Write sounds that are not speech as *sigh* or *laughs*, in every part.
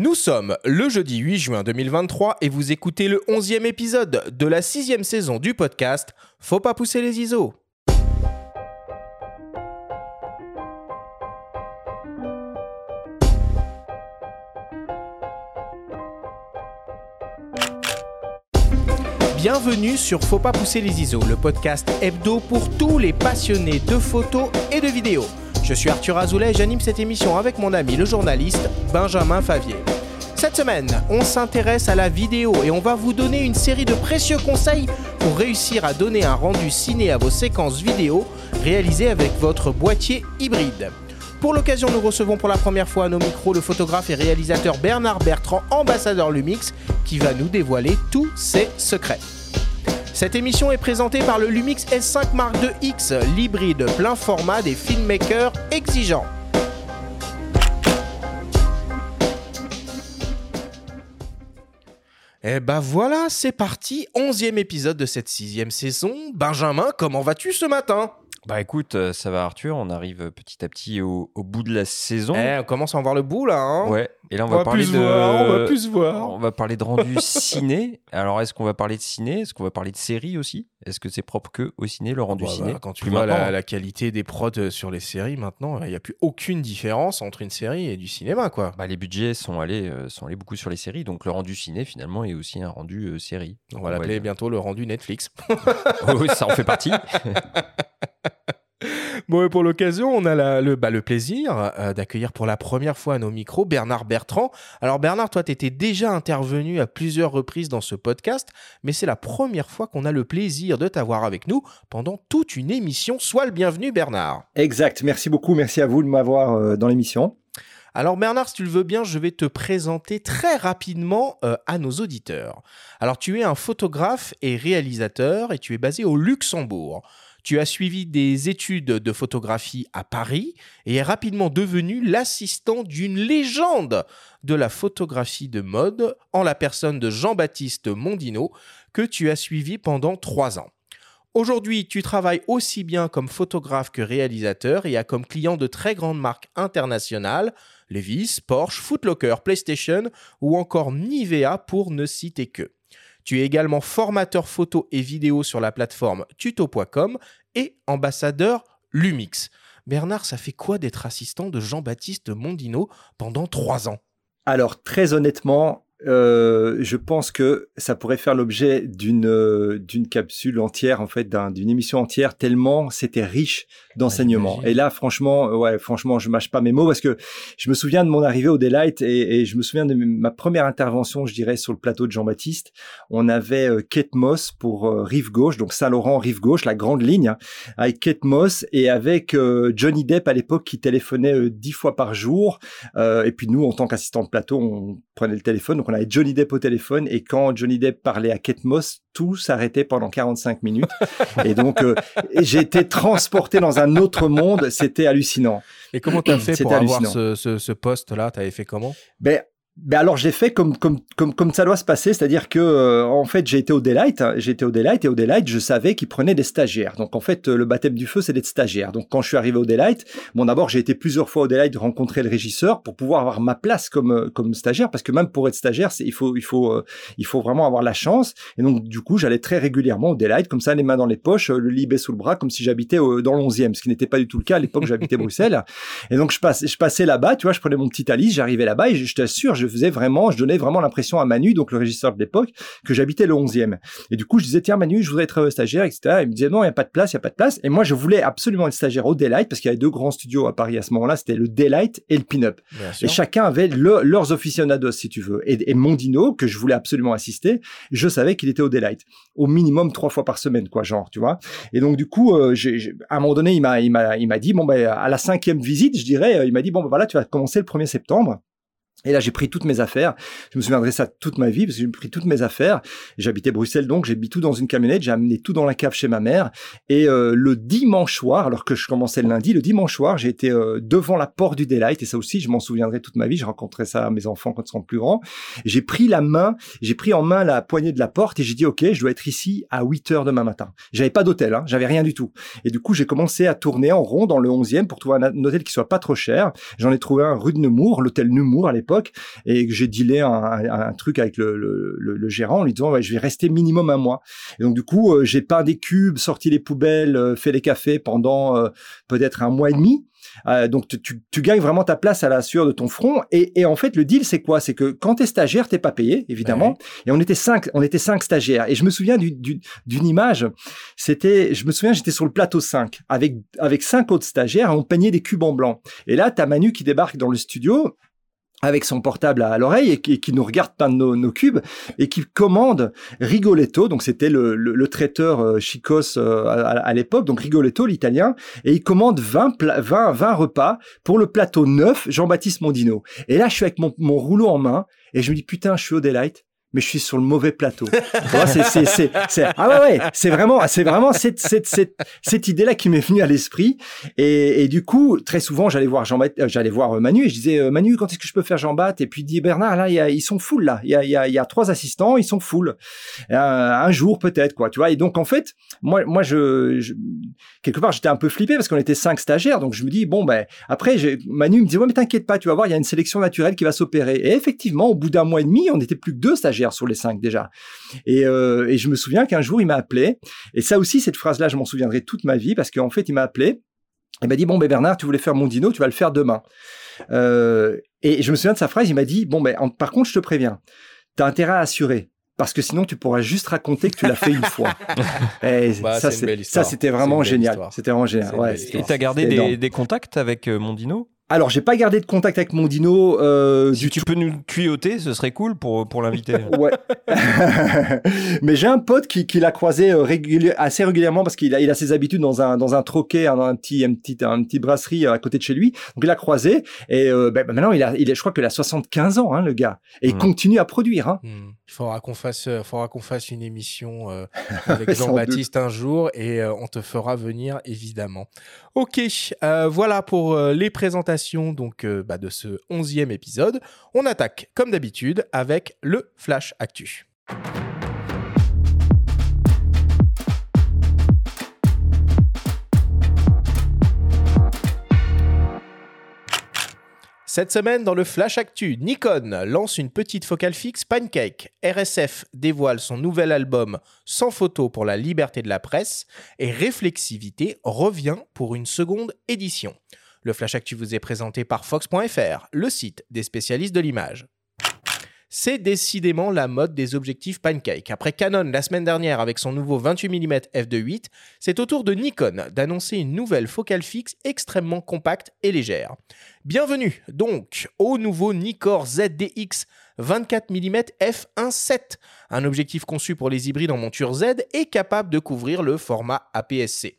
Nous sommes le jeudi 8 juin 2023 et vous écoutez le 11e épisode de la sixième saison du podcast Faut pas pousser les ISO. Bienvenue sur Faut pas pousser les ISO, le podcast hebdo pour tous les passionnés de photos et de vidéos. Je suis Arthur Azoulay et j'anime cette émission avec mon ami le journaliste Benjamin Favier. Cette semaine, on s'intéresse à la vidéo et on va vous donner une série de précieux conseils pour réussir à donner un rendu ciné à vos séquences vidéo réalisées avec votre boîtier hybride. Pour l'occasion, nous recevons pour la première fois à nos micros le photographe et réalisateur Bernard Bertrand, ambassadeur Lumix, qui va nous dévoiler tous ses secrets. Cette émission est présentée par le Lumix S5 Mark II X, l'hybride plein format des filmmakers exigeants. Et bah voilà, c'est parti, onzième épisode de cette sixième saison. Benjamin, comment vas-tu ce matin? Bah écoute, euh, ça va Arthur, on arrive petit à petit au, bout de la saison. Eh, on commence à en voir le bout là. Hein ouais. Et là on, va, parler plus de. Voir, on va plus voir. On va parler de rendu ciné. Alors est-ce qu'on va parler de ciné? Est-ce qu'on va parler de série aussi? Est-ce que c'est propre que au ciné le rendu Bah, ciné? bah, Quand tu Plus vois la, la qualité des prods euh, sur les séries maintenant, il n'y a plus aucune différence entre une série et du cinéma quoi. Bah, les budgets sont allés, euh, sont allés beaucoup sur les séries, donc le rendu ciné finalement est aussi un rendu euh, série. On va l'appeler bientôt le rendu Netflix. *laughs* oui, ça en fait partie. *laughs* Bon, et pour l'occasion, on a la- le, bah, le plaisir euh, d'accueillir pour la première fois à nos micros Bernard Bertrand. Alors Bernard, toi, tu étais déjà intervenu à plusieurs reprises dans ce podcast, mais c'est la première fois qu'on a le plaisir de t'avoir avec nous pendant toute une émission. Sois le bienvenu, Bernard. Exact. Merci beaucoup. Merci à vous de m'avoir euh, dans l'émission. Alors Bernard, si tu le veux bien, je vais te présenter très rapidement euh, à nos auditeurs. Alors tu es un photographe et réalisateur et tu es basé au Luxembourg. Tu as suivi des études de photographie à Paris et est rapidement devenu l'assistant d'une légende de la photographie de mode en la personne de Jean-Baptiste Mondino que tu as suivi pendant trois ans. Aujourd'hui, tu travailles aussi bien comme photographe que réalisateur et as comme client de très grandes marques internationales Levi's, Porsche, Footlocker, PlayStation ou encore Nivea pour ne citer que. Tu es également formateur photo et vidéo sur la plateforme tuto.com et ambassadeur Lumix. Bernard, ça fait quoi d'être assistant de Jean-Baptiste Mondino pendant trois ans? Alors, très honnêtement, euh, je pense que ça pourrait faire l'objet d'une euh, capsule entière, en fait, d'un- d'une émission entière, tellement c'était riche d'enseignements. j'imagine. et là, franchement, euh, ouais, franchement, je mâche pas mes mots parce que je me souviens de mon arrivée au Daylight et, et je me souviens de ma première intervention, je dirais, sur le plateau de Jean-Baptiste. On avait euh, Kate Moss pour euh, Rive Gauche, donc Saint-Laurent, Rive Gauche, la grande ligne, hein, avec Kate Moss et avec euh, Johnny Depp à l'époque qui téléphonait dix fois par jour. Et puis nous, en tant qu'assistant de plateau, on prenait le téléphone. Donc on avait Johnny Depp au téléphone. Et quand Johnny Depp parlait à Kate Moss, tout s'arrêtait pendant 45 minutes. et donc été transporté dans un autre monde. C'était hallucinant. Et comment tu as fait pour avoir ce- ce poste-là? Tu avais fait comment? Ben, ben alors j'ai fait comme comme comme comme ça doit se passer, c'est-à-dire que euh, en fait j'ai été au Daylight, hein, j'ai été au Daylight et au Daylight je savais qu'ils prenaient des stagiaires. Donc en fait euh, le baptême du feu c'est d'être stagiaire. Donc quand je suis arrivé au Daylight, bon d'abord j'ai été plusieurs fois au Daylight rencontrer le régisseur pour pouvoir avoir ma place comme euh, comme stagiaire parce que même pour être stagiaire il faut il faut euh, il faut vraiment avoir la chance et donc du coup j'allais très régulièrement au Daylight comme ça les mains dans les poches, euh, le libé sous le bras comme si j'habitais au- dans l'onzième, ce qui n'était pas du tout le cas à l'époque j'habitais *laughs* Bruxelles. Et donc je passe, je passais là-bas, tu vois, je prenais mon petit Alice, j'arrivais là-bas et je, je t'assure, je faisais vraiment, je donnais vraiment l'impression à Manu, donc le régisseur de l'époque, que j'habitais le 11e. Et du coup, je disais tiens Manu, je voudrais être euh, stagiaire, etc. Il me disait non, il y a pas de place, il y a pas de place. Et moi, je voulais absolument être stagiaire au Daylight parce qu'il y avait deux grands studios à Paris à ce moment-là, c'était le Daylight et le Pin-Up. Et chacun avait le- leurs aficionados, si tu veux. Et, et Mondino, que je voulais absolument assister, je savais qu'il était au Daylight. Au minimum trois fois par semaine, quoi, genre, tu vois. Et donc, du coup, euh, à un moment donné, il m'a, il m'a, il m'a dit, bon, ben, à la cinquième visite, je dirais, euh, il m'a dit, bon, ben, voilà, tu vas commencer le 1er septembre. Et là, j'ai pris toutes mes affaires. Je me souviendrai ça toute ma vie parce que j'ai pris toutes mes affaires. J'habitais Bruxelles, donc j'ai mis tout dans une camionnette. J'ai amené tout dans la cave chez ma mère. Et euh, le dimanche soir, alors que je commençais le lundi, le dimanche soir, j'ai été euh, devant la porte du Daylight. Et ça aussi, je m'en souviendrai toute ma vie. Je rencontrerai ça à mes enfants quand ils seront plus grands. J'ai pris la main, j'ai pris en main la poignée de la porte et j'ai dit, OK, je dois être ici à 8 heures demain matin. J'avais pas d'hôtel, hein, j'avais rien du tout. Et du coup, j'ai commencé à tourner en rond dans le 11e pour trouver un hôtel qui soit pas trop cher. J'en ai trouvé un rue de Nemours, l'hôtel Nemours à l'époque l'époque et que j'ai dealé un, un, truc avec le, le, le, gérant en lui disant ouais, je vais rester minimum un mois. Et donc du coup, euh, j'ai peint des cubes, sorti les poubelles, euh, fait les cafés pendant euh, peut-être un mois et demi. Donc tu, tu, gagnes vraiment ta place à la sueur de ton front. Et, et en fait, le deal, c'est quoi? C'est que quand t'es stagiaire, t'es pas payé, évidemment. Et on était cinq, on était cinq stagiaires. Et je me souviens d'une du, image. C'était, je me souviens, j'étais sur le plateau 5 avec avec cinq autres stagiaires. Et on peignait des cubes en blanc. Et là, t'as Manu qui débarque dans le studio avec son portable à l'oreille et qui, nous regarde peindre nos, cubes et qui commande Rigoletto, donc c'était le, le, traiteur euh, Chicos euh, à, l'époque, donc Rigoletto l'italien, et il commande 20, 20, 20 repas pour le plateau 9 Jean-Baptiste Mondino. Et là, je suis avec mon, mon rouleau en main et je me dis putain, je suis au Delight mais je suis sur le mauvais plateau. c'est, ah ouais, c'est vraiment, c'est vraiment cette, cette, cette, idée-là qui m'est venue à l'esprit. Et, du coup, très souvent, j'allais voir Jean, euh, j'allais voir euh, Manu et je disais, euh, Manu, quand est-ce que je peux faire Jean Bat Et puis il dit Bernard, là, ils sont full là. Il y a, y y a trois assistants, ils sont full. un jour peut-être, quoi, tu vois. Et donc en fait, moi, moi, je quelque part, j'étais un peu flippé parce qu'on était cinq stagiaires, donc je me dis bon ben après, Manu me dit ouais mais t'inquiète pas, tu vas voir, il y a une sélection naturelle qui va s'opérer. Et effectivement, au bout d'un mois et demi, on n'était plus que deux stagiaires sur les cinq déjà. Et, euh, et je me souviens qu'un jour, il m'a appelé. Et ça aussi, cette phrase-là, je m'en souviendrai toute ma vie parce qu'en fait, il m'a appelé. Il m'a dit, bon, ben Bernard, tu voulais faire mon dino, tu vas le faire demain. Euh, et je me souviens de sa phrase, il m'a dit, bon, ben, par contre, je te préviens, tu as intérêt à assurer parce que sinon tu pourras juste raconter que tu l'as fait une fois. *laughs* Et bah, ça, c'était vraiment génial. C'était vraiment génial. Ouais, et tu as gardé des, des, contacts avec euh, Mondino alors, j'ai pas gardé de contact avec mon dino. Euh, si tu peux nous tuyauter, ce serait cool pour, pour l'inviter. *laughs* ouais. *laughs* Mais j'ai un pote qui, qui l'a croisé euh, assez régulièrement parce qu'il a, il a ses habitudes dans un, dans un troquet, un, un, petit, un, petit, un petit brasserie euh, à côté de chez lui. Donc, il l'a croisé. Et euh, ben, maintenant, il a, il est, je crois qu'il a 75 ans, hein, le gars. Et il hmm. continue à produire. Hein. Hmm. Il faudra qu'on fasse, euh, faudra qu'on fasse une émission euh, *laughs* avec Jean-Baptiste un jour et on te fera venir, évidemment. Ok, voilà pour les présentations donc euh, bah, de ce onzième épisode. On attaque comme d'habitude avec le Flash Actu. Cette semaine, dans le Flash Actu, Nikon lance une petite focale fixe Pancake. RSF dévoile son nouvel album Sans photo pour la liberté de la presse. Et Réflexivité revient pour une seconde édition. Le Flash Actu vous est présenté par Fox.fr, le site des spécialistes de l'image. C'est décidément la mode des objectifs pancake. Après Canon la semaine dernière avec son nouveau 28 mm f2.8, c'est au tour de Nikon d'annoncer une nouvelle focale fixe extrêmement compacte et légère. Bienvenue donc au nouveau Nikkor ZDX 24 mm f1.7, un objectif conçu pour les hybrides en monture Z et capable de couvrir le format APS-C.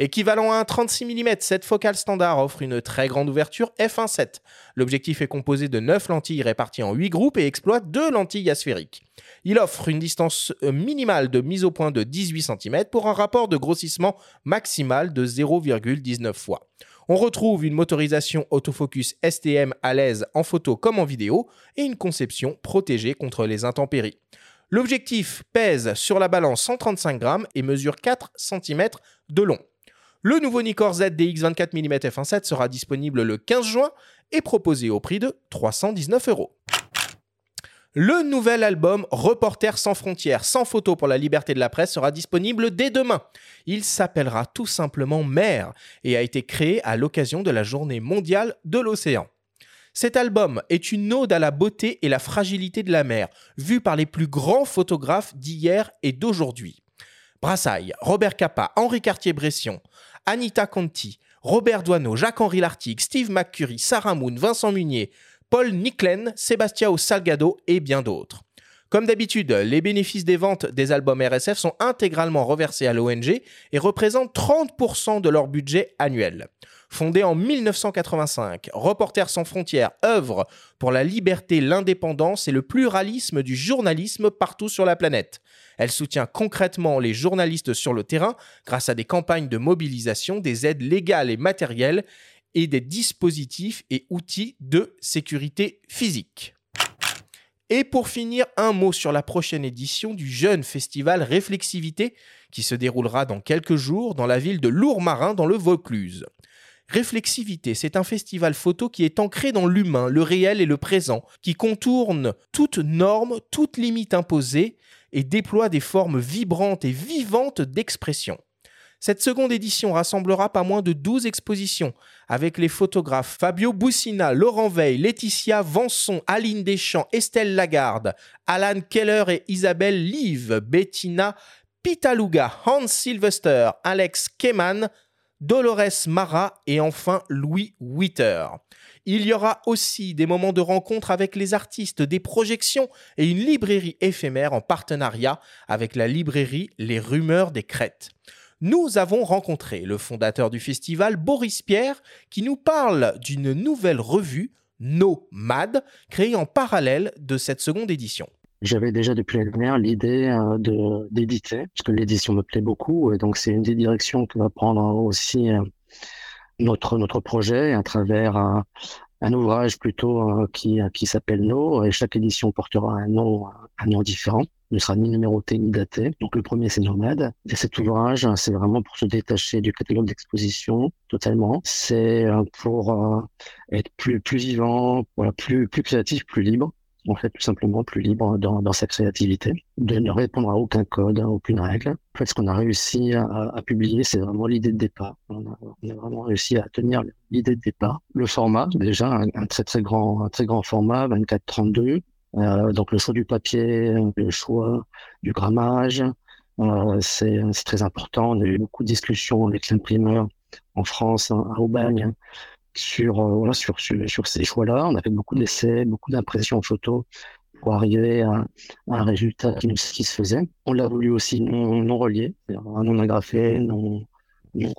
Équivalent à un 36 mm, cette focale standard offre une très grande ouverture f1.7. L'objectif est composé de 9 lentilles réparties en 8 groupes et exploite 2 lentilles asphériques. Il offre une distance euh, minimale de mise au point de 18 cm pour un rapport de grossissement maximal de 0,19 fois. On retrouve une motorisation autofocus STM à l'aise en photo comme en vidéo et une conception protégée contre les intempéries. L'objectif pèse sur la balance 135 grammes et mesure 4 cm de long. Le nouveau Nikkor Z DX 24 mm f1.7 sera disponible le 15 juin et proposé au prix de 319 euros. Le nouvel album Reporter sans frontières, sans photos pour la liberté de la presse sera disponible dès demain. Il s'appellera tout simplement Mer et a été créé à l'occasion de la journée mondiale de l'océan. Cet album est une ode à la beauté et la fragilité de la mer, vue par les plus grands photographes d'hier et d'aujourd'hui. Brassailles, Robert Capa, Henri Cartier-Bression, Anita Conti, Robert Doisneau, Jacques-Henri Lartigue, Steve McCurry, Sarah Moon, Vincent Munier, Paul Niclen, Sébastien Salgado et bien d'autres. Comme d'habitude, les bénéfices des ventes des albums RSF sont intégralement reversés à l'ONG et représentent 30% de leur budget annuel. Fondé en 1985, Reporters sans frontières œuvre pour la liberté, l'indépendance et le pluralisme du journalisme partout sur la planète. Elle soutient concrètement les journalistes sur le terrain grâce à des campagnes de mobilisation, des aides légales et matérielles et des dispositifs et outils de sécurité physique. Et pour finir, un mot sur la prochaine édition du jeune festival Réflexivité qui se déroulera dans quelques jours dans la ville de Lourmarin dans le Vaucluse. Réflexivité, c'est un festival photo qui est ancré dans l'humain, le réel et le présent, qui contourne toute norme, toute limite imposée et déploie des formes vibrantes et vivantes d'expression. Cette seconde édition rassemblera pas moins de 12 expositions avec les photographes Fabio Boussina, Laurent Veil, Laetitia Vanson, Aline Deschamps, Estelle Lagarde, Alan Keller et Isabelle Live, Bettina Pitaluga, Hans Sylvester, Alex Keman, Dolores Mara et enfin Louis Witter. Il y aura aussi des moments de rencontre avec les artistes, des projections et une librairie éphémère en partenariat avec la librairie Les Rumeurs des Crêtes nous avons rencontré le fondateur du festival, Boris Pierre, qui nous parle d'une nouvelle revue, Nomad, créée en parallèle de cette seconde édition. J'avais déjà depuis l'année dernière l'idée euh, d'éditer, parce que l'édition me plaît beaucoup, et donc c'est une des directions que va prendre aussi euh, notre projet à travers un, ouvrage plutôt euh, qui s'appelle No, et chaque édition portera un nom différent ne sera ni numéroté ni daté. Donc le premier c'est Nomade. Et cet ouvrage, hein, c'est vraiment pour se détacher du catalogue d'exposition totalement. C'est euh, pour euh, être plus plus vivant, voilà, plus plus créatif, plus libre. En fait, tout simplement plus libre dans, dans sa créativité, de ne répondre à aucun code, à aucune règle. En fait, ce qu'on a réussi à, à publier, c'est vraiment l'idée de départ. On a, on a, vraiment réussi à tenir l'idée de départ. Le format, déjà, un, un très très grand, un très grand format, 24-32, euh, donc le choix du papier, le choix du grammage, euh, c'est très important. On a eu beaucoup de discussions avec l'imprimeur en France, hein, à Aubagne, sur, euh, voilà, sur, sur, ces choix-là. On a fait beaucoup d'essais, beaucoup d'impressions photos pour arriver à, un résultat qui nous satisfaisait. On l'a voulu aussi non, non relié, non agrafé, non, non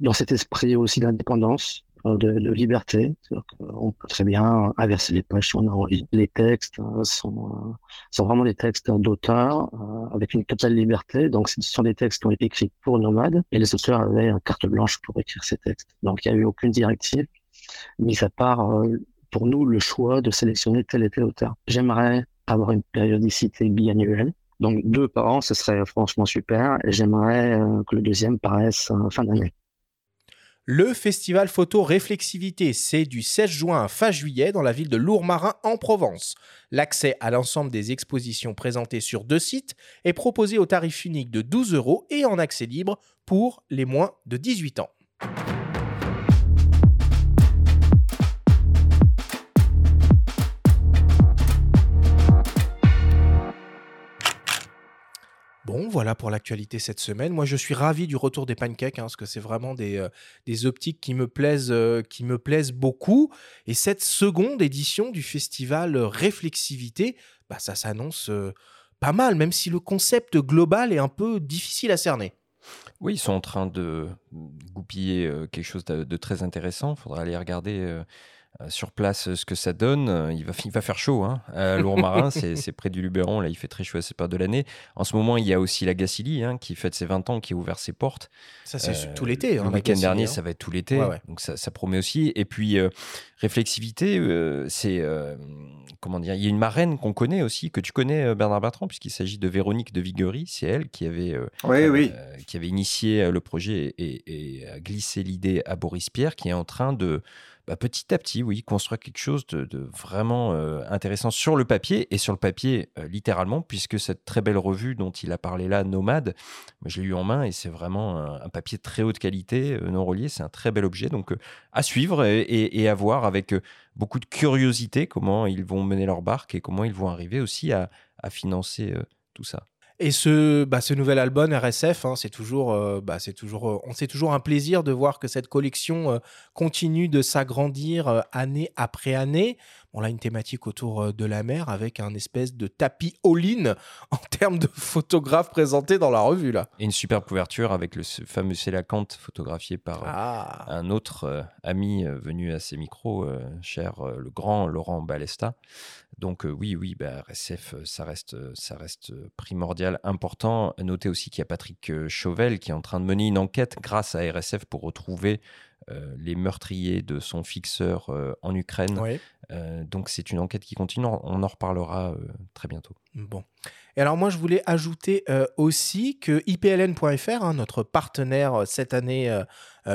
dans cet esprit aussi d'indépendance de, de, liberté. On peut très bien inverser les pages si on a envie. Les textes euh, sont, euh, sont vraiment des textes d'auteur euh, avec une totale liberté. Donc, ce sont des textes qui ont été écrits pour Nomade et les auteurs avaient une carte blanche pour écrire ces textes. Donc, il n'y a eu aucune directive, mis à part pour nous le choix de sélectionner tel et tel auteur. J'aimerais avoir une périodicité biannuelle. Donc deux par an, ce serait franchement super. J'aimerais que le deuxième paraisse fin d'année. Le festival photo Réflexivité, c'est du 16 juin à fin juillet dans la ville de Lourmarin en Provence. L'accès à l'ensemble des expositions présentées sur deux sites est proposé au tarif unique de 12 euros et en accès libre pour les moins de 18 ans. Bon, voilà pour l'actualité cette semaine. Moi, je suis ravi du retour des pancakes, hein, parce que c'est vraiment des, euh, des optiques qui me, plaisent, euh, qui me plaisent beaucoup. Et cette seconde édition du festival Réflexivité, bah, ça s'annonce euh, pas mal, même si le concept global est un peu difficile à cerner. Oui, ils sont en train de goupiller quelque chose de, de très intéressant. Il faudra aller regarder euh, sur place ce que ça donne. Euh, il va, il va faire chaud. Hein. À Lourmarin, *laughs* c'est près du Luberon. Là, il fait très chaud à cette période de l'année. En ce moment, il y a aussi la Gacilly hein, qui fête ses 20 ans, qui a ouvert ses portes. Ça, c'est euh, tout l'été. Hein, le week-end dernier, ça va être tout l'été. Donc, ça, ça, promet aussi. Et puis, réflexivité, c'est. comment dire Il y a une marraine qu'on connaît aussi, que tu connais, Bernard Bertrand, puisqu'il s'agit de Véronique de Viguerie. C'est elle qui avait, oui, oui. qui avait initié le projet et, et, et glissé l'idée à Boris Pierre, qui est en train de bah, petit à petit, oui, construire quelque chose de, vraiment euh, intéressant sur le papier et sur le papier euh, littéralement, puisque cette très belle revue dont il a parlé là, Nomade, je l'ai eu en main et c'est vraiment un, papier très haute qualité, euh, non relié, c'est un très bel objet, donc à suivre et, à voir avec beaucoup de curiosité comment ils vont mener leur barque et comment ils vont arriver aussi à financer tout ça. Et ce, bah, ce nouvel album RSF, hein, c'est toujours, euh, bah, c'est toujours, euh, on c'est toujours un plaisir de voir que cette collection euh, continue de s'agrandir année après année. On a une thématique autour de la mer avec un espèce de tapis all-in *laughs* en termes de photographes présentés dans la revue là. Et une superbe couverture avec le fameux Célacante photographié par ah. un autre ami venu à ses micros, cher le grand Laurent Balesta. Donc oui, oui, bah, RSF, ça reste, ça reste primordial, important. Notez aussi qu'il y a Patrick Chauvel qui est en train de mener une enquête grâce à RSF pour retrouver les meurtriers de son fixeur en Ukraine. Euh, donc c'est une enquête qui continue, on en reparlera euh, très bientôt. Bon. Et alors moi, je voulais ajouter euh, aussi que ipln.fr, hein, notre partenaire cette année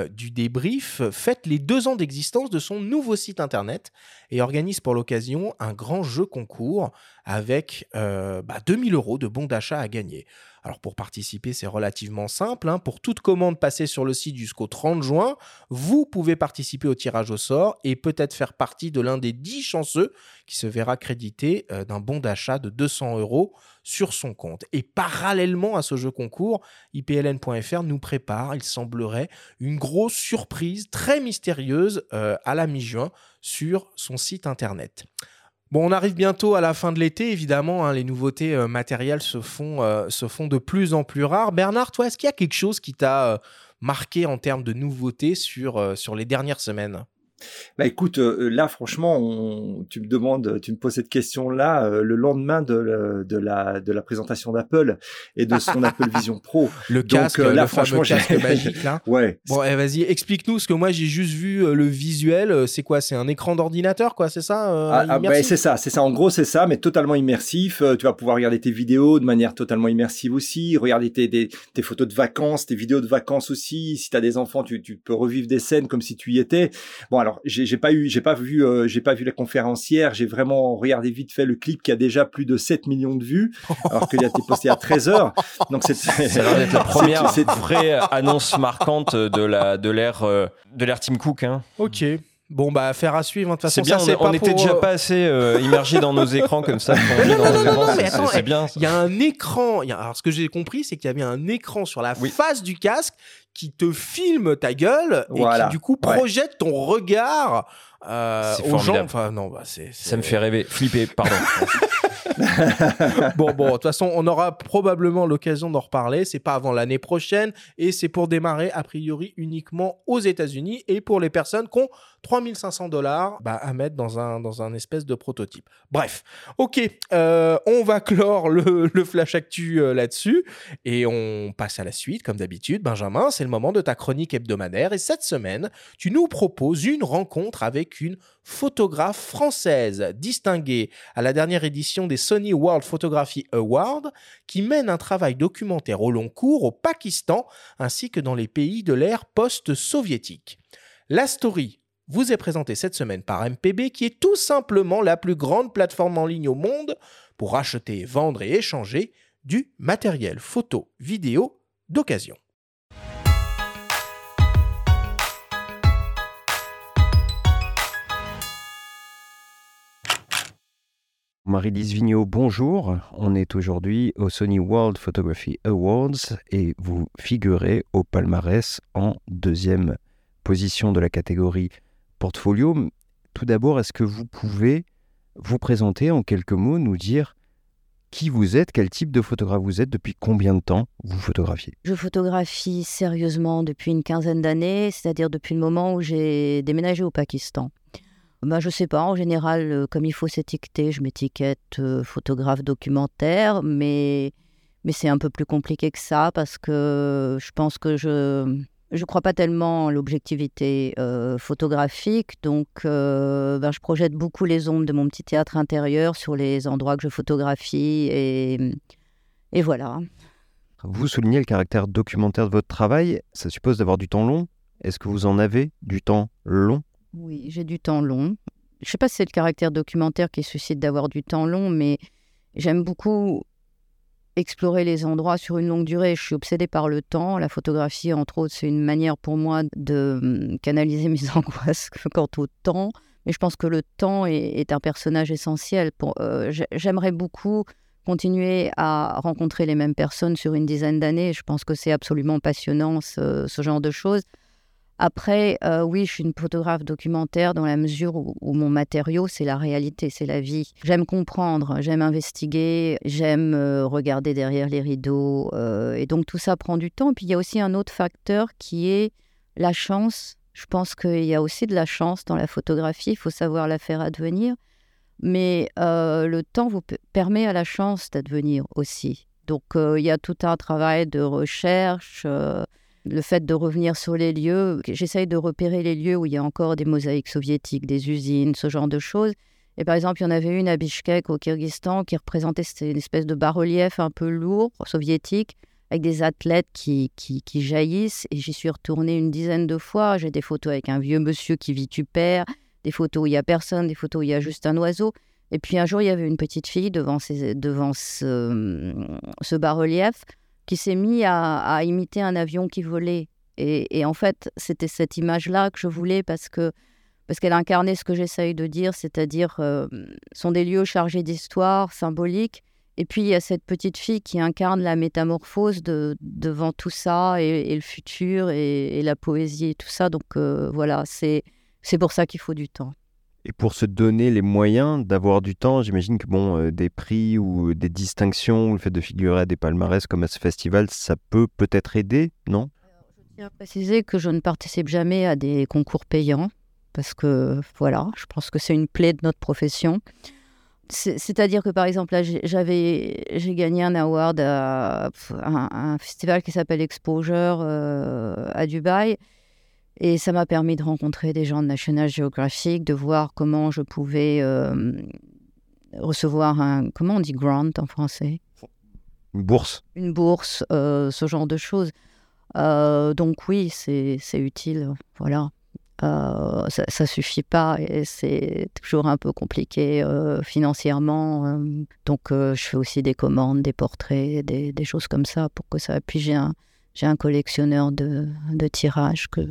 du débrief, fête les deux ans d'existence de son nouveau site internet et organise pour l'occasion un grand jeu concours avec bah, 2000 euros de bons d'achat à gagner. Alors pour participer, c'est relativement simple. Hein. Pour toute commande passée sur le site jusqu'au 30 juin, vous pouvez participer au tirage au sort et peut-être faire partie de l'un des 10 chanceux qui se verra crédité euh, d'un bon d'achat de 200 euros sur son compte. Et parallèlement à ce jeu concours, ipln.fr nous prépare, il semblerait, une grosse surprise très mystérieuse euh, à la mi-juin sur son site internet. Bon, on arrive bientôt à la fin de l'été, évidemment, hein, les nouveautés euh, matérielles se font, de plus en plus rares. Bernard, toi, est-ce qu'il y a quelque chose qui t'a marqué en termes de nouveautés sur les dernières semaines? Bah écoute, euh, là franchement, tu me demandes, tu me poses cette question-là euh, le lendemain de, de, la, de la présentation d'Apple et de son Apple *laughs* Vision Pro. Le casque, euh, là, le franchement, casque *laughs* magique là. ouais. Bon, eh, vas-y, explique-nous, parce que moi j'ai juste vu le visuel. C'est quoi? C'est un écran d'ordinateur, quoi C'est ça ah, ah bah, C'est ça, c'est ça. En gros, c'est ça, mais totalement immersif. tu vas pouvoir regarder tes vidéos de manière totalement immersive aussi, regarder tes, tes, photos de vacances, tes vidéos de vacances aussi. Si tu as des enfants, tu, tu peux revivre des scènes comme si tu y étais. Bon, alors j'ai pas eu, j'ai pas vu, euh, j'ai pas vu la conférencière. J'ai vraiment regardé vite fait le clip qui a déjà plus de 7 millions de vues, alors qu'il a été posté à 13 heures. Donc c'est ça a la *laughs* première vraie annonce marquante de la de l'ère euh, de l'ère Tim Cook. Hein. Ok. Bon, bah, affaire à suivre. Hein. De toute façon, c'est bien, on, n'était déjà euh, pas assez euh, immergé dans nos écrans comme ça. C'est bien. Il y a un écran. alors, ce que j'ai compris, c'est qu'il y avait un écran sur la face du casque qui te filme ta gueule et qui, du coup, projette ton regard euh, aux gens. Enfin, non, bah, Ça me fait rêver. Flipper, pardon. *laughs* bon, bon, de toute façon, on aura probablement l'occasion d'en reparler. C'est pas avant l'année prochaine et c'est pour démarrer a priori uniquement aux États-Unis et pour les personnes qui ont 3500 dollars bah, à mettre dans un, dans un espèce de prototype. Bref, ok, euh, on va clore le, flash actu euh, là-dessus et on passe à la suite comme d'habitude. Benjamin, c'est le moment de ta chronique hebdomadaire et cette semaine, tu nous proposes une rencontre avec une photographe française distinguée à la dernière édition des Sony World Photography Awards qui mène un travail documentaire au long cours au Pakistan ainsi que dans les pays de l'ère post-soviétique. La story vous est présentée cette semaine par MPB qui est tout simplement la plus grande plateforme en ligne au monde pour acheter, vendre et échanger du matériel photo, vidéo d'occasion. Marie-Lise Vigneault, bonjour. On est aujourd'hui au Sony World Photography Awards et vous figurez au palmarès en deuxième position de la catégorie portfolio. Tout d'abord, est-ce que vous pouvez vous présenter en quelques mots, nous dire qui vous êtes, quel type de photographe vous êtes, depuis combien de temps vous photographiez? Je photographie sérieusement depuis une quinzaine d'années, c'est-à-dire depuis le moment où j'ai déménagé au Pakistan. Bah, je sais pas, en général, euh, comme il faut s'étiqueter, je m'étiquette euh, photographe documentaire, mais, mais c'est un peu plus compliqué que ça parce que je pense que je ne crois pas tellement l'objectivité euh, photographique, donc ben, je projette beaucoup les ombres de mon petit théâtre intérieur sur les endroits que je photographie et, et voilà. Vous soulignez le caractère documentaire de votre travail, ça suppose d'avoir du temps long. Est-ce que vous en avez du temps long? Oui, j'ai du temps long. Je ne sais pas si c'est le caractère documentaire qui suscite d'avoir du temps long, mais j'aime beaucoup explorer les endroits sur une longue durée. Je suis obsédée par le temps. La photographie, entre autres, c'est une manière pour moi de hum, canaliser *laughs* mes angoisses quant au temps. Mais je pense que le temps est, un personnage essentiel. Pour, euh, j'aimerais beaucoup continuer à rencontrer les mêmes personnes sur une dizaine d'années. Je pense que c'est absolument passionnant, ce, ce genre de choses. Après, euh, oui, je suis une photographe documentaire dans la mesure où, mon matériau, c'est la réalité, c'est la vie. J'aime comprendre, j'aime investiguer, j'aime euh, regarder derrière les rideaux. Euh, et donc tout ça prend du temps. Puis il y a aussi un autre facteur qui est la chance. Je pense qu'il y a aussi de la chance dans la photographie, il faut savoir la faire advenir. Mais le temps vous permet à la chance d'advenir aussi. Donc il y a tout un travail de recherche le fait de revenir sur les lieux, j'essaye de repérer les lieux où il y a encore des mosaïques soviétiques, des usines, ce genre de choses. Et par exemple, il y en avait une à Bishkek, au Kyrgyzstan, qui représentait une espèce de bas-relief un peu lourd, soviétique, avec des athlètes qui, qui, jaillissent. Et j'y suis retournée une dizaine de fois. J'ai des photos avec un vieux monsieur qui vitupère, des photos où il n'y a personne, des photos où il y a juste un oiseau. Et puis un jour, il y avait une petite fille devant, devant ce, ce bas-relief qui s'est mis à, imiter un avion qui volait. Et, en fait, c'était cette image-là que je voulais parce que parce qu'elle incarnait ce que j'essaye de dire, c'est-à-dire euh, sont des lieux chargés d'histoire, symboliques. Et puis il y a cette petite fille qui incarne la métamorphose de, devant tout ça et, le futur et, la poésie et tout ça. Donc euh, voilà, c'est c'est pour ça qu'il faut du temps. Et pour se donner les moyens d'avoir du temps, j'imagine que bon, euh, des prix ou des distinctions, ou le fait de figurer à des palmarès comme à ce festival, ça peut peut-être aider, non? Je tiens à préciser que je ne participe jamais à des concours payants, parce que voilà, je pense que c'est une plaie de notre profession. C'est-à-dire que par exemple, j'ai gagné un award à un, festival qui s'appelle Exposure euh, à Dubaï. Et ça m'a permis de rencontrer des gens de National Geographic, de voir comment je pouvais euh, recevoir un. Comment on dit grant en français? Une bourse. Une bourse, euh, ce genre de choses. Euh, donc oui, c'est utile. Voilà. ça, ne suffit pas et c'est toujours un peu compliqué financièrement. donc je fais aussi des commandes, des portraits, des, des, choses comme ça pour que ça. Puis j'ai un, un collectionneur de, de tirages que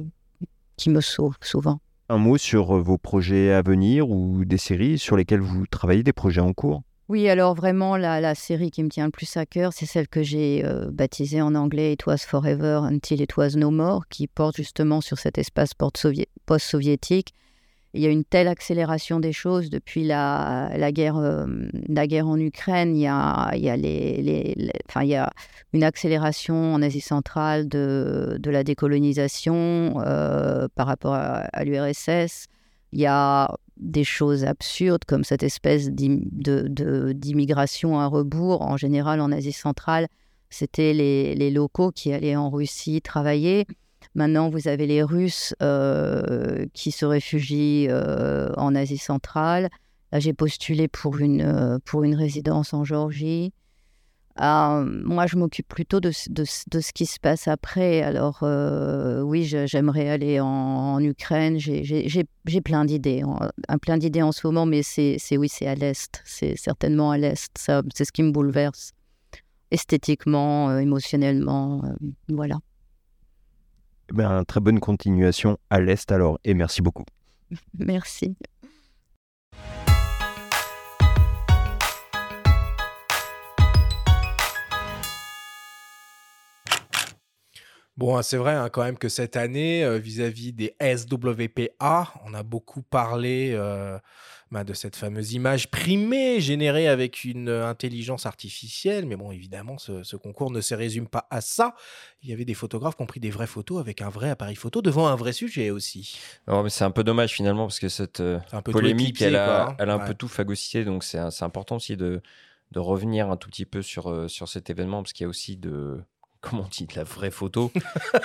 qui me sauve souvent. Un mot sur euh, vos projets à venir ou des séries sur lesquelles vous travaillez, des projets en cours? Oui, alors vraiment, la, série qui me tient le plus à cœur, c'est celle que j'ai euh, baptisée en anglais It Was Forever Until It Was No More, qui porte justement sur cet espace post-soviétique il y a une telle accélération des choses depuis la, la, guerre, euh, la guerre en Ukraine. Il y, a, il, y a les, enfin, il y a une accélération en Asie centrale de, de la décolonisation euh, par rapport à, l'URSS. Il y a des choses absurdes comme cette espèce d'immigration à rebours. En général, en Asie centrale, c'était les, les locaux qui allaient en Russie travailler. Maintenant, vous avez les Russes euh, qui se réfugient euh, en Asie centrale. Là, j'ai postulé pour une, euh, pour une résidence en Géorgie. moi, je m'occupe plutôt de, de, ce qui se passe après. Alors, oui, j'aimerais aller en, Ukraine. J'ai plein d'idées, plein d'idées en ce moment, mais c'est oui, c'est à l'Est. C'est certainement à l'Est. C'est ce qui me bouleverse esthétiquement, émotionnellement. voilà. Eh ben, très bonne continuation à l'Est alors, et merci beaucoup. *laughs* Merci. Bon, c'est vrai hein, quand même que cette année, euh, vis-à-vis des SWPA, on a beaucoup parlé euh, bah, de cette fameuse image primée générée avec une euh, intelligence artificielle. Mais bon, évidemment, ce, concours ne se résume pas à ça. Il y avait des photographes qui ont pris des vraies photos avec un vrai appareil photo devant un vrai sujet aussi. mais c'est un peu dommage finalement parce que cette euh, polémique, elle a, hein. elle a un peu tout phagocyté. Donc c'est important aussi de, de revenir un tout petit peu sur, euh, sur cet événement parce qu'il y a aussi de comment on dit, de la vraie photo?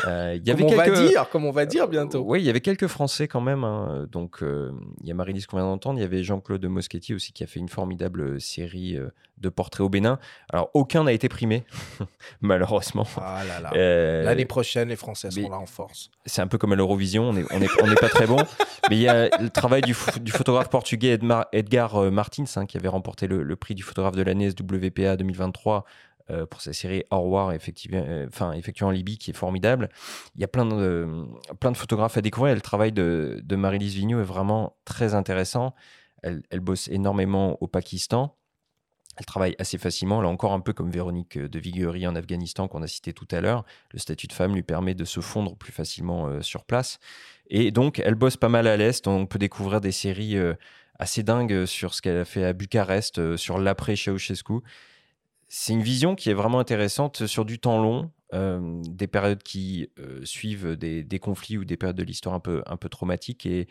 Euh, y avait comme, on va dire, comme on va dire bientôt. oui, il y avait quelques Français quand même. Hein. Donc, euh, il y a Marie-Lise qu'on vient d'entendre. Il y avait Jean-Claude Moschetti aussi qui a fait une formidable euh, série de portraits au Bénin. Alors, aucun n'a été primé, *laughs* malheureusement. Ah L'année prochaine, les Français seront là en force. C'est un peu comme à l'Eurovision. On n'est on est, on est pas très bon. *laughs* Mais il y a le travail du, du photographe portugais Edgar Martins hein, qui avait remporté le, le prix du photographe de l'année SWPA 2023 euh, pour sa série Au revoir, euh, effectuée en Libye, qui est formidable. Il y a plein de, plein de photographes à découvrir. le travail de, Marie-Lise Vigneault est vraiment très intéressant. Elle, bosse énormément au Pakistan. Elle travaille assez facilement, là encore un peu comme Véronique de Viguerie en Afghanistan qu'on a cité tout à l'heure. Le statut de femme lui permet de se fondre plus facilement euh, sur place. Et donc, elle bosse pas mal à l'Est. On peut découvrir des séries assez dingues sur ce qu'elle a fait à Bucarest, sur l'après Ceausescu c'est une vision qui est vraiment intéressante sur du temps long, euh, des périodes qui euh, suivent des, conflits ou des périodes de l'histoire un peu, un peu traumatiques. Et,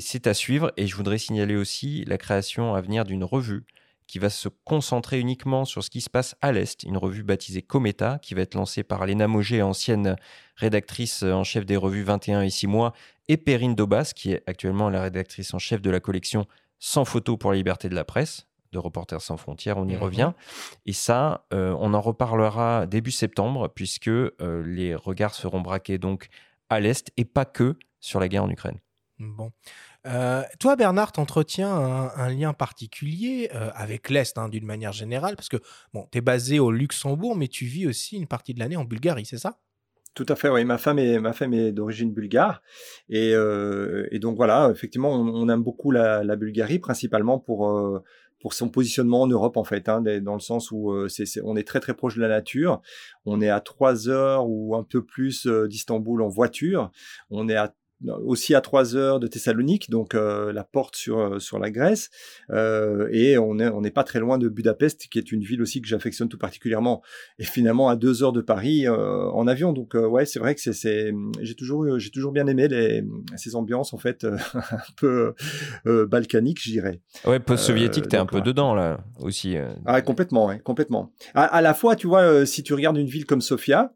c'est à suivre. Et je voudrais signaler aussi la création à venir d'une revue qui va se concentrer uniquement sur ce qui se passe à l'Est, une revue baptisée Cometa, qui va être lancée par Léna Moget, ancienne rédactrice en chef des revues 21 et 6 mois, et Perrine Dobas, qui est actuellement la rédactrice en chef de la collection sans photo pour la liberté de la presse de Reporters sans frontières, on y Mhm. revient. Et ça, euh, on en reparlera début septembre, puisque euh, les regards seront braqués donc à l'Est et pas que sur la guerre en Ukraine. Bon. Euh, toi, Bernard, t'entretiens un, un lien particulier euh, avec l'Est, hein, d'une manière générale, parce que bon, tu es basé au Luxembourg, mais tu vis aussi une partie de l'année en Bulgarie, c'est ça? Tout à fait, oui. Ma femme est, ma femme est d'origine bulgare. Et, euh, et donc voilà, effectivement, on, on aime beaucoup la, la Bulgarie, principalement pour, euh, pour son positionnement en Europe, en fait, hein, dans le sens où euh, on est très très proche de la nature. On est à trois heures ou un peu plus euh, d'Istanbul en voiture. On est à aussi à trois heures de Thessalonique, donc euh, la porte sur euh, sur la Grèce, Euh, et on est on n'est pas très loin de Budapest, qui est une ville aussi que j'affectionne tout particulièrement et finalement à deux heures de Paris euh, en avion. Donc ouais, c'est vrai que c'est, c'est j'ai toujours j'ai toujours bien aimé les, ces ambiances en fait *laughs* un peu balkaniques, je dirais. Ouais, post-soviétique, t'es un peu dedans là aussi. Ah, complètement, ouais, complètement. À, à la fois, tu vois, si tu regardes une ville comme Sofia,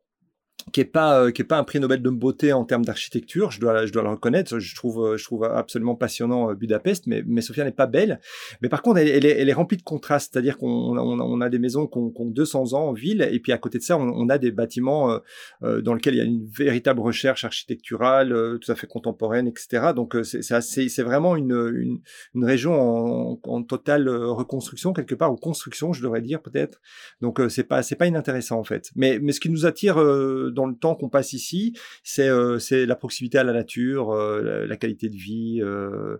qui est pas euh, qui est pas un prix Nobel de beauté en termes d'architecture, je dois je dois le reconnaître. Je trouve euh, je trouve absolument passionnant euh, Budapest, mais mais Sofia n'est pas belle. Mais par contre, elle, est, elle est remplie de contrastes, c'est-à-dire qu'on on a, on a des maisons qui ont, qui ont 200 ans en ville, et puis à côté de ça, on, a des bâtiments euh, euh, dans lesquels il y a une véritable recherche architecturale, tout à fait contemporaine, etc. Donc c'est c'est c'est vraiment une, une une région en, en totale reconstruction quelque part ou construction, je devrais dire peut-être. Donc c'est pas c'est pas inintéressant en fait. Mais mais ce qui nous attire dans le temps qu'on passe ici, c'est euh, la proximité à la nature, euh, la, qualité de vie. euh,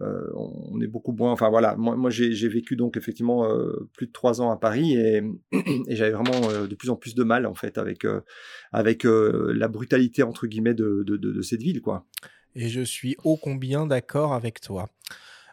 euh, on est beaucoup moins. Enfin voilà, moi, j'ai vécu donc effectivement plus de trois ans à Paris et, *clears throat* j'avais vraiment de plus en plus de mal en fait avec avec la brutalité entre guillemets de, de, de cette ville quoi. Et je suis ô combien d'accord avec toi?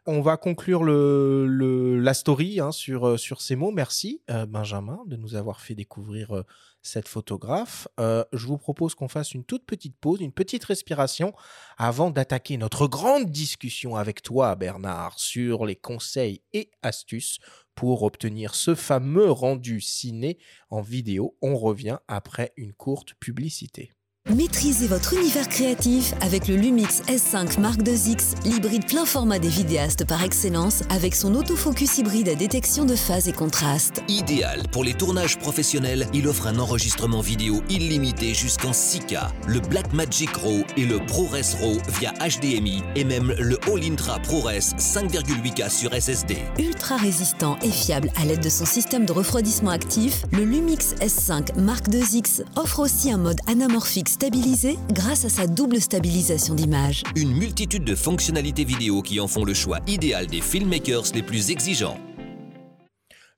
On va conclure la story hein, sur, euh, sur ces mots. Merci, euh, Benjamin, de nous avoir fait découvrir euh, cette photographe. Je vous propose qu'on fasse une toute petite pause, une petite respiration, avant d'attaquer notre grande discussion avec toi, Bernard, sur les conseils et astuces pour obtenir ce fameux rendu ciné en vidéo. On revient après une courte publicité. Maîtrisez votre univers créatif avec le Lumix S5 Mark IIX, l'hybride plein format des vidéastes par excellence avec son autofocus hybride à détection de phase et contraste. Idéal pour les tournages professionnels, il offre un enregistrement vidéo illimité jusqu'en 6K, le Blackmagic RAW et le ProRes RAW via HDMI et même le All-Intra ProRes 5,8K sur SSD. Ultra résistant et fiable à l'aide de son système de refroidissement actif, le Lumix S5 Mark IIX offre aussi un mode anamorphique stabilisé grâce à sa double stabilisation d'image. Une multitude de fonctionnalités vidéo qui en font le choix idéal des filmmakers les plus exigeants.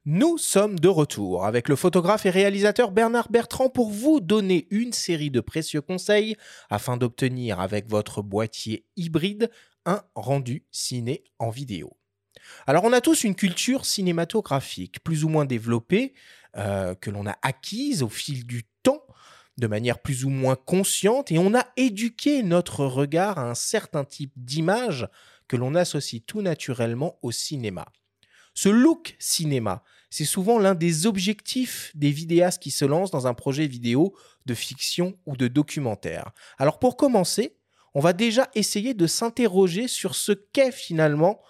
Nous sommes de retour avec le photographe et réalisateur Bernard Bertrand pour vous donner une série de précieux conseils afin d'obtenir avec votre boîtier hybride un rendu ciné en vidéo. Alors on a tous une culture cinématographique plus ou moins développée euh, que l'on a acquise au fil du temps de manière plus ou moins consciente et on a éduqué notre regard à un certain type d'image que l'on associe tout naturellement au cinéma. Ce look cinéma, c'est souvent l'un des objectifs des vidéastes qui se lancent dans un projet vidéo de fiction ou de documentaire. Alors pour commencer, on va déjà essayer de s'interroger sur ce qu'est finalement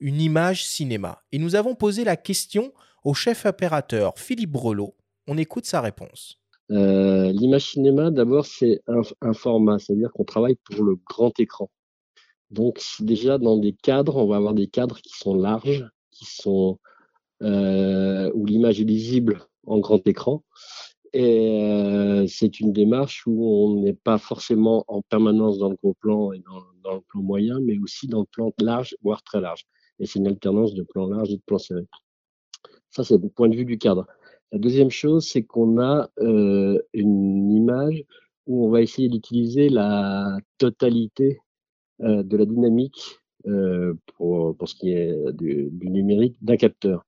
une image cinéma. Et nous avons posé la question au chef opérateur Philippe Brelot. On écoute sa réponse. Euh, L'image cinéma, d'abord, c'est un, format, c'est-à-dire qu'on travaille pour le grand écran. Donc, déjà, dans des cadres, on va avoir des cadres qui sont larges, qui sont euh, où l'image est lisible en grand écran. Et euh, c'est une démarche où on n'est pas forcément en permanence dans le gros plan et dans, le plan moyen, mais aussi dans le plan large, voire très large. Et c'est une alternance de plan large et de plan serré. Ça, c'est le point de vue du cadre. La deuxième chose, c'est qu'on a euh, une image où on va essayer d'utiliser la totalité euh, de la dynamique euh, pour, pour ce qui est du, du numérique d'un capteur.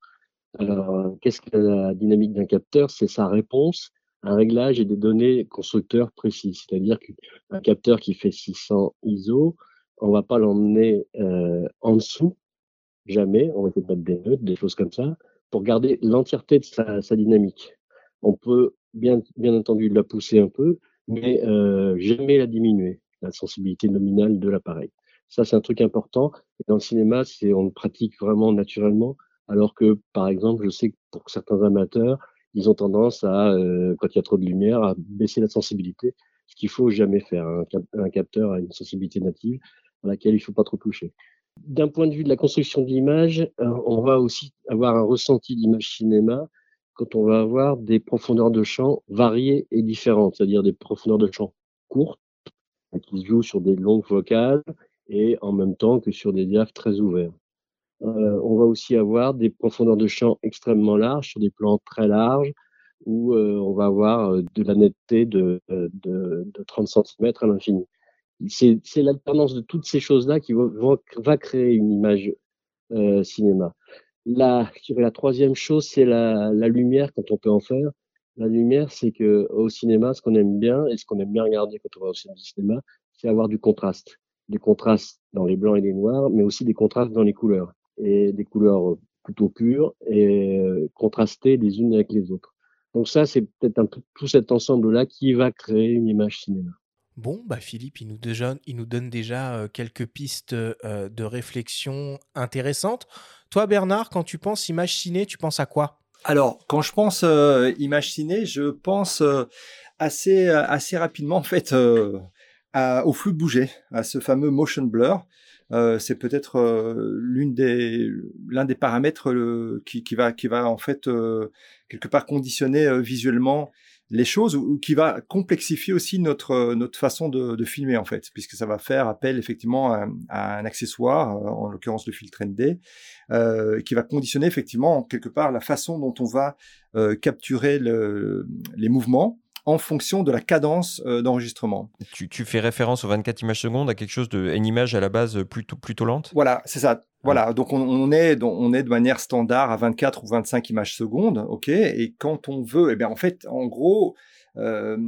Alors, qu'est-ce que la dynamique d'un capteur? C'est sa réponse un réglage et des données constructeurs précis. C'est-à-dire qu'un capteur qui fait 600 ISO, on va pas l'emmener euh, en dessous, jamais. On va de mettre des neutres, des choses comme ça, pour garder l'entièreté de sa, dynamique. On peut bien, entendu la pousser un peu, mais euh, jamais la diminuer, la sensibilité nominale de l'appareil. Ça, c'est un truc important. Et dans le cinéma, c'est on le pratique vraiment naturellement, alors que, par exemple, je sais que pour certains amateurs, ils ont tendance à, euh, quand il y a trop de lumière, à baisser la sensibilité, ce qu'il faut jamais faire. Un, capteur a une sensibilité native à laquelle il faut pas trop toucher. D'un point de vue de la construction de l'image, euh, on va aussi avoir un ressenti d'image cinéma quand on va avoir des profondeurs de champ variées et différentes, c'est-à-dire des profondeurs de champ courtes, qui se jouent sur des longues focales, et en même temps que sur des diaphes très ouverts. Euh, on va aussi avoir des profondeurs de champ extrêmement larges sur des plans très larges où euh, on va avoir de la netteté de, de, 30 cm à l'infini. C'est l'alternance de toutes ces choses-là qui va, créer une image cinéma. La, la troisième chose, c'est la, la, lumière quand on peut en faire. La lumière, c'est que au cinéma, ce qu'on aime bien et ce qu'on aime bien regarder quand on va au cinéma, c'est avoir du contraste des contrastes dans les blancs et les noirs, mais aussi des contrastes dans les couleurs, et des couleurs plutôt pures et euh, contrastées les unes avec les autres. Donc ça, c'est peut-être un peu tout cet ensemble-là qui va créer une image cinéma. Bon, bah Philippe, il nous, il nous donne déjà euh, quelques pistes euh, de réflexion intéressantes. Toi, Bernard, quand tu penses image ciné, tu penses à quoi? Alors, quand je pense image ciné, je pense assez, assez rapidement, en fait, au flou de bouger, à ce fameux motion blur. Euh, c'est peut-être euh, l'une des l'un des paramètres qui, qui, va qui va en fait euh, quelque part conditionner euh, visuellement les choses ou, qui va complexifier aussi notre notre façon de, de, filmer en fait puisque ça va faire appel effectivement à, à un accessoire en l'occurrence le filtre ND qui va conditionner effectivement quelque part la façon dont on va capturer le, les mouvements en fonction de la cadence euh, d'enregistrement. Tu, fais référence aux 24 images secondes à quelque chose de une image à la base plutôt plutôt lente? Voilà, c'est ça. Voilà, donc on, est on est de manière standard à 24 ou 25 images secondes, ok. Et quand on veut, eh bien en fait, en gros, euh,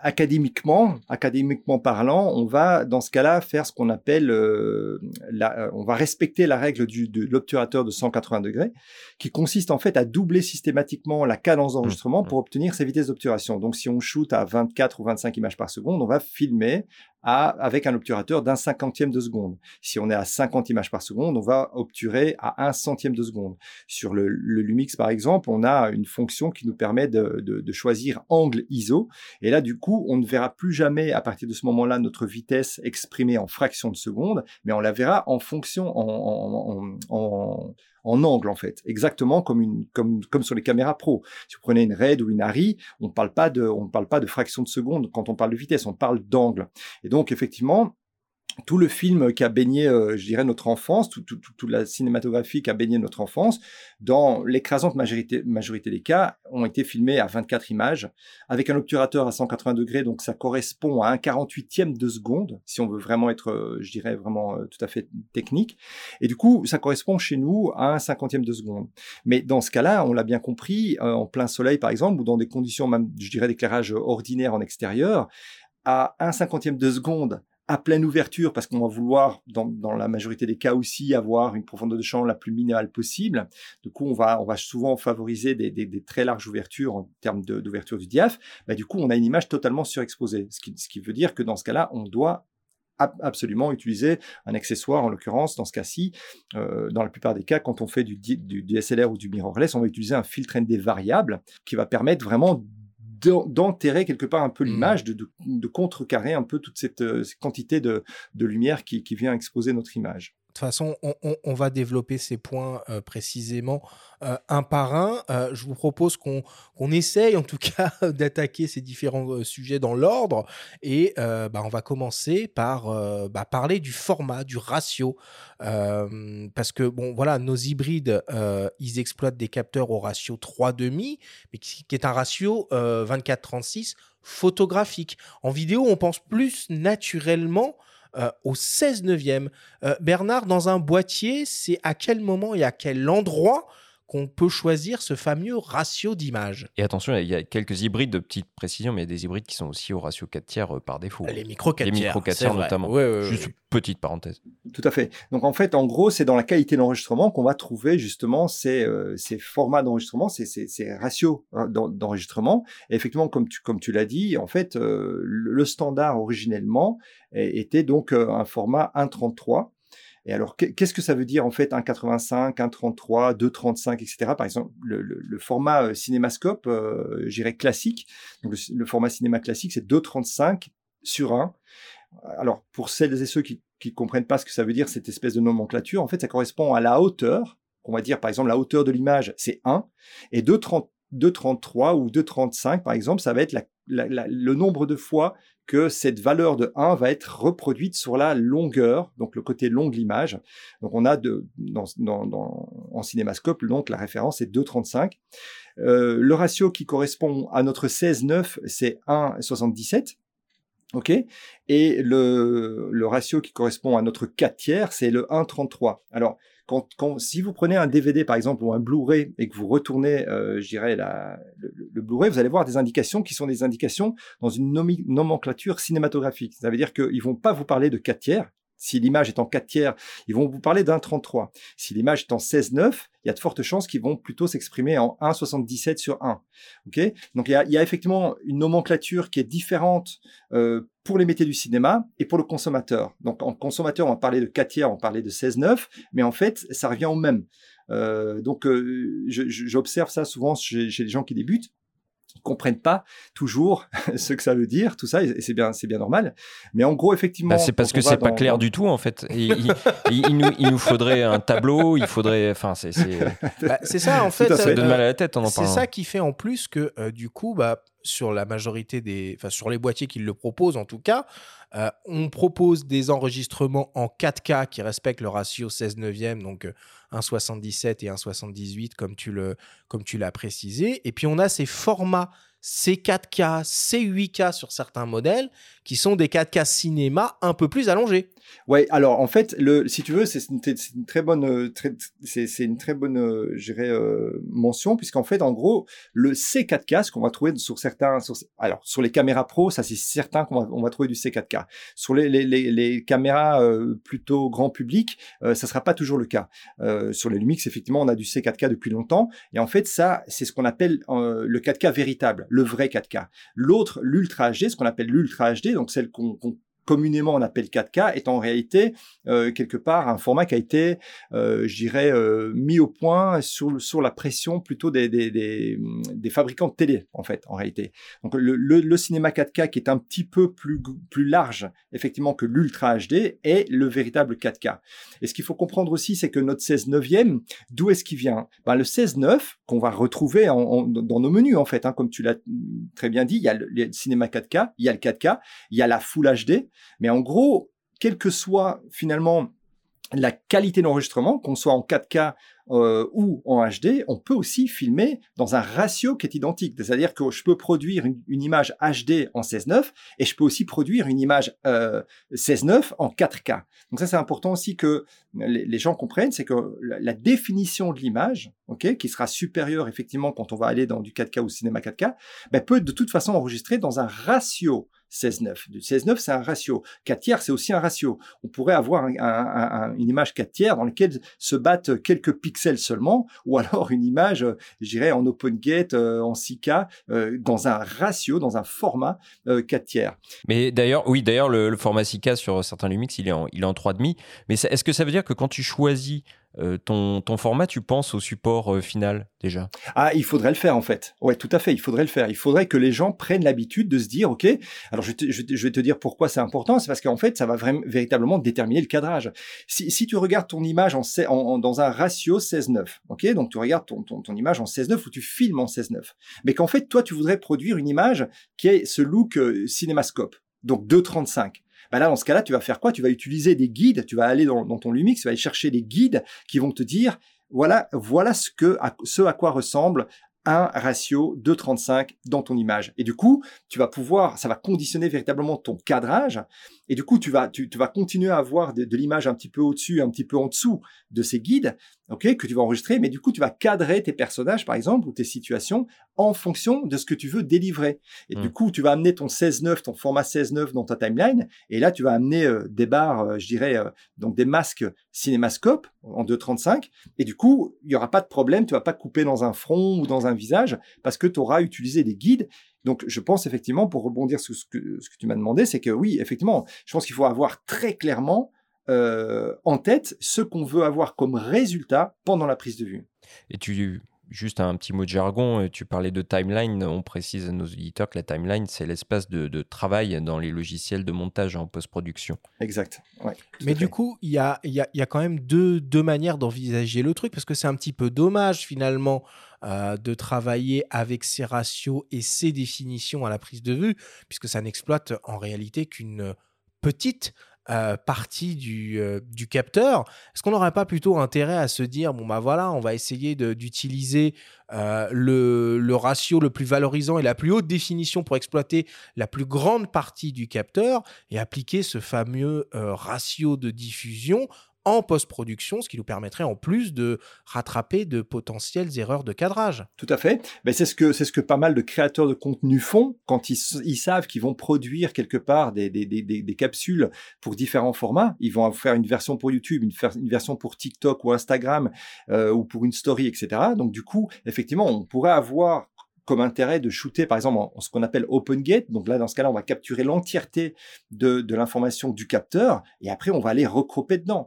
académiquement, académiquement parlant, on va dans ce cas-là faire ce qu'on appelle, euh, la, euh, on va respecter la règle du, de l'obturateur de 180 degrés, qui consiste en fait à doubler systématiquement la cadence d'enregistrement mmh. pour obtenir ces vitesses d'obturation. Donc si on shoot à 24 ou 25 images par seconde, on va filmer avec un obturateur d'un cinquantième de seconde. Si on est à 50 images par seconde, on va obturer à un centième de seconde. Sur le, Lumix, par exemple, on a une fonction qui nous permet de, choisir angle ISO. Et là, du coup, on ne verra plus jamais, à partir de ce moment-là, notre vitesse exprimée en fraction de seconde, mais on la verra en fonction, en en angle en fait, exactement comme une comme comme sur les caméras pro. Si vous prenez une RED ou une ARRI, on parle pas de on parle pas de fraction de seconde quand on parle de vitesse, on parle d'angle. Et donc effectivement, tout le film qui a baigné, euh, je dirais, notre enfance, toute la cinématographie qui a baigné notre enfance, dans l'écrasante majorité, des cas, ont été filmés à 24 images, avec un obturateur à 180 degrés, donc ça correspond à un 48e de seconde, si on veut vraiment être, euh, je dirais, vraiment euh, tout à fait technique. Et du coup, ça correspond chez nous à un 50e de seconde. Mais dans ce cas-là, on l'a bien compris, en plein soleil par exemple, ou dans des conditions même, je dirais, d'éclairage ordinaire en extérieur, à un cinquantième de seconde, à pleine ouverture parce qu'on va vouloir, dans, dans, la majorité des cas aussi, avoir une profondeur de champ la plus minimale possible. Du coup, on va, on va souvent favoriser des, très larges ouvertures en termes d'ouverture du diaph. Bah, du coup, on a une image totalement surexposée. Ce qui, ce qui veut dire que dans ce cas-là, on doit absolument utiliser un accessoire, en l'occurrence, dans ce cas-ci, euh, dans la plupart des cas, quand on fait du, du, DSLR ou du mirrorless, on va utiliser un filtre ND variable qui va permettre vraiment d'enterrer quelque part un peu mmh. l'image, de, de, contrecarrer un peu toute cette, euh, quantité de, de lumière qui, qui, vient exposer notre image. Toute façon, on, va développer ces points euh, précisément euh, un par un. je vous propose qu'on essaye en tout *laughs* cas d'attaquer ces différents sujets dans l'ordre. Et bah, on va commencer par bah, parler du format, du ratio. parce que, bon, voilà, nos hybrides, ils exploitent des capteurs au ratio 3,5, mais qui, qui, est un ratio 24-36 photographique. En vidéo, on pense plus naturellement euh, au 16 neuvième. Euh, Bernard, dans un boîtier, c'est à quel moment et à quel endroit qu'on peut choisir ce fameux ratio d'image. Et attention, il y a quelques hybrides de petites précisions, mais il y a des hybrides qui sont aussi au ratio 4 tiers euh, par défaut. Les micro 4 Les tiers. micro 4 c'est tiers notamment. Ouais, ouais, Juste ouais. petite parenthèse. Tout à fait. Donc en fait, en gros, c'est dans la qualité d'enregistrement qu'on va trouver justement ces, euh, ces formats d'enregistrement, ces, ces, ces ratios hein, d'en- d'enregistrement. Et effectivement, comme tu, comme tu l'as dit, en fait, euh, le standard originellement était donc euh, un format 1.33. Et alors, qu'est- qu'est-ce que ça veut dire en fait 1.85, 1.33, 2.35, etc. Par exemple, le, format euh, cinémascope, euh, je dirais classique. Donc le, format cinéma classique, c'est 2.35 sur 1. Alors, pour celles et ceux qui qui comprennent pas ce que ça veut dire, cette espèce de nomenclature, en fait, ça correspond à la hauteur. On va dire, par exemple, la hauteur de l'image, c'est 1. Et 2.30 2.33 ou 2.35, par exemple, ça va être le nombre de fois que cette valeur de 1 va être reproduite sur la longueur, donc le côté long de l'image. Donc on a de, dans, dans- en cinémascope, donc la référence est 2.35. Euh, le ratio qui correspond à notre 16.9, c'est 1.77. OK? Et le, le ratio qui correspond à notre 4 tiers, c'est le 1.33. Alors, quand, si vous prenez un DVD, par exemple, ou un Blu-ray, et que vous retournez, euh, je dirais, le, Blu-ray, vous allez voir des indications qui sont des indications dans une nomenclature cinématographique. Ça veut dire qu'ils vont pas vous parler de 4 tiers. Si l'image est en 4 tiers, ils vont vous parler d'un 33. Si l'image est en 16-9, il y a de fortes chances qu'ils vont plutôt s'exprimer en 1,77 sur 1. Ok? Donc il y, a, y a effectivement une nomenclature qui est différente euh, pour les métiers du cinéma et pour le consommateur. Donc en consommateur, on va parler de 4 tiers, on parlait de 16-9, mais en fait, ça revient au même. Euh, donc euh, j'observe ça souvent chez les gens qui débutent ils comprennent pas toujours *laughs* ce que ça veut dire, tout ça, et c'est bien, c'est bien normal. Mais en gros, effectivement, Bah, c'est parce que c'est pas dans- clair du tout en fait. Et il, il- il nous, il nous faudrait un tableau, il faudrait. Enfin, c'est. c'est- Bah, c'est ça, en *laughs* fait. fait. Ça euh, donne mal à la tête en en C'est parlant. ça qui fait en plus que, euh, du coup, bah, sur la majorité des. Enfin, sur les boîtiers qui le proposent, en tout cas, euh, on propose des enregistrements en 4K qui respectent le ratio 16 neuvième, donc euh, 1,77 et 1,78, comme tu comme tu l'as précisé. Et puis, on a ces formats C4K, C8K sur certains modèles qui sont des 4K cinéma un peu plus allongés. Ouais, alors en fait, le, si tu veux, c'est une, très bonne, c'est une très bonne, mention, puisqu'en fait, en gros, le C4K, ce qu'on va trouver sur certains, alors sur les caméras pro, ça c'est certain qu'on va, trouver du C4K. Sur les, caméras euh, plutôt grand public, euh, ça sera pas toujours le cas. Euh, sur les Lumix, effectivement, on a du C4K depuis longtemps, et en fait, ça, c'est ce qu'on appelle euh, le 4K véritable, le vrai 4K. L'autre, l'Ultra HD, ce qu'on appelle l'Ultra HD, donc celle qu'on communément on appelle 4K, est en réalité euh, quelque part un format qui a été, euh, je dirais, euh, mis au point sur, sur la pression plutôt des, des, des, des fabricants de télé, en fait, en réalité. Donc le, le, le cinéma 4K qui est un petit peu plus, plus large, effectivement, que l'Ultra HD, est le véritable 4K. Et ce qu'il faut comprendre aussi, c'est que notre 16 neuvième, d'où est-ce qu'il vient? Ben, Le 16 9, qu'on va retrouver en, en, dans nos menus, en fait, hein, comme tu l'as très bien dit, il y a le, le cinéma 4K, il y a le 4K, il y a la Full HD, mais en gros, quel que soit finalement la qualité d'enregistrement, qu'on soit en 4K euh, ou en HD, on peut aussi filmer dans un ratio qui est identique. C'est-à-dire que je peux produire une, image HD en 16.9 et je peux aussi produire une image euh, 16.9 en 4K. Donc ça, c'est important aussi que les, gens comprennent, c'est que la, définition de l'image, ok, qui sera supérieure effectivement quand on va aller dans du 4K ou cinéma 4K, ben, peut de toute façon enregistrer dans un ratio 16-9. 16-9, c'est un ratio. 4 tiers, c'est aussi un ratio. On pourrait avoir un, un, un, une image 4 tiers dans laquelle se battent quelques pixels seulement, ou alors une image, je dirais, en open gate, euh, en 6K, euh, dans un ratio, dans un format euh, 4 tiers. Mais d'ailleurs, oui, d'ailleurs, le, le, format 6K sur certains Lumix, il est en, il est en 3,5. Mais est-ce que ça veut dire que quand tu choisis euh, ton, ton, format, tu penses au support euh, final déjà? Ah, il faudrait le faire en fait. Ouais, tout à fait, il faudrait le faire. Il faudrait que les gens prennent l'habitude de se dire, ok, alors je, je, je vais te dire pourquoi c'est important, c'est parce qu'en fait, ça va vraiment, véritablement déterminer le cadrage. Si, si tu regardes ton image en, en, dans un ratio 16-9, ok, donc tu regardes ton, ton, ton image en 16-9 ou tu filmes en 16-9, mais qu'en fait, toi, tu voudrais produire une image qui ait ce look euh, cinémascope, donc 2.35 ben là, dans ce cas-là, tu vas faire quoi? Tu vas utiliser des guides, tu vas aller dans, ton Lumix, tu vas aller chercher des guides qui vont te dire, voilà, voilà ce, que, à, ce à quoi ressemble un ratio 2,35 dans ton image. Et du coup, tu vas pouvoir, ça va conditionner véritablement ton cadrage. Et du coup, tu vas, tu, tu vas continuer à avoir de, de l'image un petit peu au-dessus, un petit peu en dessous de ces guides. ok, que tu vas enregistrer, mais du coup, tu vas cadrer tes personnages, par exemple, ou tes situations en fonction de ce que tu veux délivrer. Et du Mm. coup, tu vas amener ton 16-9, ton format 16-9 dans ta timeline, et là, tu vas amener euh, des barres, euh, je dirais, euh, donc des masques cinémascope en 2.35, et du coup, il y aura pas de problème, tu vas pas couper dans un front ou dans un visage, parce que tu auras utilisé des guides. Donc, je pense effectivement, pour rebondir sur ce que, tu m'as demandé, c'est que oui, effectivement, je pense qu'il faut avoir très clairement euh, en tête ce qu'on veut avoir comme résultat pendant la prise de vue. Et tu, juste un petit mot de jargon, euh, tu parlais de timeline. On précise à nos auditeurs que la timeline, c'est l'espace de, de travail dans les logiciels de montage en post-production. Exact. Ouais, Mais du coup, il y a, il y, a, il y a quand même deux, deux manières d'envisager le truc, parce que c'est un petit peu dommage finalement euh, de travailler avec ces ratios et ces définitions à la prise de vue, puisque ça n'exploite en réalité qu'une petite euh, partie du, euh, du capteur. Est-ce qu'on n'aurait pas plutôt intérêt à se dire, bon bah voilà, on va essayer d'utiliser euh, le, ratio le plus valorisant et la plus haute définition pour exploiter la plus grande partie du capteur et appliquer ce fameux ratio de diffusion en post-production, ce qui nous permettrait en plus de rattraper de potentielles erreurs de cadrage. Tout à fait. Mais c'est ce que c'est ce que pas mal de créateurs de contenu font quand ils, savent qu'ils vont produire quelque part des, des, des, des, capsules pour différents formats. Ils vont faire une version pour YouTube, une version pour TikTok ou Instagram euh, ou pour une story, etc. Donc du coup, effectivement, on pourrait avoir comme intérêt de shooter, par exemple, en, ce qu'on appelle open gate. Donc là, dans ce cas-là, on va capturer l'entièreté de, de l'information du capteur et après, on va aller recroper dedans.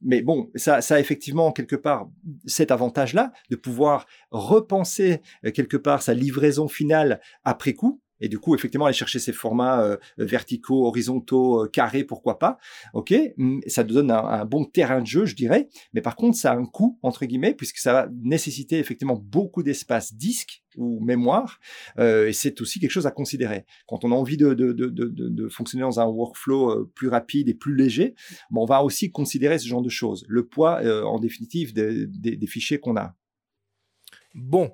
Mais bon, ça, ça a effectivement quelque part cet avantage-là de pouvoir repenser euh, quelque part sa livraison finale après coup. Et du coup, effectivement, aller chercher ces formats euh, verticaux, horizontaux, euh, carrés, pourquoi pas. Ok, Mm, ça te donne un, bon terrain de jeu, je dirais. Mais par contre, ça a un coût entre guillemets puisque ça va nécessiter effectivement beaucoup d'espace disque ou mémoire. Euh, et c'est aussi quelque chose à considérer. Quand on a envie de, fonctionner dans un workflow euh, plus rapide et plus léger, bon, on va aussi considérer ce genre de choses. Le poids, euh, en définitive, des fichiers qu'on a. Bon,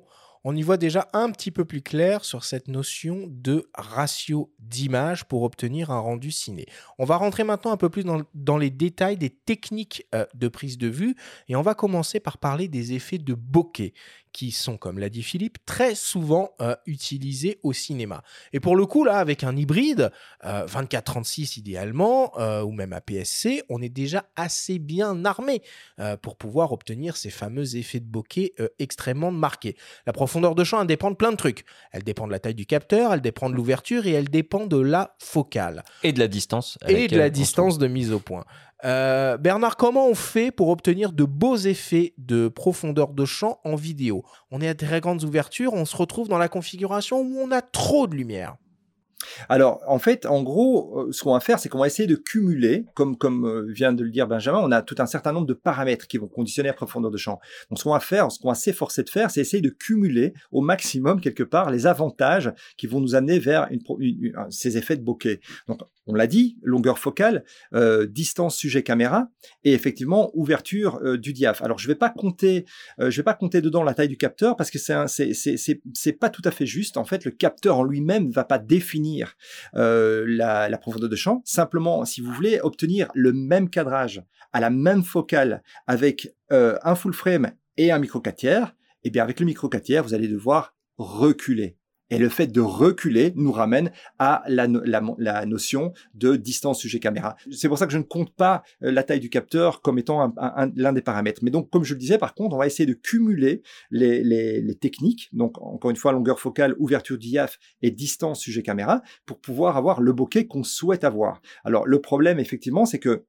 on y voit déjà un petit peu plus clair sur cette notion de ratio d'image pour obtenir un rendu ciné. On va rentrer maintenant un peu plus dans, les détails des techniques euh, de prise de vue et on va commencer par parler des effets de bokeh qui sont, comme l'a dit Philippe, très souvent euh, utilisés au cinéma. Et pour le coup, là, avec un hybride, euh, 24-36 idéalement, euh, ou même APS-C, on est déjà assez bien armé euh, pour pouvoir obtenir ces fameux effets de bokeh euh, extrêmement marqués. La profondeur de champ, elle dépend de plein de trucs. Elle dépend de la taille du capteur, elle dépend de l'ouverture et elle dépend de la focale Et de la distance. et de la distance de mise au point. Euh, Bernard, comment on fait pour obtenir de beaux effets de profondeur de champ en vidéo? On est à très grandes ouvertures, on se retrouve dans la configuration où on a trop de lumière. Alors, en fait, en gros, euh, ce qu'on va faire, c'est qu'on va essayer de cumuler, comme, comme euh, vient de le dire Benjamin, on a tout un certain nombre de paramètres qui vont conditionner la profondeur de champ. Donc, ce qu'on va faire, ce qu'on va s'efforcer de faire, c'est essayer de cumuler au maximum, quelque part, les avantages qui vont nous amener vers ces effets de bokeh. Donc, on l'a dit, longueur focale, euh, distance sujet caméra, et effectivement, ouverture du diaph. Alors, je vais pas compter, euh, vais pas compter dedans la taille du capteur parce que c'est pas tout à fait juste. En fait, le capteur en lui-même va pas définir euh, la, profondeur de champ. Simplement, si vous voulez obtenir le même cadrage à la même focale avec euh, un full frame et un micro 4 tiers, eh bien avec le micro 4 tiers, vous allez devoir reculer. Et le fait de reculer nous ramène à la, no- la, la notion de distance sujet caméra. C'est pour ça que je ne compte pas euh, la taille du capteur comme étant un- un- un- l'un des paramètres. Mais donc, comme je le disais, par contre, on va essayer de cumuler les, les, les techniques. Donc, encore une fois, longueur focale, ouverture d'IAF et distance sujet caméra pour pouvoir avoir le bokeh qu'on souhaite avoir. Alors, le problème, effectivement, c'est que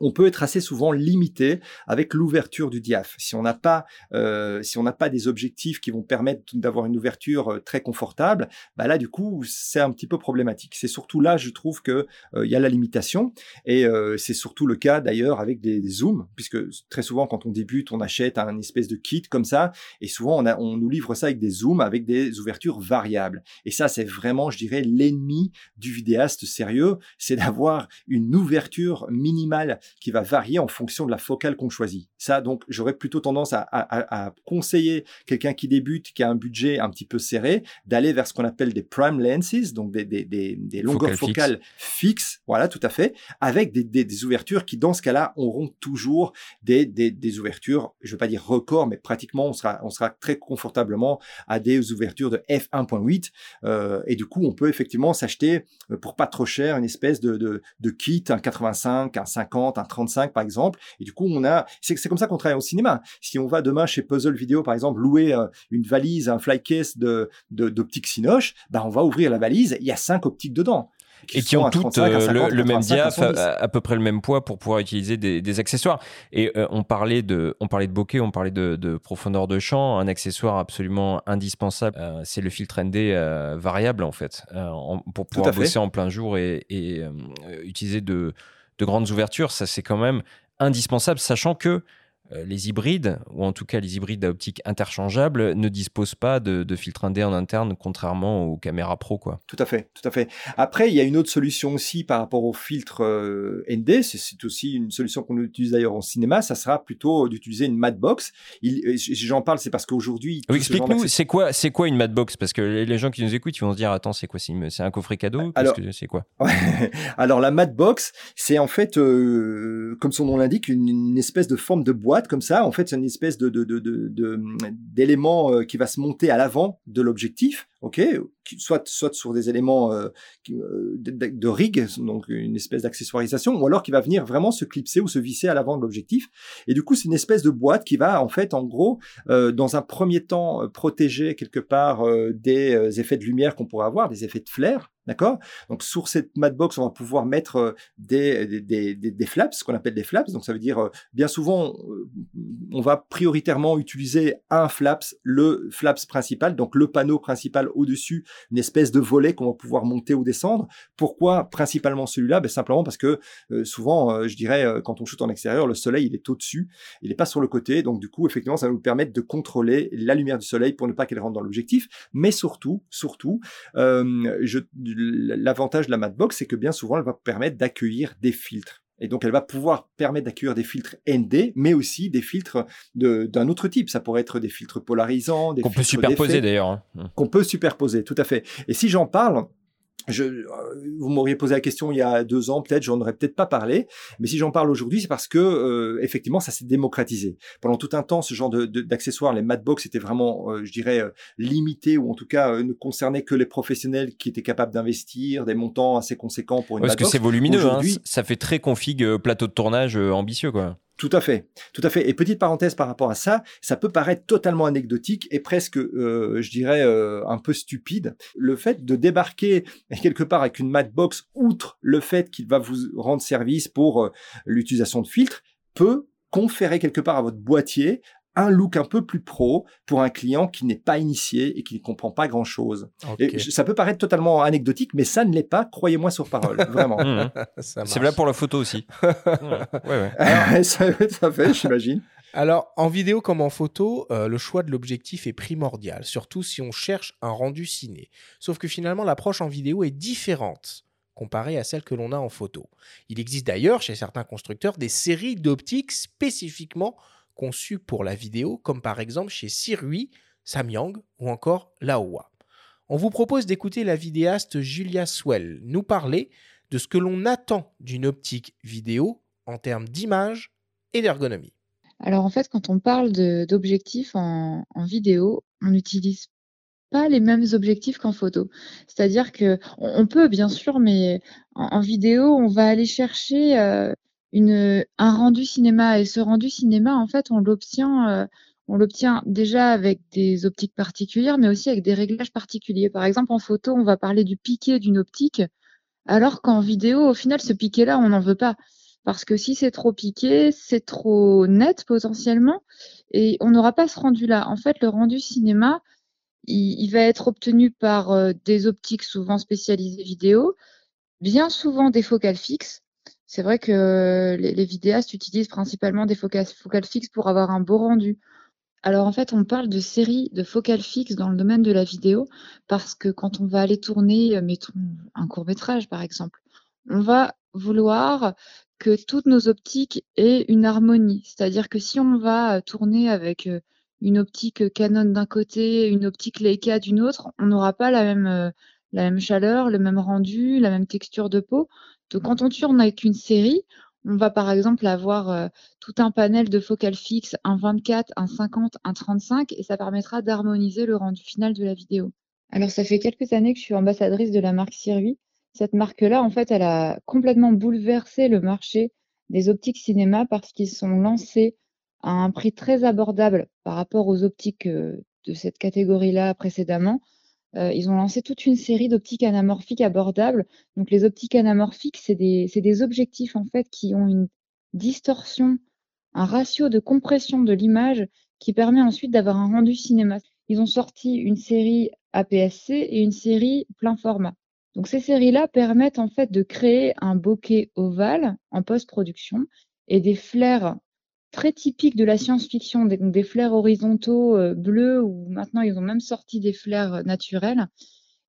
on peut être assez souvent limité avec l'ouverture du diaph. Si on n'a pas, euh, si on n'a pas des objectifs qui vont permettre d'avoir une ouverture euh, très confortable, bah là du coup c'est un petit peu problématique. C'est surtout là, je trouve que euh, il y a la limitation et euh, c'est surtout le cas d'ailleurs avec des, des zooms, puisque très souvent quand on débute, on achète un espèce de kit comme ça et souvent on, a, on nous livre ça avec des zooms avec des ouvertures variables. Et ça c'est vraiment, je dirais, l'ennemi du vidéaste sérieux, c'est d'avoir une ouverture minimale qui va varier en fonction de la focale qu'on choisit. Ça, donc, j'aurais plutôt tendance à, à, à conseiller quelqu'un qui débute, qui a un budget un petit peu serré, d'aller vers ce qu'on appelle des prime lenses, donc des, des, des, des longueurs focales fixes. voilà, tout à fait, avec des, des, ouvertures qui, dans ce cas-là, auront toujours des, ouvertures, je veux pas dire record, mais pratiquement, on sera, on sera très confortablement à des ouvertures de f1.8, euh, et du coup, on peut effectivement s'acheter euh, pour pas trop cher une espèce de, de, de kit, un 85, un 50, un 35 par exemple, et du coup, on a, c'est comme ça qu'on travaille au cinéma. Si on va demain chez Puzzle Video, par exemple, louer euh, une valise, un flycase de d'optique Sinoche, bah on va ouvrir la valise, il y a cinq optiques dedans et qui ont toutes euh, le, même diaph, à, peu près le même poids pour pouvoir utiliser des, accessoires. Et euh, on parlait de, on parlait de bokeh, on parlait de, profondeur de champ. Un accessoire absolument indispensable, euh, c'est le filtre ND variable en fait, pour pouvoir bosser en plein jour et, et utiliser de, de grandes ouvertures. Ça c'est quand même indispensable, sachant que les hybrides, ou en tout cas les hybrides à optique interchangeable, ne disposent pas de, de filtre indé en interne, contrairement aux caméras pro. Quoi. Tout à fait, tout à fait. Après, il y a une autre solution aussi par rapport au filtre euh, ND, c'est aussi une solution qu'on utilise d'ailleurs en cinéma, ça sera plutôt d'utiliser une matbox. J'en parle, c'est parce qu'aujourd'hui... Oui, Explique-nous, c'est quoi, c'est quoi une matbox Parce que les gens qui nous écoutent, ils vont se dire, attends, c'est quoi C'est un coffret cadeau? Alors, c'est quoi? *laughs* Alors la matbox, c'est en fait, euh, comme son nom l'indique, une, une espèce de forme de boîte comme ça, en fait, c'est une espèce de, d'élément euh, qui va se monter à l'avant de l'objectif, ok, soit soit sur des éléments euh, euh, de, rig, donc une espèce d'accessoirisation, ou alors qui va venir vraiment se clipser ou se visser à l'avant de l'objectif. Et du coup, c'est une espèce de boîte qui va en fait, en gros, dans un premier temps, protéger quelque part des effets de lumière qu'on pourrait avoir, des effets de flair, D'accord? Donc sur cette matbox, on va pouvoir mettre euh, des, flaps, ce qu'on appelle des flaps. Donc ça veut dire, euh, bien souvent, euh, on va prioritairement utiliser un flaps, le flaps principal, donc le panneau principal au-dessus, une espèce de volet qu'on va pouvoir monter ou descendre. Pourquoi principalement celui-là? Ben, Simplement parce que souvent, je dirais, quand on shoot en extérieur, le soleil, il est au-dessus, il n'est pas sur le côté. Donc du coup, effectivement, ça va nous permettre de contrôler la lumière du soleil pour ne pas qu'elle rentre dans l'objectif. Mais surtout, surtout, je l'avantage de la Matbox, c'est que bien souvent, elle va permettre d'accueillir des filtres. Et donc, elle va pouvoir permettre d'accueillir des filtres ND, mais aussi des filtres d'un autre type. Ça pourrait être des filtres polarisants, des qu'on peut superposer d'ailleurs. Hein. Qu'on peut superposer, tout à fait. Et si j'en parle, je, euh, vous m'auriez posé la question il y a deux ans, peut-être, j'en aurais peut-être pas parlé. Mais si j'en parle aujourd'hui, c'est parce que euh, effectivement, ça s'est démocratisé. Pendant tout un temps, ce genre de, d'accessoires, les Madbox, étaient vraiment, euh, je dirais, limités ou en tout cas ne concernaient que les professionnels qui étaient capables d'investir des montants assez conséquents pour une Parce que c'est volumineux, hein, ça fait très config plateau de tournage ambitieux, quoi. Tout à fait, tout à fait. Et petite parenthèse par rapport à ça, ça peut paraître totalement anecdotique et presque, euh, je dirais, euh, un peu stupide. Le fait de débarquer quelque part avec une matbox, outre le fait qu'il va vous rendre service pour euh, l'utilisation de filtres, peut conférer quelque part à votre boîtier un look un peu plus pro pour un client qui n'est pas initié et qui ne comprend pas grand chose. ça peut paraître totalement anecdotique, mais ça ne l'est pas, croyez-moi sur parole, *laughs* vraiment. Mmh. C'est là pour la photo aussi. *laughs* ouais, ouais. ça, fait, j'imagine. Alors, en vidéo comme en photo, euh, le choix de l'objectif est primordial, surtout si on cherche un rendu ciné. Sauf que finalement, l'approche en vidéo est différente comparée à celle que l'on a en photo. Il existe d'ailleurs chez certains constructeurs des séries d'optiques spécifiquement conçus pour la vidéo, comme par exemple chez Sirui, Samyang ou encore Laowa. On vous propose d'écouter la vidéaste Julia Swell nous parler de ce que l'on attend d'une optique vidéo en termes d'image et d'ergonomie. Alors en fait, quand on parle d'objectifs en, vidéo, on n'utilise pas les mêmes objectifs qu'en photo. C'est-à-dire que on, peut bien sûr, mais en, vidéo, on va aller chercher euh, une, un rendu cinéma. Et ce rendu cinéma, en fait, on l'obtient, euh, on l'obtient déjà avec des optiques particulières, mais aussi avec des réglages particuliers. Par exemple, en photo, on va parler du piqué d'une optique, alors qu'en vidéo, au final, ce piqué-là, on n'en veut pas. Parce que si c'est trop piqué, c'est trop net potentiellement, et on n'aura pas ce rendu-là. En fait, le rendu cinéma, il, il va être obtenu par euh, des optiques souvent spécialisées vidéo, bien souvent des focales fixes, c'est vrai que les, vidéastes utilisent principalement des focales, fixes pour avoir un beau rendu. Alors en fait, on parle de séries de focales fixes dans le domaine de la vidéo parce que quand on va aller tourner, euh, mettons un court métrage par exemple, on va vouloir que toutes nos optiques aient une harmonie. C'est-à-dire que si on va tourner avec une optique Canon d'un côté, une optique Leica d'une autre, on n'aura pas la même chaleur, le même rendu, la même texture de peau. Donc quand on tourne avec une série, on va par exemple avoir tout un panel de focales fixes, un 24, un 50, un 35, et ça permettra d'harmoniser le rendu final de la vidéo. Alors ça fait quelques années que je suis ambassadrice de la marque Sirui. Cette marque-là, en fait, elle a complètement bouleversé le marché des optiques cinéma parce qu'ils sont lancés à un prix très abordable par rapport aux optiques de cette catégorie-là précédemment. Ils ont lancé toute une série d'optiques anamorphiques abordables. Donc les optiques anamorphiques, c'est des, des, objectifs en fait qui ont une distorsion, un ratio de compression de l'image qui permet ensuite d'avoir un rendu cinéma. Ils ont sorti une série APS-C et une série plein format. Donc ces séries-là permettent en fait de créer un bokeh ovale en post-production et des flares très typiques de la science-fiction, des, des flares horizontaux euh, bleus ou maintenant ils ont même sorti des flares naturels.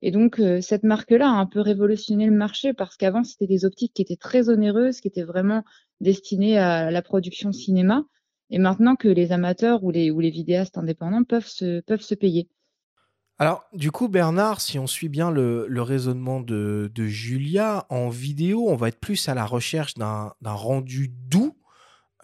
Et donc euh, cette marque-là a un peu révolutionné le marché parce qu'avant c'était des optiques qui étaient très onéreuses, qui étaient vraiment destinées à la production cinéma. Et maintenant que les amateurs ou les, vidéastes indépendants peuvent se, peuvent se payer. Alors, du coup, Bernard, si on suit bien le, raisonnement de, Julia, en vidéo, on va être plus à la recherche d'un rendu doux,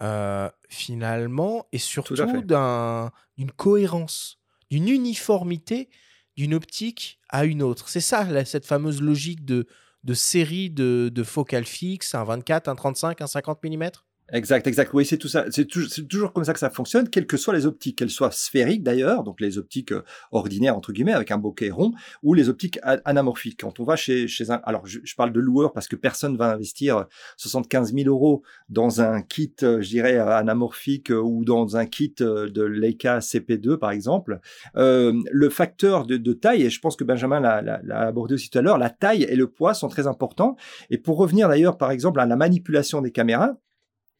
euh, finalement, et surtout d'une cohérence, d'une uniformité d'une optique à une autre. C'est ça, cette fameuse logique de, de série de, de focales fixes, un 24, un 35, un 50 mm Exact, exact. Oui, c'est tout ça. C'est toujours comme ça que ça fonctionne, quelles que soient les optiques, qu'elles soient sphériques d'ailleurs, donc les optiques euh, ordinaires entre guillemets avec un bokeh rond, ou les optiques anamorphiques. Quand on va chez chez un, alors je, parle de loueur parce que personne va investir 75 000 euros dans un kit, euh, je dirais anamorphique euh, ou dans un kit de Leica CP2 par exemple. Euh, le facteur de, de, taille, et je pense que Benjamin l'a abordé aussi tout à l'heure, la taille et le poids sont très importants. Et pour revenir d'ailleurs par exemple à la manipulation des caméras,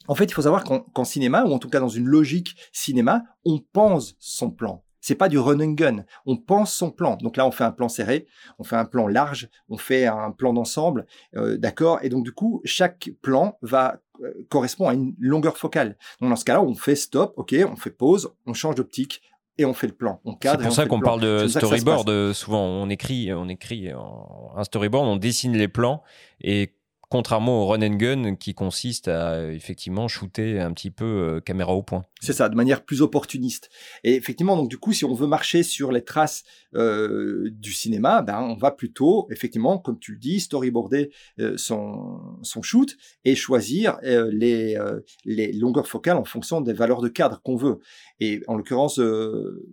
en fait, il faut savoir qu'en cinéma, ou en tout cas dans une logique cinéma, on pense son plan. C'est pas du run and gun. On pense son plan. Donc là, on fait un plan serré, on fait un plan large, on fait un plan d'ensemble, euh, d'accord. Et donc du coup, chaque plan va euh, correspond à une longueur focale. Donc dans ce cas-là, on fait stop, ok, on fait pause, on change d'optique, et on fait le plan. On cadre. C'est pour ça qu'on parle de storyboard. Souvent, on écrit, on écrit un storyboard, on dessine les plans et contrairement au run and gun qui consiste à effectivement shooter un petit peu euh, caméra au point. C'est ça, de manière plus opportuniste. Et effectivement, donc du coup, si on veut marcher sur les traces euh, du cinéma, ben on va plutôt, effectivement, comme tu le dis, storyboarder euh, son, son shoot et choisir les, les longueurs focales en fonction des valeurs de cadre qu'on veut. Et en l'occurrence,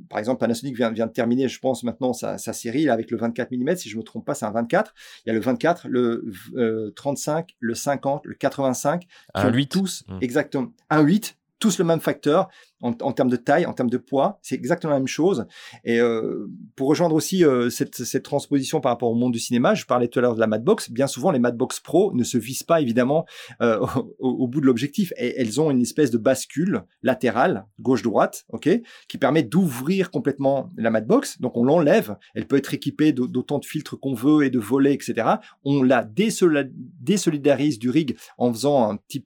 par exemple, Panasonic vient, vient de terminer, je pense maintenant sa, sa série avec le 24 mm. Si je me trompe pas, c'est un 24. Il y a le 24, le 35, le 50, le 85. Un 8. Tous, mmh. exactement. Un 8 tous le même facteur en, termes de taille, en termes de poids, c'est exactement la même chose. Et euh, pour rejoindre aussi euh, cette, transposition par rapport au monde du cinéma, je parlais tout à l'heure de la Madbox. Bien souvent, les Madbox Pro ne se visent pas évidemment euh, *laughs* au, bout de l'objectif. Elles ont une espèce de bascule latérale, gauche-droite, ok, qui permet d'ouvrir complètement la Madbox. Donc on l'enlève. Elle peut être équipée d'autant de filtres qu'on veut et de volets, etc. On la désolidarise du rig en faisant un petit,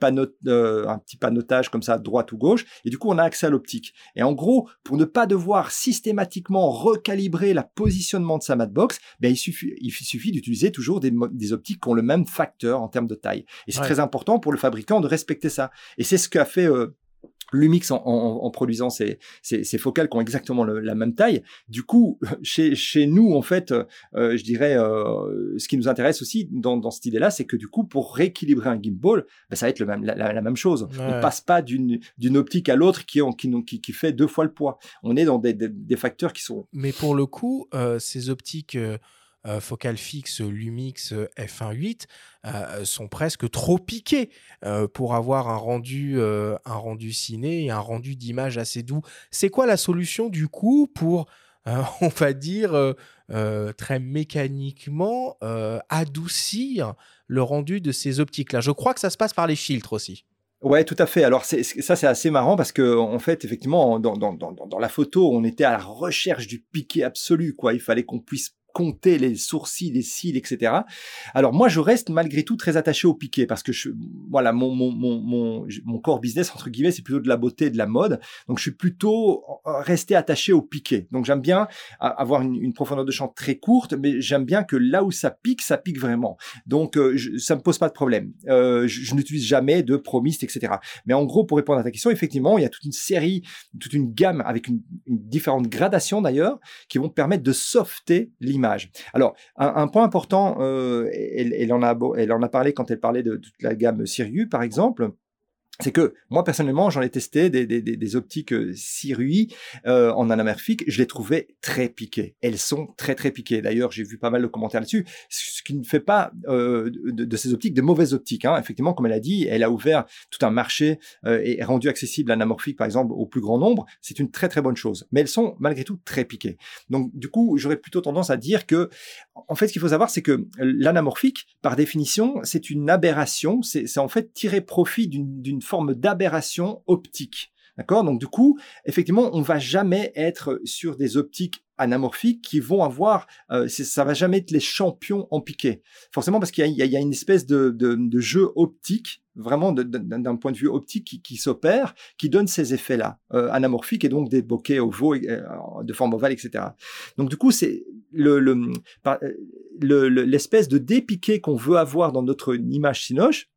euh, un petit panotage comme ça, droite ou gauche. Et du coup, on a accès l'optique. Et en gros, pour ne pas devoir systématiquement recalibrer la positionnement de sa matbox, ben, il suffit, il suffit d'utiliser toujours des, des, optiques qui ont le même facteur en termes de taille. Et c'est très important pour le fabricant de respecter ça. Et c'est ce qu'a fait euh, Lumix en, en, en, produisant ces, ces, ces, focales qui ont exactement la même taille. Du coup, *laughs* chez, chez nous, en fait, euh, je dirais, euh, ce qui nous intéresse aussi dans, dans cette idée-là, c'est que du coup, pour rééquilibrer un gimbal, ben, ça va être le même, la, la, même chose. On On passe pas d'une optique à l'autre qui, qui, qui, fait deux fois le poids. On est dans des, des, des facteurs qui sont... Mais pour le coup, euh, ces optiques euh, euh, focale fixe Lumix euh, f1.8 euh, sont presque trop piqués pour avoir un rendu, un rendu ciné et un rendu d'image assez doux. C'est quoi la solution du coup pour, *laughs* on va dire, très mécaniquement adoucir le rendu de ces optiques-là? Je crois que ça se passe par les filtres aussi. Ouais, tout à fait. Alors ça, c'est assez marrant parce que en fait, effectivement, dans, dans, dans, dans, la photo, on était à la recherche du piqué absolu. Quoi, il fallait qu'on puisse compter les sourcils, les cils, etc. Alors moi, je reste malgré tout très attaché au piqué parce que je, voilà, mon, corps business, entre guillemets, c'est plutôt de la beauté de la mode. Donc je suis plutôt resté attaché au piqué. Donc j'aime bien avoir une, profondeur de champ très courte, mais j'aime bien que là où ça pique, ça pique vraiment. Donc euh, je, ça me pose pas de problème. Euh, je, n'utilise jamais de promiste, etc. Mais en gros, pour répondre à ta question, effectivement, il y a toute une série, toute une gamme avec une, une différente gradation d'ailleurs, qui vont permettre de softer l'image. Alors, un, point important, euh, en a, elle en a parlé quand elle parlait de toute la gamme Sirius, par exemple c'est que moi personnellement j'en ai testé des, des, des optiques euh, Sirui euh, en anamorphique, je les trouvais très piquées. Elles sont très très piquées. D'ailleurs j'ai vu pas mal de commentaires là-dessus, ce qui ne fait pas euh, de, ces optiques de mauvaises optiques. Hein. Effectivement, comme elle a dit, elle a ouvert tout un marché et rendu accessible l'anamorphique par exemple au plus grand nombre. C'est une très très bonne chose. Mais elles sont malgré tout très piquées. Donc du coup j'aurais plutôt tendance à dire que en fait ce qu'il faut savoir c'est que l'anamorphique par définition c'est une aberration. C'est en fait tirer profit d'une forme d'aberration optique. D'accord? Donc du coup, effectivement, on va jamais être sur des optiques anamorphiques qui vont avoir, euh, ça va jamais être les champions en piqué. Forcément parce qu'il y, a, une espèce de, jeu optique, vraiment d'un point de vue optique qui, s'opère, qui donne ces effets-là, euh, anamorphiques et donc des bokeh ovaux euh, de forme ovale, etc. Donc du coup, c'est l'espèce le, le, de dépiqué qu'on veut avoir dans notre image sinoche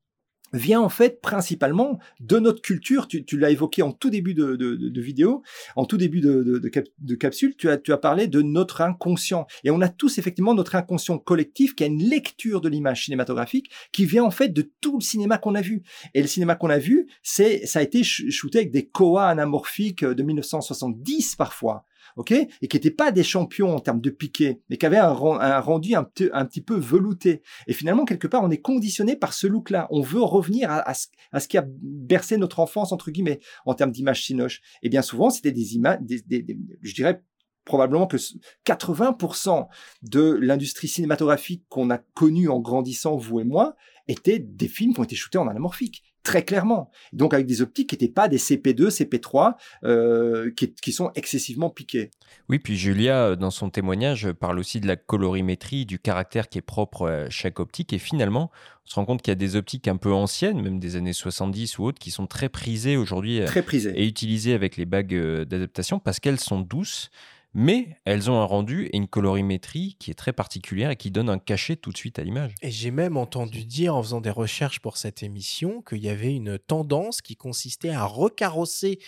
vient en fait principalement de notre culture. Tu, tu l'as évoqué en tout début de, de, de, vidéo, en tout début de, de, capsule, tu as, tu as parlé de notre inconscient. Et on a tous effectivement notre inconscient collectif qui a une lecture de l'image cinématographique qui vient en fait de tout le cinéma qu'on a vu. Et le cinéma qu'on a vu, c'est ça a été shooté avec des koa anamorphiques de 1970 parfois ok, et qui n'étaient pas des champions en termes de piqué, mais qui avaient un, rendu un, un, petit peu velouté. Et finalement, quelque part, on est conditionné par ce look-là. On veut revenir à, ce, qui a bercé notre enfance, entre guillemets, en termes d'image sinoche. Et bien souvent, c'était des images, je dirais probablement que 80% de l'industrie cinématographique qu'on a connue en grandissant, vous et moi, étaient des films qui ont été shootés en anamorphique très clairement. Donc avec des optiques qui n'étaient pas des CP2, CP3, euh, qui, qui, sont excessivement piquées. Oui, puis Julia, euh, dans son témoignage, parle aussi de la colorimétrie, du caractère qui est propre à chaque optique. Et finalement, on se rend compte qu'il y a des optiques un peu anciennes, même des années 70 ou autres, qui sont très prisées aujourd'hui. Euh, très prisées. Et utilisées avec les bagues d'adaptation parce qu'elles sont douces mais elles ont un rendu et une colorimétrie qui est très particulière et qui donne un cachet tout de suite à l'image. Et j'ai même entendu dire en faisant des recherches pour cette émission qu'il y avait une tendance qui consistait à recarrosser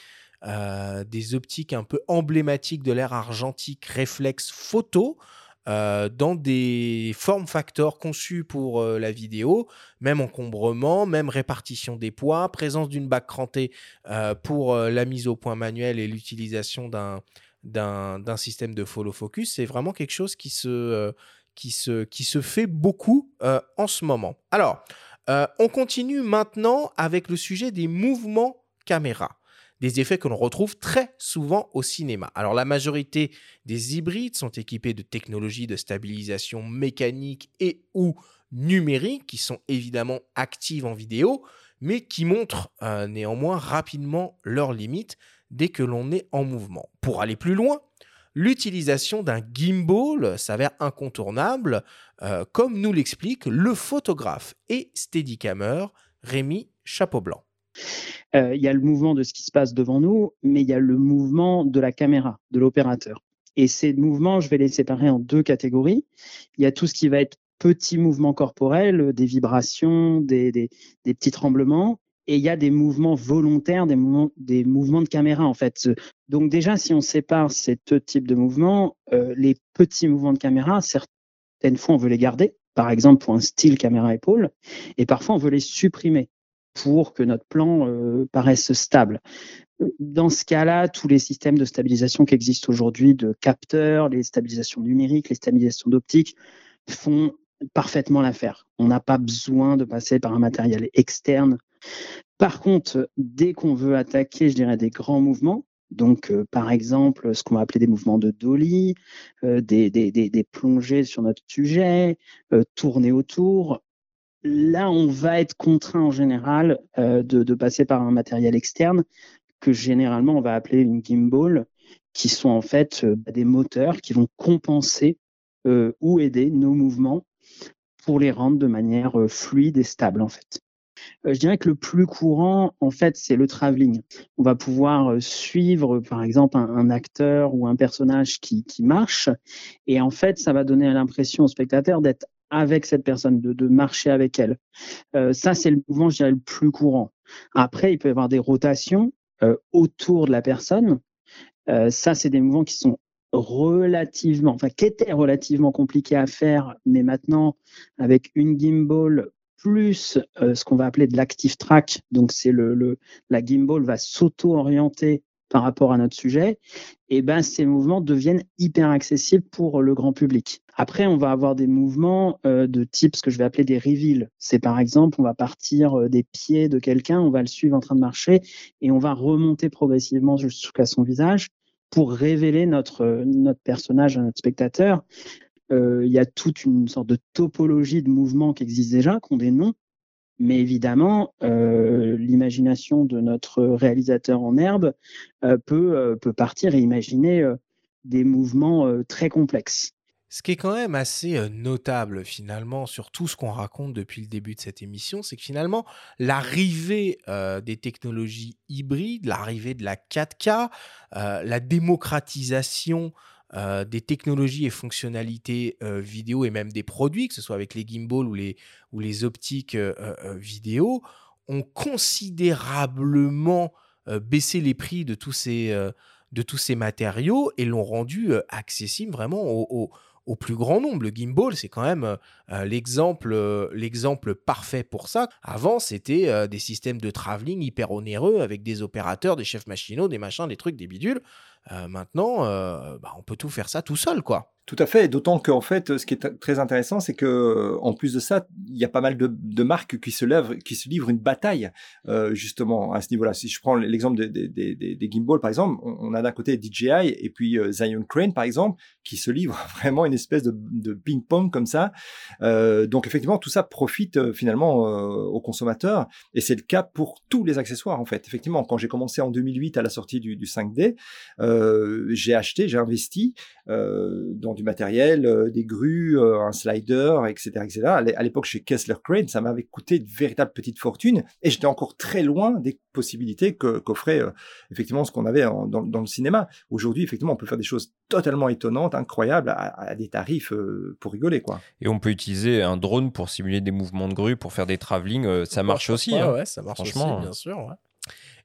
euh, des optiques un peu emblématiques de l'ère argentique réflexe photo euh, dans des formes factors conçus pour euh, la vidéo, même encombrement, même répartition des poids, présence d'une bague crantée pour la mise au point manuel et l'utilisation d'un d'un système de follow focus, c'est vraiment quelque chose qui se, euh, qui se, qui se fait beaucoup euh, en ce moment. Alors, euh, on continue maintenant avec le sujet des mouvements caméra des effets que l'on retrouve très souvent au cinéma. Alors la majorité des hybrides sont équipés de technologies de stabilisation mécanique et ou numérique qui sont évidemment actives en vidéo, mais qui montrent néanmoins rapidement leurs limites dès que l'on est en mouvement. Pour aller plus loin, l'utilisation d'un gimbal s'avère incontournable, euh, comme nous l'explique le photographe et steadicammer Rémi Chapeau-Blanc. Euh, il y a le mouvement de ce qui se passe devant nous, mais il y a le mouvement de la caméra, de l'opérateur. Et ces mouvements, je vais les séparer en deux catégories. Il y a tout ce qui va être petits mouvements corporels, des vibrations, des, petits tremblements, et il y a des mouvements volontaires, des mouvements, de caméra en fait. Donc déjà, si on sépare ces deux types de mouvements, euh, les petits mouvements de caméra, certaines fois on veut les garder, par exemple pour un style caméra épaule, et parfois on veut les supprimer pour que notre plan euh, paraisse stable. Dans ce cas-là, tous les systèmes de stabilisation qui existent aujourd'hui, de capteurs, les stabilisations numériques, les stabilisations d'optique, font parfaitement l'affaire. On n'a pas besoin de passer par un matériel externe par contre, dès qu'on veut attaquer, je dirais, des grands mouvements, donc euh, par exemple ce qu'on va appeler des mouvements de dolly, euh, des, plongées sur notre sujet, euh, tourner autour, là on va être contraint en général de, de, passer par un matériel externe que généralement on va appeler une gimbal, qui sont en fait euh, des moteurs qui vont compenser ou aider nos mouvements pour les rendre de manière fluide et stable en fait. Je dirais que le plus courant, en fait, c'est le travelling. On va pouvoir suivre, par exemple, un, acteur ou un personnage qui, marche, et en fait, ça va donner l'impression au spectateur d'être avec cette personne, de, marcher avec elle. ça, c'est le mouvement, je dirais, le plus courant. Après, il peut y avoir des rotations autour de la personne. ça, c'est des mouvements qui sont relativement, enfin, qui était relativement compliqué à faire, mais maintenant, avec une gimbal plus euh, ce qu'on va appeler de l'active track, donc c'est le, le, la gimbal va s'auto-orienter par rapport à notre sujet, et ben ces mouvements deviennent hyper accessibles pour le grand public. Après, on va avoir des mouvements euh, de type ce que je vais appeler des reveals. C'est par exemple, on va partir euh, des pieds de quelqu'un, on va le suivre en train de marcher et on va remonter progressivement jusqu'à son visage pour révéler notre, notre personnage à notre spectateur. Euh, il y a toute une sorte de topologie de mouvements qui existe déjà, qui ont des noms, mais évidemment, euh, l'imagination de notre réalisateur en herbe euh, peut, partir et imaginer des mouvements très complexes. Ce qui est quand même assez notable finalement sur tout ce qu'on raconte depuis le début de cette émission, c'est que finalement l'arrivée des technologies hybrides, l'arrivée de la 4K, euh, la démocratisation des technologies et fonctionnalités vidéo et même des produits, que ce soit avec les gimbals ou les, ou les optiques vidéo, ont considérablement baissé les prix de tous ces, de tous ces matériaux et l'ont rendu accessible vraiment aux au plus grand nombre. Le gimbal, c'est quand même euh, euh, l'exemple, euh, l'exemple parfait pour ça. Avant, c'était des systèmes de travelling hyper onéreux avec des opérateurs, des chefs machinaux, des machins, des trucs, des bidules. Maintenant, bah, on peut tout faire ça tout seul, quoi. Tout à fait, d'autant qu'en fait, ce qui est très intéressant, c'est que en plus de ça, il y a pas mal de, marques qui se, livrent une bataille euh, justement à ce niveau-là. Si je prends l'exemple des, des, gimbals, par exemple, on, a d'un côté DJI et puis euh, Zion Crane, par exemple, qui se livrent *laughs* vraiment une espèce de, ping-pong comme ça. Euh, donc effectivement, tout ça profite finalement aux consommateurs et c'est le cas pour tous les accessoires en fait. Effectivement, quand j'ai commencé en 2008 à la sortie du 5D, j'ai acheté, j'ai investi dans du matériel, euh, des grues, euh, un slider, etc., etc. À l'époque, chez Kessler Crane, ça m'avait coûté une véritable petite fortune et j'étais encore très loin des possibilités qu'offrait euh, effectivement ce qu'on avait dans, le cinéma. Aujourd'hui, effectivement, on peut faire des choses totalement étonnantes, incroyables, à, des tarifs pour rigoler, quoi. Et on peut utiliser un drone pour simuler des mouvements de grue, pour faire des travelling, ça marche aussi. Hein. Ouais, ça marche aussi, bien sûr. Ouais.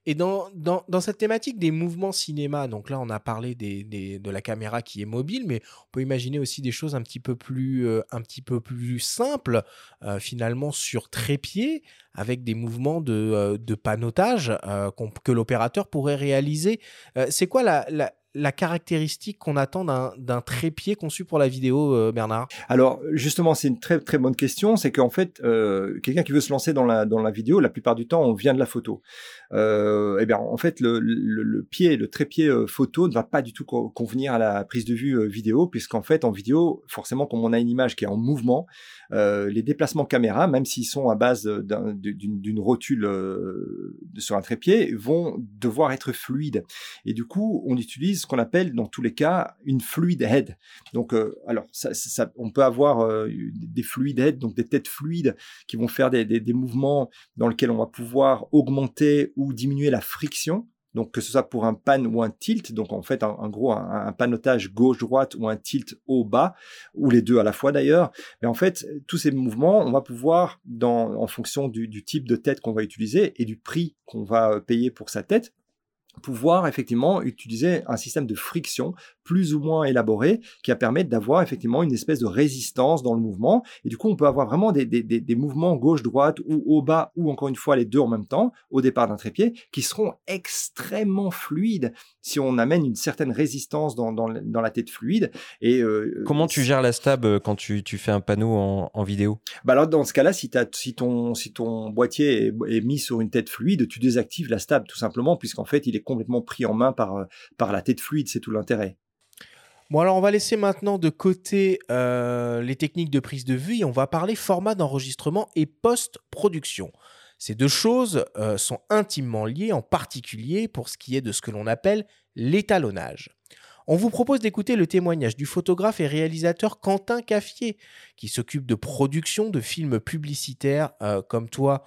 Et dans, dans, cette thématique des mouvements cinéma, donc là on a parlé des, des, de la caméra qui est mobile, mais on peut imaginer aussi des choses un petit peu plus, euh, un petit peu plus simples, euh, finalement sur trépied, avec des mouvements de, euh, de panotage que l'opérateur pourrait réaliser. C'est quoi la, la caractéristique qu'on attend d'un trépied conçu pour la vidéo, euh, Bernard? Alors, justement, c'est une très très bonne question. C'est qu'en fait, euh, quelqu'un qui veut se lancer dans la, dans la vidéo, la plupart du temps, on vient de la photo. Euh, eh bien, en fait, le, le, pied, le trépied photo ne va pas du tout convenir à la prise de vue vidéo, puisqu'en fait, en vidéo, forcément, comme on a une image qui est en mouvement, les déplacements caméra, même s'ils sont à base d'une rotule sur un trépied, vont devoir être fluides. Et du coup, on utilise qu'on appelle dans tous les cas une fluid head. Donc, euh, alors, ça, on peut avoir euh, des fluid head, donc des têtes fluides qui vont faire des, des, mouvements dans lesquels on va pouvoir augmenter ou diminuer la friction. Donc que ce soit pour un pan ou un tilt, donc en fait en, gros un, panotage gauche-droite ou un tilt haut-bas, ou les deux à la fois d'ailleurs. Mais en fait tous ces mouvements, on va pouvoir, dans, en fonction du type de tête qu'on va utiliser et du prix qu'on va payer pour sa tête, pouvoir effectivement utiliser un système de friction plus ou moins élaboré qui va permettre d'avoir effectivement une espèce de résistance dans le mouvement. Et du coup, on peut avoir vraiment des, des, des, mouvements gauche-droite ou haut-bas ou encore une fois les deux en même temps au départ d'un trépied qui seront extrêmement fluides si on amène une certaine résistance dans, dans, dans la tête fluide. Et euh, Comment tu gères la stab euh, quand tu, tu fais un panneau en, en vidéo? Bah alors Dans ce cas-là, si, si, ton, si ton boîtier est, est, mis sur une tête fluide, tu désactives la stab tout simplement puisqu'en fait, il est complètement pris en main par, euh, par la tête fluide. C'est tout l'intérêt. Bon, alors on va laisser maintenant de côté euh, les techniques de prise de vue et on va parler format d'enregistrement et post-production. Ces deux choses euh, sont intimement liées, en particulier pour ce qui est de ce que l'on appelle l'étalonnage. On vous propose d'écouter le témoignage du photographe et réalisateur Quentin Caffier, qui s'occupe de production de films publicitaires euh, comme toi,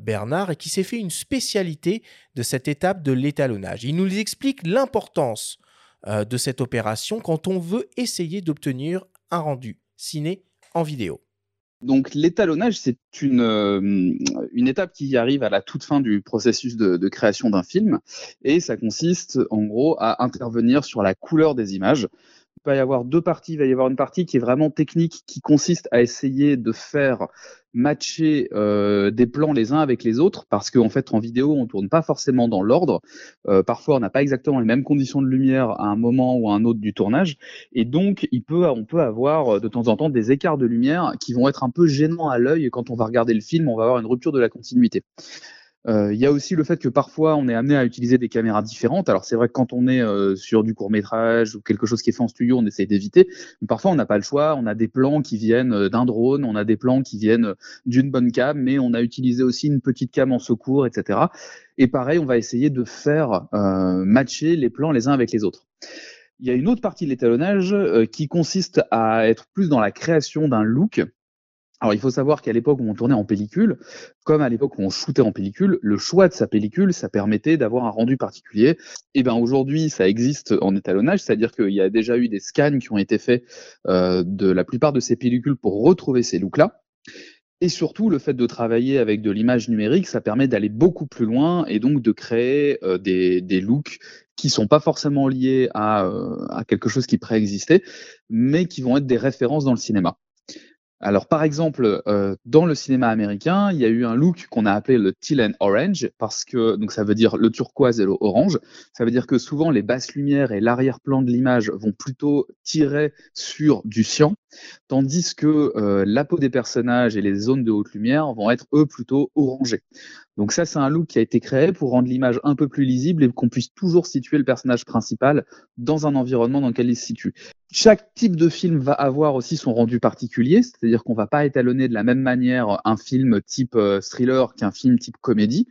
Bernard, et qui s'est fait une spécialité de cette étape de l'étalonnage. Il nous explique l'importance euh, de cette opération quand on veut essayer d'obtenir un rendu ciné en vidéo. Donc l'étalonnage, c'est une, euh, une étape qui arrive à la toute fin du processus de, de création d'un film et ça consiste en gros à intervenir sur la couleur des images. Il va y avoir deux parties. Il va y avoir une partie qui est vraiment technique, qui consiste à essayer de faire matcher euh, des plans les uns avec les autres, parce qu'en fait, en vidéo, on tourne pas forcément dans l'ordre. Euh, parfois, on n'a pas exactement les mêmes conditions de lumière à un moment ou à un autre du tournage, et donc, il peut, on peut avoir de temps en temps des écarts de lumière qui vont être un peu gênants à l'œil. Quand on va regarder le film, on va avoir une rupture de la continuité. Euh, il y a aussi le fait que parfois on est amené à utiliser des caméras différentes. Alors c'est vrai que quand on est euh, sur du court métrage ou quelque chose qui est fait en studio, on essaie d'éviter. Parfois on n'a pas le choix. On a des plans qui viennent euh, d'un drone, on a des plans qui viennent d'une bonne cam, mais on a utilisé aussi une petite cam en secours, etc. Et pareil, on va essayer de faire matcher les plans les uns avec les autres. Il y a une autre partie de l'étalonnage qui consiste à être plus dans la création d'un look alors, il faut savoir qu'à l'époque où on tournait en pellicule, comme à l'époque où on shootait en pellicule, le choix de sa pellicule, ça permettait d'avoir un rendu particulier. Et bien aujourd'hui, ça existe en étalonnage, c'est-à-dire qu'il y a déjà eu des scans qui ont été faits euh, de la plupart de ces pellicules pour retrouver ces looks-là. Et surtout, le fait de travailler avec de l'image numérique, ça permet d'aller beaucoup plus loin et donc de créer euh, des, looks qui sont pas forcément liés euh, à quelque chose qui préexistait, mais qui vont être des références dans le cinéma. Alors, par exemple, euh, dans le cinéma américain, il y a eu un look qu'on a appelé le teal and orange, parce que donc ça veut dire le turquoise et l'orange. Ça veut dire que souvent les basses lumières et l'arrière-plan de l'image vont plutôt tirer sur du cyan, tandis que euh, la peau des personnages et les zones de haute lumière vont être eux plutôt orangés. Donc ça, c'est un look qui a été créé pour rendre l'image un peu plus lisible et qu'on puisse toujours situer le personnage principal dans un environnement dans lequel il se situe. Chaque type de film va avoir aussi son rendu particulier, c'est-à-dire qu'on va pas étalonner de la même manière un film type euh, thriller qu'un film type comédie.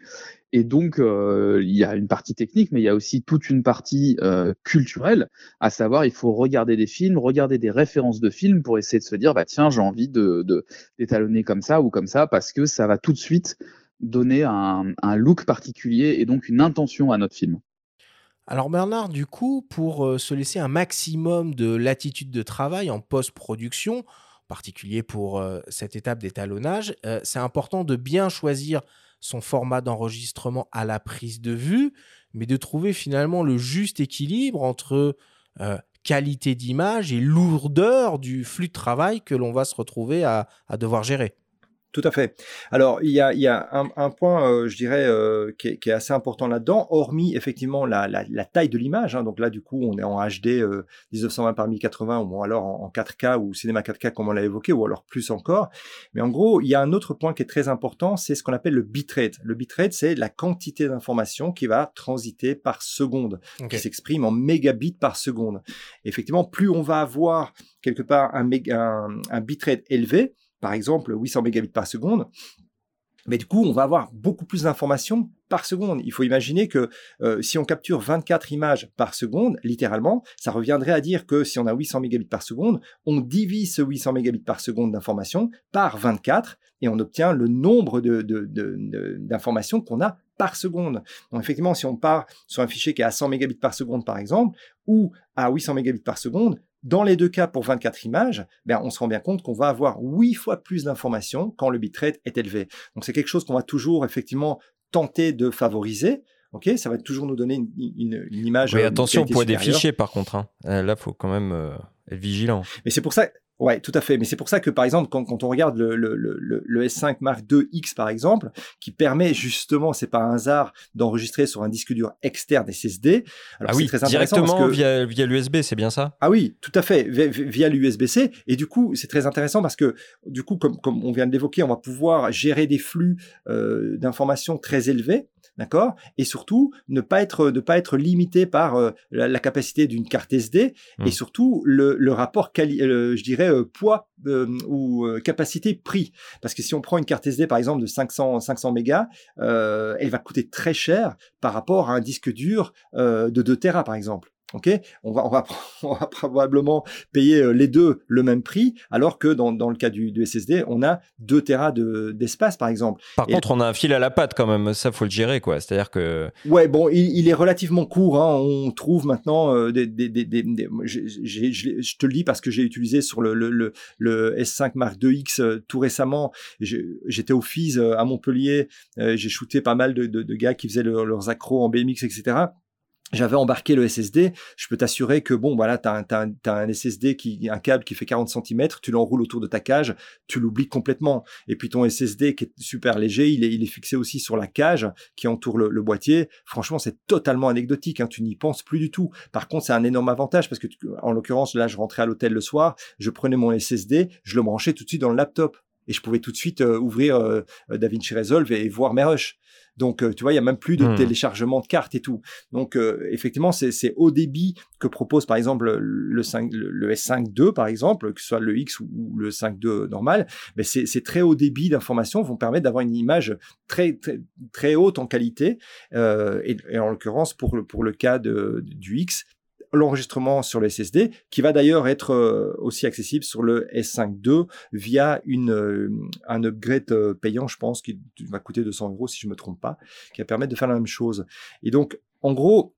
Et donc, euh, il y a une partie technique, mais il y a aussi toute une partie euh, culturelle, à savoir, il faut regarder des films, regarder des références de films pour essayer de se dire, bah tiens, j'ai envie d'étalonner comme ça ou comme ça, parce que ça va tout de suite donner un, look particulier et donc une intention à notre film. Alors Bernard, du coup, pour euh, se laisser un maximum de latitude de travail en post-production, en particulier pour euh, cette étape d'étalonnage, euh, c'est important de bien choisir son format d'enregistrement à la prise de vue, mais de trouver finalement le juste équilibre entre qualité d'image et lourdeur du flux de travail que l'on va se retrouver à devoir gérer. Tout à fait. Alors, il y a, il y a un, un point, euh, je dirais, euh, qui, est, qui, est, assez important là-dedans, hormis effectivement la, la, la taille de l'image. Hein, donc là, du coup, on est en HD euh, 1920 par 1080, ou alors en, en, 4K ou cinéma 4K, comme on l'a évoqué, ou alors plus encore. Mais en gros, il y a un autre point qui est très important, c'est ce qu'on appelle le bitrate. Le bitrate, c'est la quantité d'informations qui va transiter par seconde, qui s'exprime en mégabits par seconde. effectivement, plus on va avoir quelque part un, un, un bitrate élevé, par exemple 800 mégabits par seconde, mais du coup, on va avoir beaucoup plus d'informations par seconde. Il faut imaginer que euh, si on capture 24 images par seconde, littéralement, ça reviendrait à dire que si on a 800 mégabits par seconde, on divise ce 800 mégabits par seconde d'informations par 24 et on obtient le nombre d'informations de, qu'on a par seconde. Donc effectivement, si on part sur un fichier qui est à 100 mégabits par seconde, par exemple, ou à 800 mégabits par seconde, dans les deux cas, pour 24 images, ben, on se rend bien compte qu'on va avoir 8 fois plus d'informations quand le bitrate est élevé. Donc c'est quelque chose qu'on va toujours effectivement tenter de favoriser. Ok, ça va toujours nous donner une, image. Mais attention au poids des fichiers, par contre. Hein. Euh, là, faut quand même euh, être vigilant. Mais c'est pour ça. Ouais, tout à fait. Mais c'est pour ça que, par exemple, quand, quand on regarde le, le, le, le, S5 Mark II X, par exemple, qui permet justement, c'est pas un hasard, d'enregistrer sur un disque dur externe SSD. Alors, ah oui, très directement via, via l'USB, c'est bien ça? Ah oui, tout à fait, via, via l'USB-C. Et du coup, c'est très intéressant parce que, du coup, comme, comme on vient de l'évoquer, on va pouvoir gérer des flux euh, d'informations très élevés d'accord? Et surtout, ne pas être, ne pas être limité par euh, la, capacité d'une carte SD et mmh. surtout le, le rapport, euh, je dirais, euh, poids ou capacité prix. Parce que si on prend une carte SD, par exemple, de 500, 500 mégas, elle va coûter très cher par rapport à un disque dur de 2 Tera, par exemple. Ok, on va, on va, *laughs* on va probablement payer euh, les deux le même prix, alors que dans, dans le cas du, du SSD, on a 2 Tera de, d'espace, par exemple. Par Et- contre, on a un fil à la patte quand même. Ça, faut le gérer, quoi. C'est-à-dire que Ouais, bon, il, il est relativement court. Hein. On trouve maintenant euh, des, je, te le dis parce que j'ai utilisé sur le, le, le, le S5 Mark IIX euh, tout récemment. J'étais au FIS à Montpellier. j'ai shooté pas mal de, de, de gars qui faisaient leur- leurs accros en BMX, etc. J'avais embarqué le SSD. Je peux t'assurer que bon, voilà, t'as un, t'as un, t'as un SSD qui, un câble qui fait 40 cm, tu l'enroules autour de ta cage, tu l'oublies complètement. Et puis ton SSD qui est super léger, il est, il est fixé aussi sur la cage qui entoure le, le boîtier. Franchement, c'est totalement anecdotique. Hein, tu n'y penses plus du tout. Par contre, c'est un énorme avantage parce que, tu- en l'occurrence, là, je rentrais à l'hôtel le soir, je prenais mon SSD, je le branchais tout de suite dans le laptop et je pouvais tout de suite euh, ouvrir euh, DaVinci Resolve et, voir mes rushs. Donc, euh, tu vois, il y a même plus de Hmm. téléchargement de cartes et tout. Donc, euh, effectivement, c'est haut débit que propose, par exemple, le, 5, le, le S5 II, par exemple, que ce soit le X ou, ou le 5 II normal. Mais c'est très haut débit d'informations vont permettre d'avoir une image très, très, très haute en qualité. Euh, et, et en l'occurrence, pour le, pour le cas de, du X, l'enregistrement sur le SSD, qui va d'ailleurs être euh, aussi accessible sur le S5 II via une, euh, un upgrade euh, payant, je pense, qui va coûter 200 euros si je me trompe pas, qui va permettre de faire la même chose. Et donc, en gros,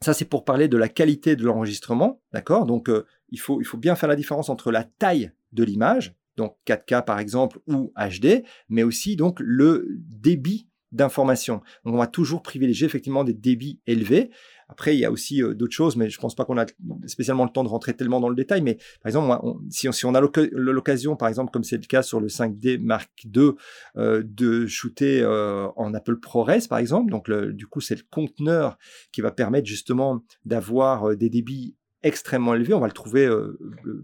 ça c'est pour parler de la qualité de l'enregistrement, d'accord? Donc, il, faut, il faut bien faire la différence entre la taille de l'image, donc 4K par exemple, ou HD, mais aussi donc le débit d'information. Donc, on va toujours privilégier effectivement des débits élevés. Après, il y a aussi euh, d'autres choses, mais je pense pas qu'on a spécialement le temps de rentrer tellement dans le détail. Mais par exemple, si, on, a l'oc- l'occasion, par exemple, comme c'est le cas sur le 5D Mark II, euh, de shooter euh, en Apple ProRes, par exemple, donc du coup, c'est le conteneur qui va permettre justement d'avoir des débits extrêmement élevés. On va le trouver euh,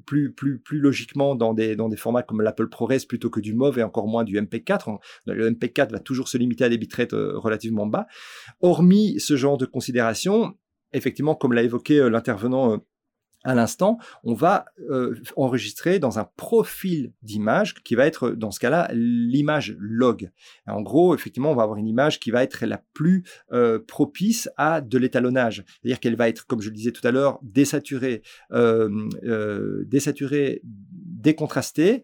plus, plus, plus logiquement dans des, dans des formats comme l'Apple ProRes plutôt que du MOV et encore moins du MP4. On- le MP4 va toujours se limiter à des bitrates euh, relativement bas. Hormis ce genre de considération, effectivement, comme l'a évoqué euh, l'intervenant euh, à l'instant, on va euh, enregistrer dans un profil d'image qui va être, dans ce cas-là, l'image log. En gros, effectivement, on va avoir une image qui va être la plus euh, propice à de l'étalonnage. C'est-à-dire qu'elle va être, comme je le disais tout à l'heure, désaturée, euh, euh, désaturée, décontrastée,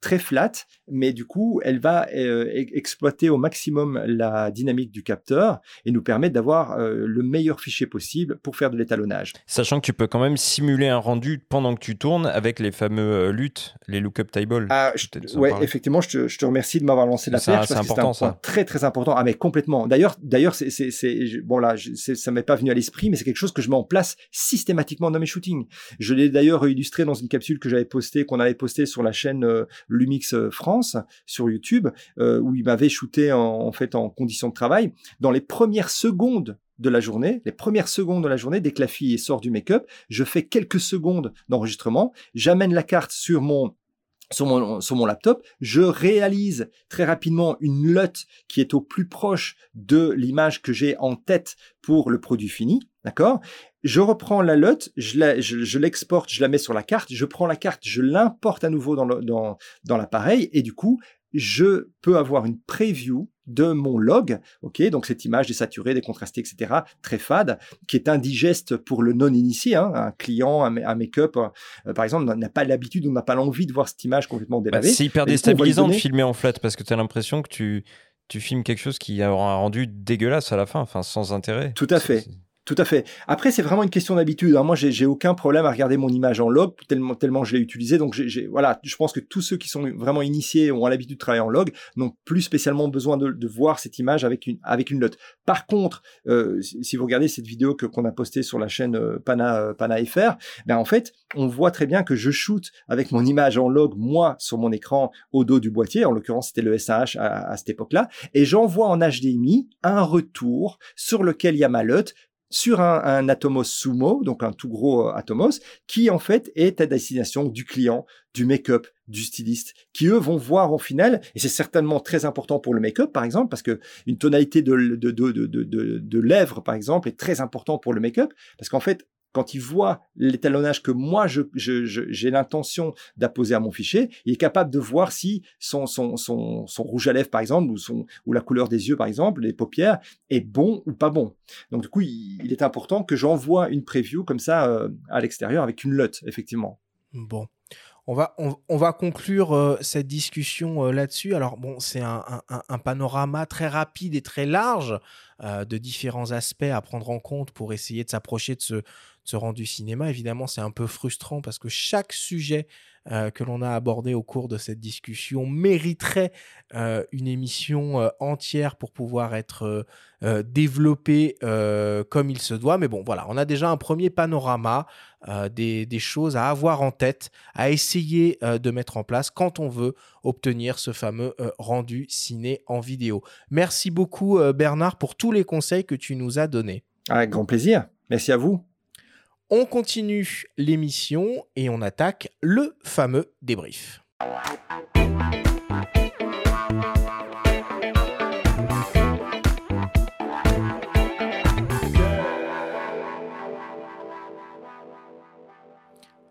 très flat, mais du coup, elle va euh, exploiter au maximum la dynamique du capteur et nous permettre d'avoir euh, le meilleur fichier possible pour faire de l'étalonnage. Sachant que tu peux quand même simuler un rendu pendant que tu tournes avec les fameux euh, LUT, les lookup tables. Ah, je- ouais, effectivement, je te, je te remercie de m'avoir lancé la perche c'est parce que c'est un important, point ça. très très important. Ah mais complètement. D'ailleurs, d'ailleurs, c'est, c'est, c'est- je- bon là, je- ça m'est pas venu à l'esprit, mais c'est quelque chose que je mets en place systématiquement dans mes shootings. Je l'ai d'ailleurs illustré dans une capsule que j'avais postée, qu'on avait postée sur la chaîne euh, Lumix euh, France sur YouTube, euh, où il m'avait shooté en, en fait en conditions de travail. Dans les premières secondes de la journée, les premières secondes de la journée, dès que la fille sort du make-up, je fais quelques secondes d'enregistrement, j'amène la carte sur mon sur mon, sur mon laptop, je réalise très rapidement une LUT qui est au plus proche de l'image que j'ai en tête pour le produit fini, d'accord? Je reprends la LUT, je la- je- je l'exporte, je la mets sur la carte, je prends la carte, je l'importe à nouveau dans le- dans, dans l'appareil et du coup, je peux avoir une preview de mon log, ok, donc cette image désaturée, décontrastée, etc., très fade, qui est indigeste pour le non-initié, hein, un client, un, un make-up, euh, par exemple, n'a pas l'habitude ou n'a pas l'envie de voir cette image complètement Bah, délavée. c'est hyper coup, on déstabilisant de filmer en flat parce que tu as l'impression que tu, tu filmes quelque chose qui aura un rendu dégueulasse à la fin, enfin sans intérêt. Tout à fait. Tout à fait. Après, c'est vraiment une question d'habitude. hein. Moi, j'ai aucun problème à regarder mon image en log tellement je l'ai utilisé. Donc, voilà, je pense que tous ceux qui sont vraiment initiés ont l'habitude de travailler en log n'ont plus spécialement besoin de, voir cette image avec une avec une LUT. Par contre, euh, si vous regardez cette vidéo que qu'on a postée sur la chaîne euh, Pana euh, Pana ben en fait, on voit très bien que je shoot avec mon image en log moi sur mon écran au dos du boîtier. En l'occurrence, c'était le SAH à, à cette époque-là, et j'envoie en HDMI un retour sur lequel il y a ma LUT sur un, Atomos Sumo, donc un tout gros euh, Atomos, qui en fait est à destination du client, du make-up, du styliste, qui eux vont voir au final, et c'est certainement très important pour le make-up par exemple, parce que une tonalité de, de, lèvres par exemple est très important pour le make-up, parce qu'en fait, quand il voit l'étalonnage que moi j'ai l'intention d'apposer à mon fichier, il est capable de voir si son, rouge à lèvres, par exemple, ou, la couleur des yeux, par exemple, les paupières, est bon ou pas bon. Donc du coup, il, est important que j'envoie une preview comme ça euh, à l'extérieur avec une LUT, effectivement. Bon. On va, on, va conclure euh, cette discussion euh, là-dessus. Alors, bon, c'est un, panorama très rapide et très large de différents aspects à prendre en compte pour essayer de s'approcher de ce, ce rendu cinéma. Évidemment, c'est un peu frustrant parce que chaque sujet euh, que l'on a abordé au cours de cette discussion mériterait euh, une émission euh, entière pour pouvoir être développé comme il se doit. Mais bon, voilà, on a déjà un premier panorama des, choses à avoir en tête, à essayer de mettre en place quand on veut obtenir ce fameux rendu ciné en vidéo. Merci beaucoup Bernard pour tous les conseils que tu nous as donnés. Avec grand plaisir. Merci à vous. On continue l'émission et on attaque le fameux débrief.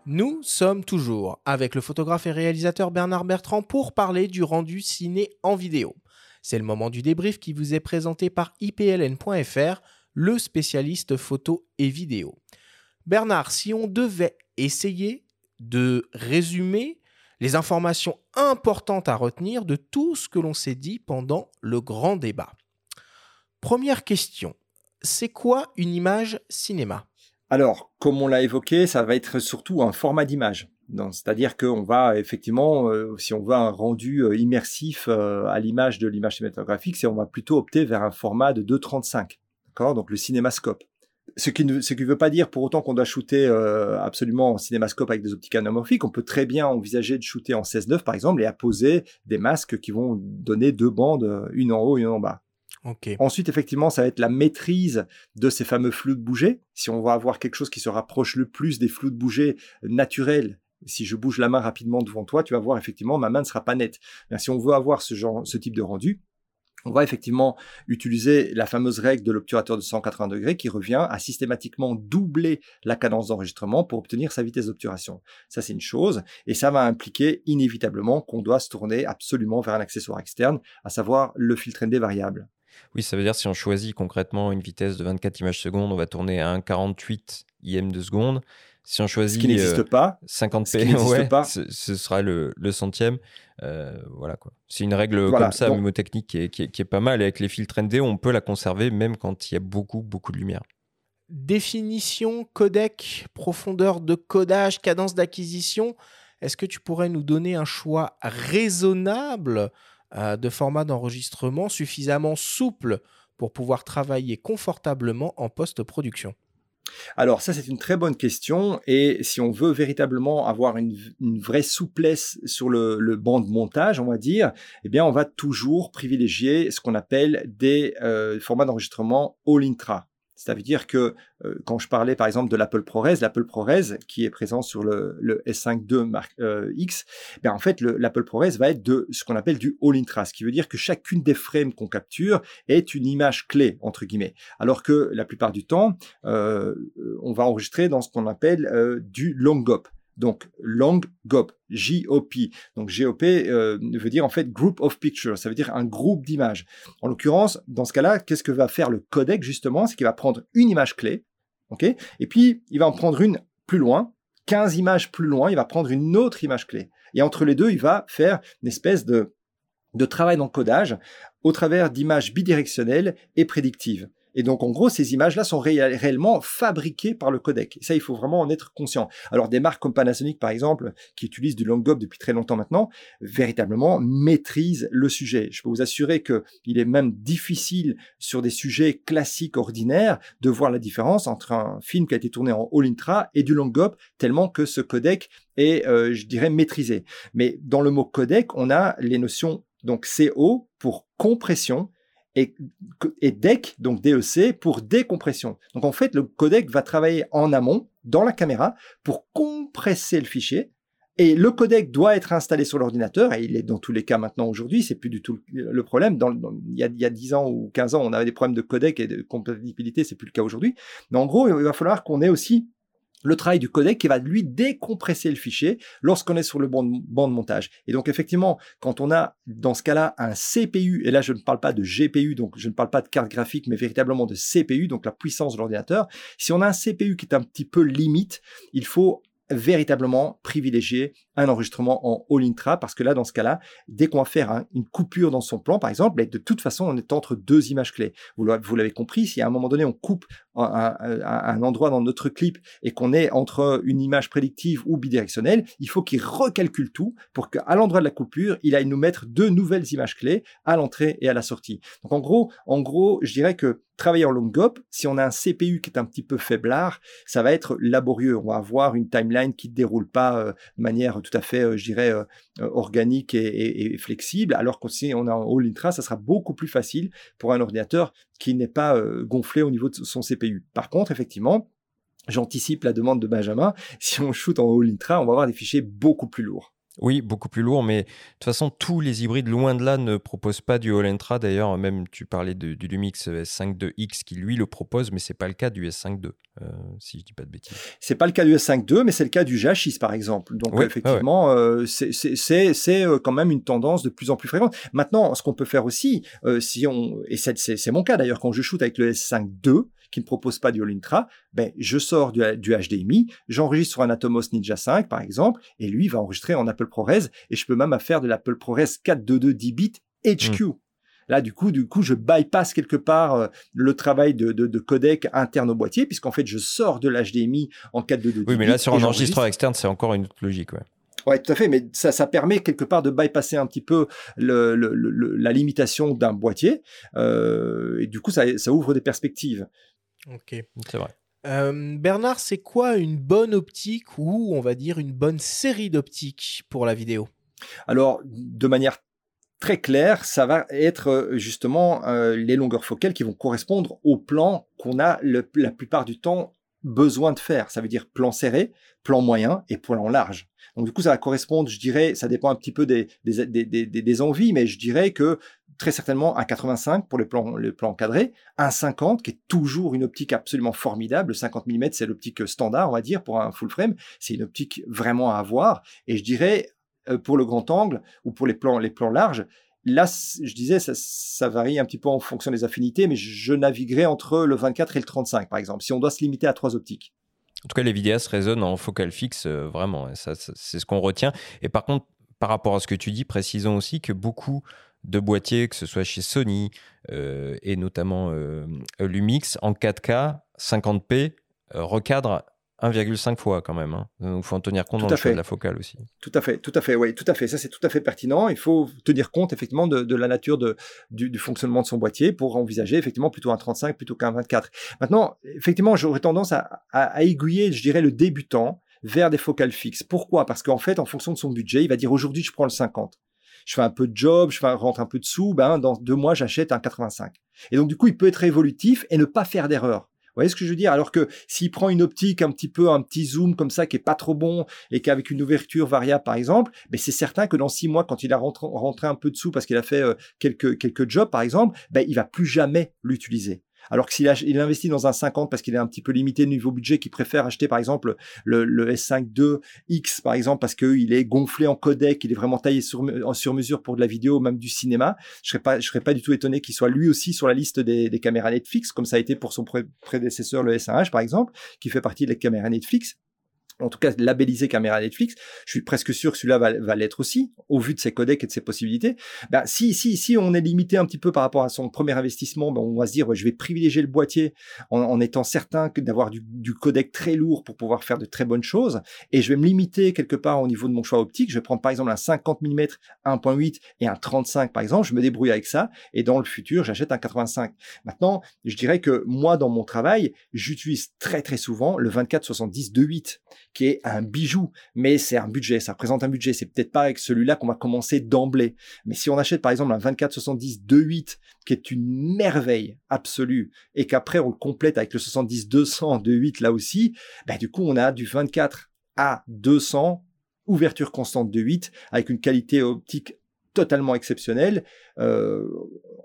Nous sommes toujours avec le photographe et réalisateur Bernard Bertrand pour parler du rendu ciné en vidéo. C'est le moment du débrief qui vous est présenté par ipln.fr, le spécialiste photo et vidéo. Bernard, si on devait essayer de résumer les informations importantes à retenir de tout ce que l'on s'est dit pendant le grand débat. Première question, c'est quoi une image cinéma? Alors, comme on l'a évoqué, ça va être surtout un format d'image. C'est-à-dire qu'on va effectivement, euh, si on veut un rendu euh, immersif euh, à l'image de l'image cinématographique, c'est on va plutôt opter vers un format de 2.35, d'accord? Donc le cinémascope ce qui ne ce qui veut pas dire pour autant qu'on doit shooter euh, absolument en cinémascope avec des optiques anamorphiques. On peut très bien envisager de shooter en 16-9 par exemple et apposer des masques qui vont donner deux bandes, une en haut et une en bas. Okay. Ensuite, effectivement, ça va être la maîtrise de ces fameux flous de bouger. Si on va avoir quelque chose qui se rapproche le plus des flous de bouger naturels, si je bouge la main rapidement devant toi, tu vas voir effectivement ma main ne sera pas nette. si on veut avoir ce genre, ce type de rendu, on va effectivement utiliser la fameuse règle de l'obturateur de 180 degrés qui revient à systématiquement doubler la cadence d'enregistrement pour obtenir sa vitesse d'obturation. Ça, c'est une chose, et ça va impliquer inévitablement qu'on doit se tourner absolument vers un accessoire externe, à savoir le filtre ND variable. Oui, ça veut dire si on choisit concrètement une vitesse de 24 images secondes, on va tourner à 1,48 IM de seconde. Si on choisit ce qui n'existe pas, 50p, pas. Ce, sera le, centième. Euh, voilà quoi. C'est une règle comme ça, mnémotechnique, qui est, qui, est, pas mal. Et avec les filtres ND, on peut la conserver même quand il y a beaucoup, beaucoup de lumière. Définition, codec, profondeur de codage, cadence d'acquisition. Est-ce que tu pourrais nous donner un choix raisonnable euh, de format d'enregistrement suffisamment souple pour pouvoir travailler confortablement en post-production? Alors ça c'est une très bonne question et si on veut véritablement avoir une, vraie souplesse sur le, banc de montage, on va dire, eh bien on va toujours privilégier ce qu'on appelle des euh, formats d'enregistrement all-intra. Ça veut dire que euh, quand je parlais par exemple de l'Apple ProRes, l'Apple ProRes qui est présent sur le, S5 II Mark euh, X, ben en fait l'Apple ProRes va être de ce qu'on appelle du all intra, ce qui veut dire que chacune des frames qu'on capture est une image clé entre guillemets, alors que la plupart du temps euh, on va enregistrer dans ce qu'on appelle du long gop. Donc, long GOP. Donc, GOP euh, veut dire en fait group of pictures, ça veut dire un groupe d'images. En l'occurrence, dans ce cas-là, qu'est-ce que va faire le codec justement? C'est qu'il va prendre une image clé, ok? Et puis, il va en prendre une plus loin, 15 images plus loin, il va prendre une autre image clé. Et entre les deux, il va faire une espèce de travail d'encodage au travers d'images bidirectionnelles et prédictives. Et donc, en gros, ces images-là sont réellement fabriquées par le codec. Et ça, il faut vraiment en être conscient. Alors, des marques comme Panasonic, par exemple, qui utilisent du long gob depuis très longtemps maintenant, véritablement maîtrisent le sujet. Je peux vous assurer qu'il est même difficile sur des sujets classiques ordinaires de voir la différence entre un film qui a été tourné en all intra et du long gob, tellement que ce codec est, euh, je dirais, maîtrisé. Mais dans le mot codec, on a les notions donc CO pour compression et, DEC, donc DEC, pour décompression. Donc en fait, le codec va travailler en amont, dans la caméra, pour compresser le fichier. Et le codec doit être installé sur l'ordinateur, et il est dans tous les cas maintenant aujourd'hui, c'est plus du tout le problème. Il, y a, il, y a, 10 ans ou 15 ans, on avait des problèmes de codec et de compatibilité, c'est plus le cas aujourd'hui. Mais en gros, il va falloir qu'on ait aussi le travail du codec qui va lui décompresser le fichier lorsqu'on est sur le banc de, banc de, montage. Et donc effectivement, quand on a dans ce cas-là un CPU, et là je ne parle pas de GPU, donc je ne parle pas de carte graphique, mais véritablement de CPU, donc la puissance de l'ordinateur, si on a un CPU qui est un petit peu limite, il faut véritablement privilégier un enregistrement en all intra parce que là, dans ce cas-là, dès qu'on va faire une coupure dans son plan, par exemple, de toute façon, on est entre deux images clés. Vous l'avez compris, si à un moment donné, on coupe un, endroit dans notre clip et qu'on est entre une image prédictive ou bidirectionnelle, il faut qu'il recalcule tout pour qu'à l'endroit de la coupure, il aille nous mettre deux nouvelles images clés à l'entrée et à la sortie. Donc en gros, en gros, je dirais que travailler en long GOP, si on a un CPU qui est un petit peu faiblard, ça va être laborieux. On va avoir une timeline qui ne déroule pas euh, de manière tout à fait, euh, je dirais, euh, organique et, flexible, alors que si on a un All Intra, ça sera beaucoup plus facile pour un ordinateur qui n'est pas gonflé au niveau de son CPU. Par contre, effectivement, j'anticipe la demande de Benjamin, si on shoot en All Intra, on va avoir des fichiers beaucoup plus lourds. Oui, beaucoup plus lourd, mais de toute façon, tous les hybrides, loin de là, ne proposent pas du All-Intra. D'ailleurs, même tu parlais du Lumix S5.2X qui, lui, le propose, mais c'est pas le cas du S5.2, euh, si je dis pas de bêtises. C'est pas le cas du S5.2, mais c'est le cas du GH6, par exemple. Donc, effectivement, euh, c'est euh, quand même une tendance de plus en plus fréquente. Maintenant, ce qu'on peut faire aussi, si on, et c'est mon cas d'ailleurs, quand je shoot avec le S5.2, qui ne propose pas du All-Intra, ben, je sors du, HDMI, j'enregistre sur un Atomos Ninja 5 par exemple, et lui va enregistrer en Apple ProRes, et je peux même faire de l'Apple ProRes 422 10 bits HQ. Hmm. Là, du coup, du coup, je bypass quelque part euh, le travail de, de, codec interne au boîtier, puisqu'en fait, je sors de l'HDMI en 422 Oui, mais là, sur un enregistreur externe, c'est encore une autre logique, ouais. Ouais, tout à fait, mais ça, ça permet quelque part de bypasser un petit peu le, la limitation d'un boîtier, euh, et du coup, ça, ça ouvre des perspectives. Ok. C'est vrai. Euh, Bernard, c'est quoi une bonne optique ou on va dire une bonne série d'optiques pour la vidéo? Alors, de manière très claire, ça va être euh, justement euh, les longueurs focales qui vont correspondre au plan qu'on a la plupart du temps besoin de faire. Ça veut dire plan serré, plan moyen et plan large. Donc du coup, ça va correspondre, je dirais, ça dépend un petit peu des, des, des, des envies, mais je dirais que très certainement un 85 pour les plans, les plans cadrés, un 50 qui est toujours une optique absolument formidable. Le 50 mm, c'est l'optique standard, on va dire, pour un full frame. C'est une optique vraiment à avoir. Et je dirais, euh, pour le grand angle ou pour les plans, les plans larges, là, je disais, ça, varie un petit peu en fonction des affinités, mais je naviguerai entre le 24 et le 35, par exemple, si on doit se limiter à trois optiques. En tout cas, les vidéastes résonnent en focal fixe, euh, vraiment. Ça, c'est ce qu'on retient. Et par contre, par rapport à ce que tu dis, précisons aussi que beaucoup de boîtiers, que ce soit chez Sony euh, et notamment euh, Lumix, en 4K, 50p, euh, recadre 1,5 fois quand même. Hein. Donc, il faut en tenir compte dans le choix de la focale aussi. Tout à fait, tout à fait, oui, tout à fait. Ça, c'est tout à fait pertinent. Il faut tenir compte effectivement de, la nature de, du, fonctionnement de son boîtier pour envisager effectivement plutôt un 35 plutôt qu'un 24. Maintenant, effectivement, j'aurais tendance à, à, aiguiller, je dirais, le débutant vers des focales fixes. Pourquoi? Parce qu'en fait, en fonction de son budget, il va dire aujourd'hui, je prends le 50 je fais un peu de job, je rentre un peu de sous, ben, dans deux mois, j'achète un 85. Et donc, du coup, il peut être évolutif et ne pas faire d'erreur. Vous voyez ce que je veux dire? Alors que s'il prend une optique un petit peu, un petit zoom comme ça qui est pas trop bon et qu'avec une ouverture variable par exemple, ben c'est certain que dans six mois, quand il a rentré, un peu de sous parce qu'il a fait euh, quelques quelques jobs par exemple, ben il va plus jamais l'utiliser. Alors que s'il il investit dans un 50 parce qu'il est un petit peu limité niveau budget, qu'il préfère acheter par exemple le, le S5 II X par exemple parce qu'il est gonflé en codec, il est vraiment taillé sur, sur mesure pour de la vidéo, même du cinéma, je serais pas, je serais pas du tout étonné qu'il soit lui aussi sur la liste des, des caméras Netflix, comme ça a été pour son prédécesseur le S1H par exemple, qui fait partie des caméras Netflix en tout cas labellisé caméra Netflix, je suis presque sûr que celui-là va, l'être aussi, au vu de ses codecs et de ses possibilités. Ben, si, si, si on est limité un petit peu par rapport à son premier investissement, ben, on va se dire, je vais privilégier le boîtier en, étant certain d'avoir du, du, codec très lourd pour pouvoir faire de très bonnes choses, et je vais me limiter quelque part au niveau de mon choix optique. Je vais prendre par exemple un 50 mm 1.8 et un 35 par exemple, je me débrouille avec ça, et dans le futur, j'achète un 85. Maintenant, je dirais que moi, dans mon travail, j'utilise très très souvent le 24-70 2.8 qui est un bijou, mais c'est un budget, ça représente un budget. C'est peut-être pas avec celui-là qu'on va commencer d'emblée. Mais si on achète par exemple un 24-70 2.8, qui est une merveille absolue, et qu'après on le complète avec le 70-200 2.8 là aussi, bah, du coup on a du 24 à 200 ouverture constante de 8 avec une qualité optique totalement exceptionnelle euh,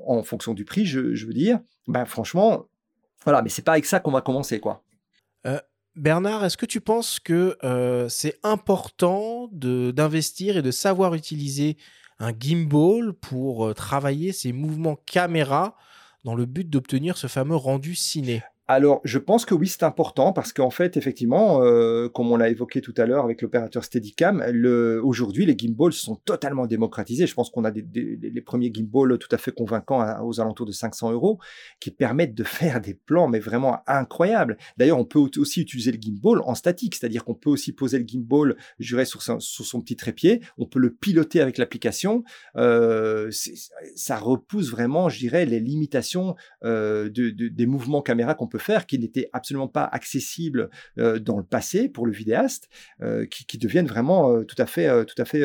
en fonction du prix, je, veux dire. Ben franchement, voilà, mais c'est pas avec ça qu'on va commencer quoi. Bernard, est-ce que tu penses que euh, c'est important d'investir et de savoir utiliser un gimbal pour euh, travailler ces mouvements caméra dans le but d'obtenir ce fameux rendu ciné? Alors, je pense que oui, c'est important parce qu'en fait, effectivement, euh, comme on l'a évoqué tout à l'heure avec l'opérateur Steadicam, aujourd'hui, les gimbals sont totalement démocratisés. Je pense qu'on a des, les premiers gimbals tout à fait convaincants aux alentours de 500 euros qui permettent de *laughs* faire des plans, mais vraiment incroyables. D'ailleurs, on peut aussi utiliser le gimbal en statique, c'est-à-dire qu'on peut aussi poser le gimbal, je dirais, sur son, petit trépied. On peut le piloter avec l'application. Euh, ça repousse vraiment, je dirais, les limitations euh, de- de- des mouvements caméra qu'on peut faire, qui n'étaient absolument pas accessibles euh, dans le passé pour le vidéaste, euh, qui, deviennent vraiment euh, tout à fait, euh, tout à fait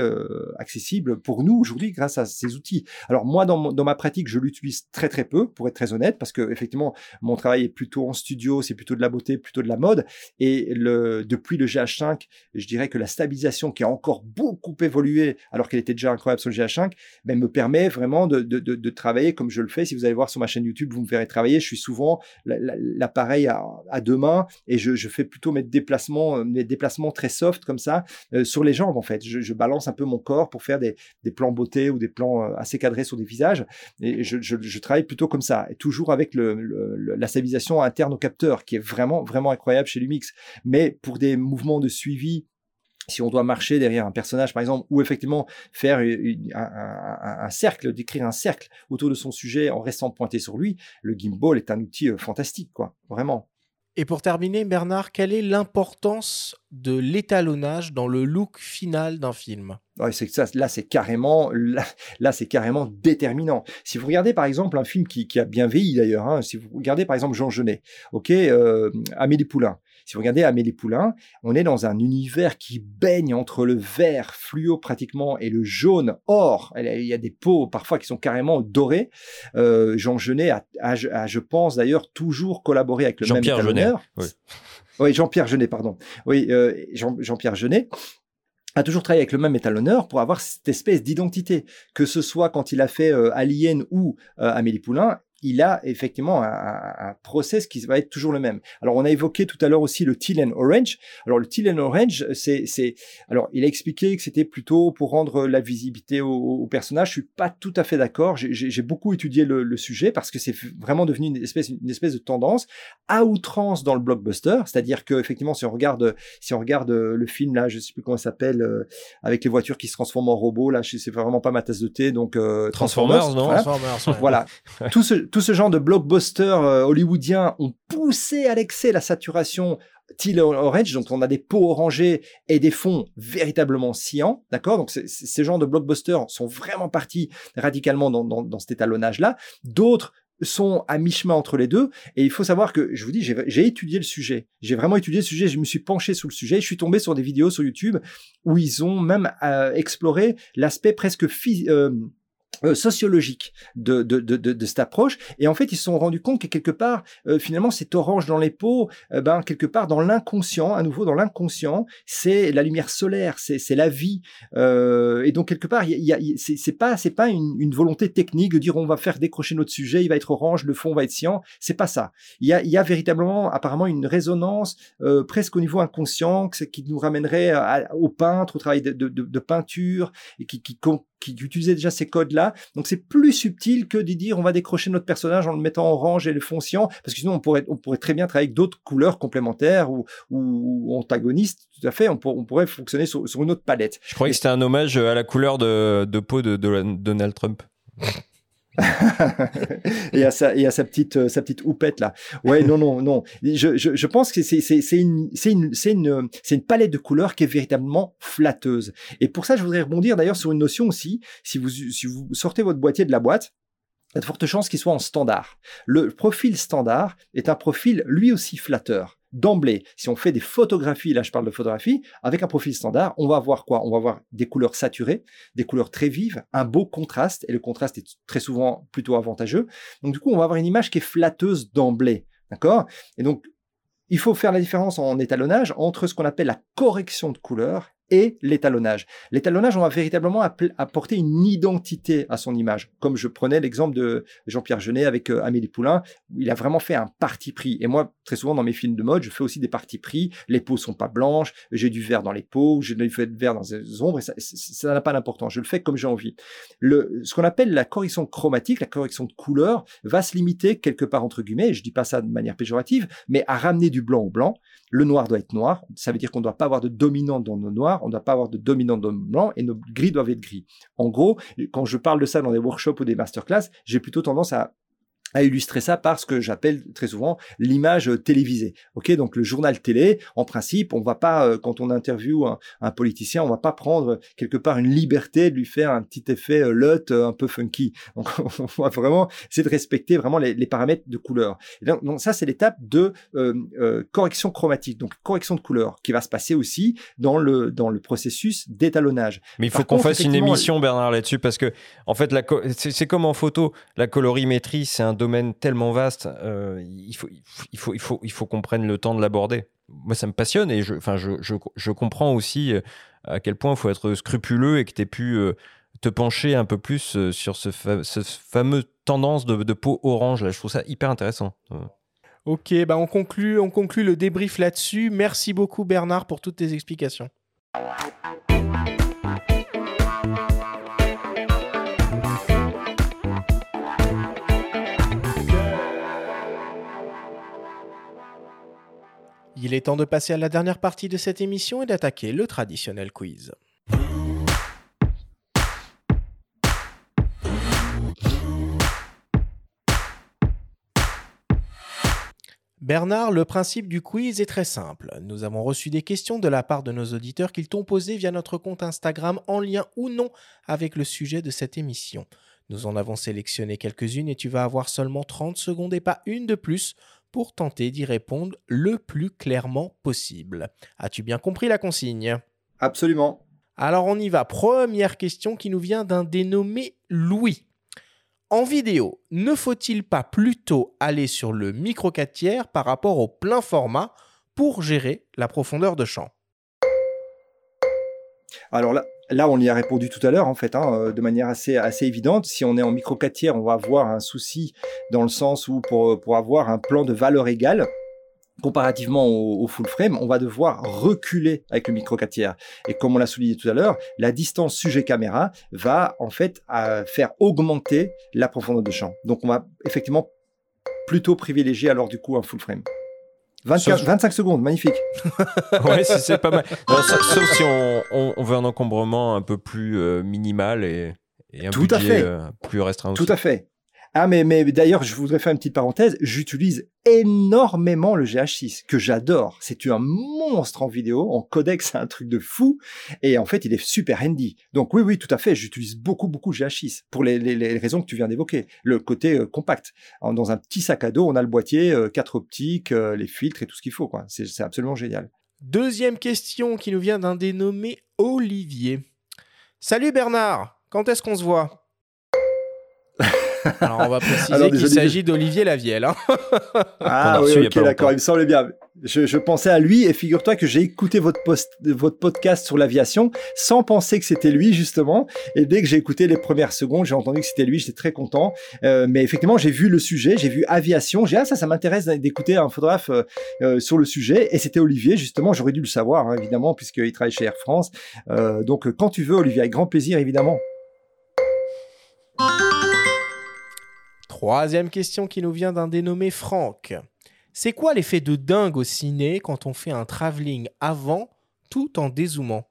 accessibles pour nous aujourd'hui grâce à ces outils. Alors moi, dans, dans ma pratique, je l'utilise très très peu, pour être très honnête, parce que effectivement, mon travail est plutôt en studio, c'est plutôt de la beauté, plutôt de la mode, et le, depuis le GH5, je dirais que la stabilisation qui a encore beaucoup évolué, alors qu'elle était déjà incroyable sur le GH5, ben, me permet vraiment de, de, travailler comme je le fais. Si vous allez voir sur ma chaîne YouTube, vous me verrez travailler. Je suis souvent la- l'appareil à, deux mains et je, fais plutôt mes déplacements, euh, mes déplacements très soft comme ça euh, sur les jambes en fait. Je, balance un peu mon corps pour faire des, plans beauté ou des plans euh, assez cadrés sur des visages et je, travaille plutôt comme ça et toujours avec la stabilisation interne au capteur qui est vraiment vraiment incroyable chez Lumix. Mais pour des mouvements de suivi si on doit marcher derrière un personnage, par exemple, ou effectivement faire une- un, un- un- un cercle, décrire un cercle autour de son sujet en restant pointé sur lui, le gimbal est un outil euh, fantastique, quoi, vraiment. Et pour terminer, Bernard, quelle est l'importance de l'étalonnage dans le look final d'un film? Ouais, ça, là, c'est carrément, là, là, c'est carrément déterminant. Si vous regardez par exemple un film qui, qui a bien vieilli d'ailleurs, hein, si vous regardez par exemple Jean Genet, ok, euh, Amélie Poulain. Si vous regardez Amélie Poulain, on est dans un univers qui baigne entre le vert fluo pratiquement et le jaune or. Il y a des peaux parfois qui sont carrément dorées. Euh, Jean Genet a, a- a, je pense d'ailleurs, toujours collaboré avec le même Jean-Pierre étalonneur. Oui. *laughs* Oui, Jean-Pierre Jeunet, pardon. Oui, euh, Jean- Jean-Pierre Jeunet a toujours travaillé avec le même étalonneur pour avoir cette espèce d'identité. Que ce soit quand il a fait euh, Alien ou euh, Amélie Poulain, il a effectivement un, un- un process qui va être toujours le même. Alors, on a évoqué tout à l'heure aussi le teal and orange. Alors, le teal and orange, c'est, c'est, alors, il a expliqué que c'était plutôt pour rendre la visibilité au, au personnage. Je suis pas tout à fait d'accord. J'ai, j'ai- j'ai beaucoup étudié le, le sujet parce que c'est vraiment devenu une espèce, une espèce de tendance à outrance dans le blockbuster. C'est-à-dire que, effectivement, si on regarde, si on regarde euh, le film là, je sais plus comment il s'appelle, euh, avec les voitures qui se transforment en robots, là, je- c'est vraiment pas ma tasse de thé, donc euh, Transformers, non? Voilà. Transformers, ouais. Voilà. *laughs* tout, ce, tout ce genre de blockbusters euh, hollywoodiens ont poussé à l'excès la saturation teal orange, donc on a des peaux orangées et des fonds véritablement sciants, d'accord? Donc ces genres de blockbusters sont vraiment partis radicalement dans, dans, cet étalonnage-là. D'autres sont à mi-chemin entre les deux. Et il faut savoir que, je vous dis, j'ai étudié le sujet. J'ai vraiment étudié le sujet. Je me suis penché sur le sujet. Je suis tombé sur des vidéos sur YouTube où ils ont même euh, exploré l'aspect presque euh, euh, sociologique de, de, de, cette approche. Et en fait, ils se sont rendus compte que quelque part, euh, finalement, cet orange dans les peaux, euh, ben, quelque part dans l'inconscient, à nouveau dans l'inconscient, c'est la lumière solaire, c'est la vie. Et donc, quelque part, y y a- c'est pas, c'est pas une, volonté technique de dire on va faire décrocher notre sujet, il va être orange, le fond va être cyan. C'est pas ça. Il y a, y a véritablement, apparemment, une résonance presque au niveau inconscient qui nous ramènerait au peintre, au travail de, de, peinture, et qui, qui, com- qui utilisait déjà ces codes-là. Donc c'est plus subtil que de dire on va décrocher notre personnage en le mettant orange et le fond cyan, parce que sinon on pourrait, on pourrait très bien travailler avec d'autres couleurs complémentaires ou, antagonistes. Tout à fait, on, pour- on pourrait fonctionner sur, une autre palette. Je croyais que c'était un hommage à la couleur de, peau de Donald Trump. *laughs* et à sa, sa petite, euh, sa petite houppette là. Ouais, non, non, non. Je, pense que c'est une palette de couleurs qui est véritablement flatteuse. Et pour ça, je voudrais rebondir d'ailleurs sur une notion aussi. Si vous, si vous sortez votre boîtier de la boîte, il y a de fortes chances qu'il soit en standard. Le profil standard est un profil lui aussi flatteur. D'emblée, si on fait des photographies, là je parle de photographie, avec un profil standard, on va avoir quoi? On va avoir des couleurs saturées, des couleurs très vives, un beau contraste, et le contraste est très souvent plutôt avantageux. Donc du coup, on va avoir une image qui est flatteuse d'emblée. D'accord? Et donc, il faut faire la différence en étalonnage entre ce qu'on appelle la correction de couleur et l'étalonnage. L'étalonnage, on va véritablement apporter une identité à son image. Comme je prenais l'exemple de Jean-Pierre Jeunet avec euh, Amélie Poulain, où il a vraiment fait un parti pris. Et moi, très souvent dans mes films de mode, je fais aussi des partis pris. Les peaux sont pas blanches, j'ai du vert dans les peaux, j'ai du vert dans les ombres, et ça n'a pas d'importance. Je le fais comme j'ai envie. Ce qu'on appelle la correction chromatique, la correction de couleur, va se limiter quelque part entre guillemets, je dis pas ça de manière péjorative, mais à ramener du blanc au blanc. Le noir doit être noir. Ça veut dire qu'on ne doit pas avoir de dominante dans nos noirs, on ne doit pas avoir de dominante dans nos blancs et nos gris doivent être gris. En gros, quand je parle de ça dans des workshops ou des masterclass, j'ai plutôt tendance à à illustrer ça par ce que j'appelle très souvent l'image télévisée. Ok, donc le journal télé, en principe, on va pas euh, quand on interviewe un, un, politicien, on va pas prendre quelque part une liberté de lui faire un petit effet euh, LUT euh, un peu funky. Donc *laughs* on va vraiment essayer de respecter vraiment les, les paramètres de couleur. donc, donc, ça c'est l'étape de correction chromatique, donc correction de couleur qui va se passer aussi dans le dans le processus d'étalonnage. Mais il faut qu'on fasse une émission Bernard là-dessus parce que en fait c'est comme en photo, la colorimétrie c'est un domaine tellement vaste, euh, il, faut, il, faut, il, faut, il faut qu'on prenne le temps de l'aborder. Moi, ça me passionne et je, enfin, je, je, je comprends aussi euh, à quel point il faut être scrupuleux et que tu aies pu euh, te pencher un peu plus sur ce, ce fameux tendance de, de, peau orange. Là. Je trouve ça hyper intéressant. Ok, bah on, conclut, on conclut le débrief là-dessus. Merci beaucoup Bernard pour toutes tes explications. Il est temps de passer à la dernière partie de cette émission et d'attaquer le traditionnel quiz. Bernard, le principe du quiz est très simple. Nous avons reçu des questions de la part de nos auditeurs qu'ils t'ont posées via notre compte Instagram en lien ou non avec le sujet de cette émission. Nous en avons sélectionné quelques-unes et tu vas avoir seulement 30 secondes et pas une de plus pour tenter d'y répondre le plus clairement possible. As-tu bien compris la consigne? Absolument. Alors on y va. Première question qui nous vient d'un dénommé Louis. En vidéo, ne faut-il pas plutôt aller sur le micro 4 tiers par rapport au plein format pour gérer la profondeur de champ? Alors là, Là, on y a répondu tout à l'heure, en fait, hein, euh, de manière assez, assez évidente. Si on est en micro 4 tiers, on va avoir un souci dans le sens où pour, pour avoir un plan de valeur égale, comparativement au, full frame, on va devoir reculer avec le micro 4 tiers. Et comme on l'a souligné tout à l'heure, la distance sujet caméra va en fait faire augmenter la profondeur de champ. Donc on va effectivement plutôt privilégier alors du coup un full frame. 25 secondes, magnifique. *laughs* oui, c'est pas mal. sauf si on, veut un encombrement un peu plus euh, minimal et, un Tout budget à fait. Euh, plus restreint. Tout à fait. Ah, mais, mais d'ailleurs, je voudrais faire une petite parenthèse. J'utilise énormément le GH6, que j'adore. C'est un monstre en vidéo. En codec, c'est un truc de fou. Et en fait, il est super handy. Donc oui, oui, tout à fait. J'utilise beaucoup, beaucoup le GH6 pour les, les, raisons que tu viens d'évoquer. Le côté euh, compact. Dans un petit sac à dos, on a le boîtier, euh, quatre optiques, euh, les filtres et tout ce qu'il faut. C'est absolument génial. Deuxième question qui nous vient d'un dénommé Olivier. Salut Bernard, quand est-ce qu'on se voit? *laughs* alors, on va préciser qu'il s'agit d'Olivier Lavielle. Hein. ah oui, ok, d'accord, il me semblait bien. Je, pensais à lui et figure-toi que j'ai écouté votre, votre podcast sur l'aviation sans penser que c'était lui justement. Et dès que j'ai écouté les premières secondes, j'ai entendu que c'était lui, j'étais très content. Euh, mais effectivement, j'ai vu le sujet, j'ai vu aviation. J'ai ah ça, ça m'intéresse d'écouter un photographe euh, euh, sur le sujet. Et c'était Olivier justement. J'aurais dû le savoir hein, évidemment puisqu'il travaille chez Air France. donc quand tu veux, Olivier, avec grand plaisir évidemment. Troisième question qui nous vient d'un dénommé Franck. C'est quoi l'effet de dingue au ciné quand on fait un travelling avant tout en dézoomant?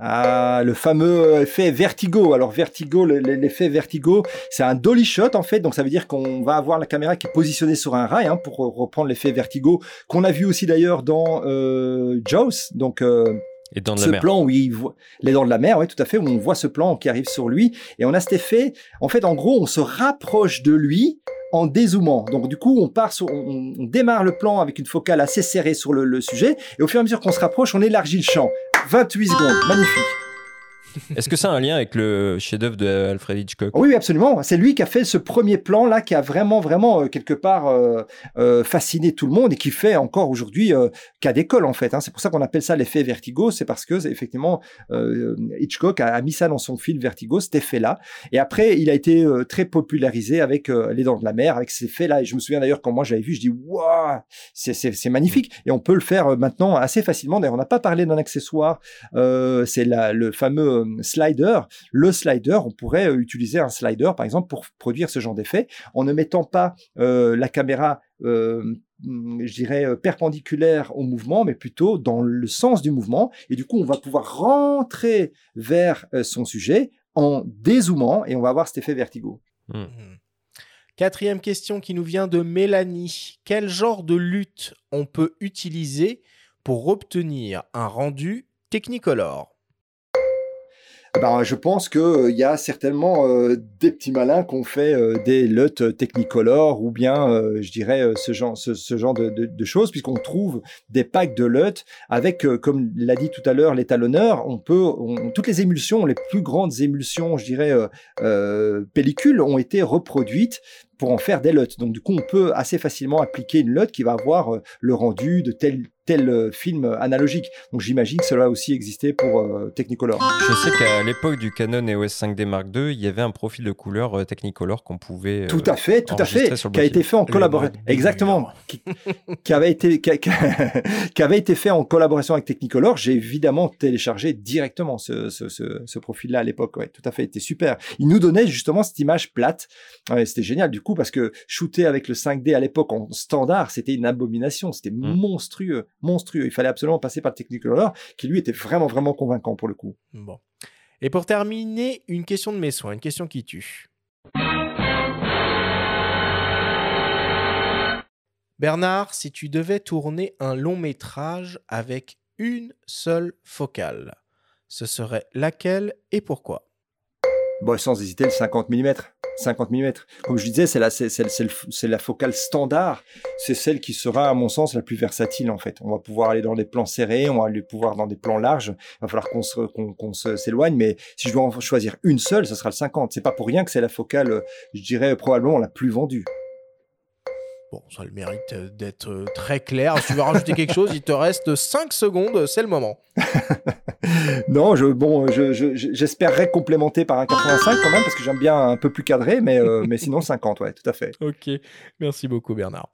Ah, le fameux effet vertigo. Alors vertigo, l'effet vertigo, c'est un dolly shot en fait, donc ça veut dire qu'on va avoir la caméra qui est positionnée sur un rail hein, pour reprendre l'effet vertigo qu'on a vu aussi d'ailleurs dans euh, Jaws. Donc euh, et dans ce plan où il voit les dents de la mer, oui, tout à fait, où on voit ce plan qui arrive sur lui, et on a cet effet. En fait, en gros, on se rapproche de lui en dézoomant. Donc du coup, on part, sur, on, démarre le plan avec une focale assez serrée sur le, sujet, et au fur et à mesure qu'on se rapproche, on élargit le champ. 28 secondes, magnifique. Est-ce que ça a un lien avec le chef-d'œuvre de Alfred Hitchcock Oui, absolument. C'est lui qui a fait ce premier plan là, qui a vraiment, vraiment euh, quelque part euh, euh, fasciné tout le monde et qui fait encore aujourd'hui cas d'école en fait. Hein. C'est pour ça qu'on appelle ça l'effet Vertigo. C'est parce que effectivement Hitchcock a, mis ça dans son film Vertigo, cet effet-là. Et après, il a été très popularisé avec Les Dents de la Mer, avec ces effets-là. Et je me souviens d'ailleurs quand moi j'avais vu, je dis waouh, c'est magnifique. Et on peut le faire maintenant assez facilement. D'ailleurs, on n'a pas parlé d'un accessoire. c'est le fameux slider. Le slider, on pourrait euh, utiliser un slider, par exemple, pour produire ce genre d'effet, en ne mettant pas euh, la caméra euh, je dirais perpendiculaire au mouvement, mais plutôt dans le sens du mouvement. Et du coup, on va pouvoir rentrer vers son sujet en dézoomant et on va avoir cet effet vertigo. Mmh. Quatrième question qui nous vient de Mélanie. Quel genre de lutte on peut utiliser pour obtenir un rendu Technicolor eh ben, je pense qu'il euh, y a certainement euh, des petits malins qui ont fait euh, des LUT Technicolor ou bien, je dirais, ce genre, ce, genre de, de, choses, puisqu'on trouve des packs de LUT avec, comme l'a dit tout à l'heure l'étalonneur, on peut, toutes les émulsions, les plus grandes émulsions, je dirais, pellicules ont été reproduites pour en faire des LUT. Donc du coup, on peut assez facilement appliquer une LUT qui va avoir le rendu de tel tel euh, film analogique. Donc j'imagine que cela a aussi existé pour euh, Technicolor. Je sais qu'à l'époque du Canon EOS 5D Mark II, il y avait un profil de couleur euh, Technicolor qu'on pouvait. tout à fait, tout à fait, qui a été fait en collaboration. Exactement. Qui, avait été, *laughs* qui, avait été fait en collaboration avec Technicolor. J'ai évidemment téléchargé directement ce, ce, ce, profil-là à l'époque. Ouais, tout à fait, c'était super. Il nous donnait justement cette image plate. c'était génial du coup parce que shooter avec le 5D à l'époque en standard, c'était une abomination. C'était mm. monstrueux monstrueux. Il fallait absolument passer par le Technicolor, qui lui était vraiment, vraiment convaincant pour le coup. Bon. Et pour terminer, une question de mes soins, une question qui tue. Bernard, si tu devais tourner un long métrage avec une seule focale, ce serait laquelle et pourquoi? Bon, sans hésiter, le 50 mm. 50 mm. Comme je disais, c'est la, c'est, la focale standard. C'est celle qui sera, à mon sens, la plus versatile, en fait. On va pouvoir aller dans des plans serrés, on va aller pouvoir dans des plans larges. Il va falloir qu'on, qu'on, s'éloigne, mais si je dois en choisir une seule, ce sera le 50. C'est pas pour rien que c'est la focale, je dirais, probablement la plus vendue. Bon, ça a le mérite euh, d'être euh, très clair. Si tu veux rajouter quelque chose, il te reste 5 secondes, c'est le moment. *laughs* non, je, bon, j'espérerais complémenter par un 85 quand même, parce que j'aime bien un peu plus cadré, mais, euh, mais sinon 50, ouais, tout à fait. Ok, merci beaucoup Bernard.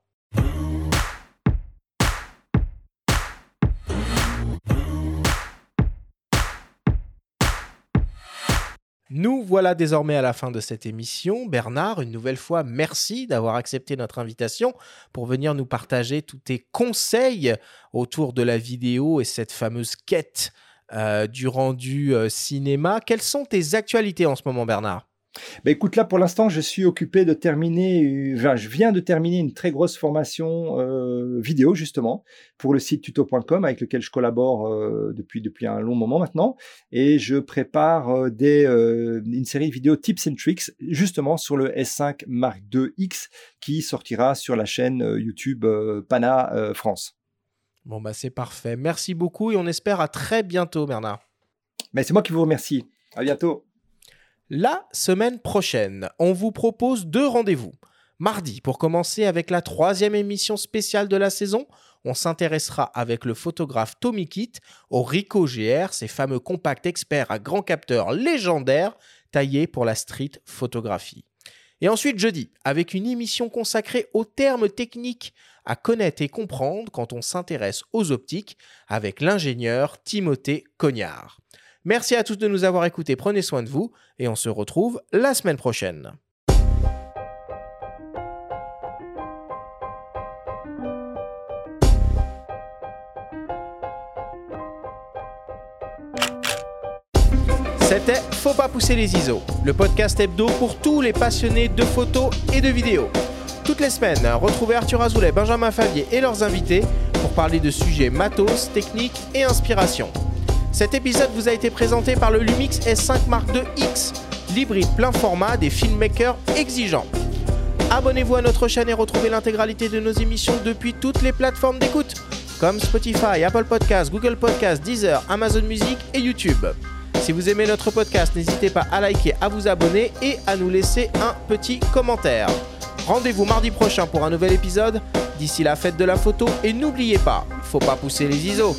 Nous voilà désormais à la fin de cette émission. Bernard, une nouvelle fois, merci d'avoir accepté notre invitation pour venir nous partager tous tes conseils autour de la vidéo et cette fameuse quête euh, du rendu euh, cinéma. Quelles sont tes actualités en ce moment, Bernard? Bah écoute, là pour l'instant, je suis occupé de terminer, enfin, je viens de terminer une très grosse formation euh, vidéo justement pour le site tuto.com avec lequel je collabore euh, depuis depuis un long moment maintenant, et je prépare euh, des une série de vidéos tips and tricks justement sur le S5 Mark II X qui sortira sur la chaîne YouTube Pana France. Bon bah c'est parfait, merci beaucoup et on espère à très bientôt Bernard. Mais c'est moi qui vous remercie. À bientôt. La semaine prochaine, on vous propose deux rendez-vous. Mardi, pour commencer avec la troisième émission spéciale de la saison, on s'intéressera avec le photographe Tommy Kitt au Ricoh GR, ces fameux compacts experts à grand capteur légendaires taillés pour la street photographie. Et ensuite jeudi, avec une émission consacrée aux termes techniques à connaître et comprendre quand on s'intéresse aux optiques avec l'ingénieur Timothée Cognard. Merci à tous de nous avoir écoutés, prenez soin de vous et on se retrouve la semaine prochaine. C'était Faut pas pousser les ISO, le podcast hebdo pour tous les passionnés de photos et de vidéos. Toutes les semaines, retrouvez Arthur Azoulay, Benjamin Favier et leurs invités pour parler de sujets matos, techniques et inspiration. Cet épisode vous a été présenté par le Lumix S5 Mark II X, l'hybride plein format des filmmakers exigeants. Abonnez-vous à notre chaîne et retrouvez l'intégralité de nos émissions depuis toutes les plateformes d'écoute, comme Spotify, Apple Podcasts, Google Podcasts, Deezer, Amazon Music et YouTube. Si vous aimez notre podcast, n'hésitez pas à liker, à vous abonner et à nous laisser un petit commentaire. Rendez-vous mardi prochain pour un nouvel épisode. D'ici la fête de la photo et n'oubliez pas, faut pas pousser les ISO.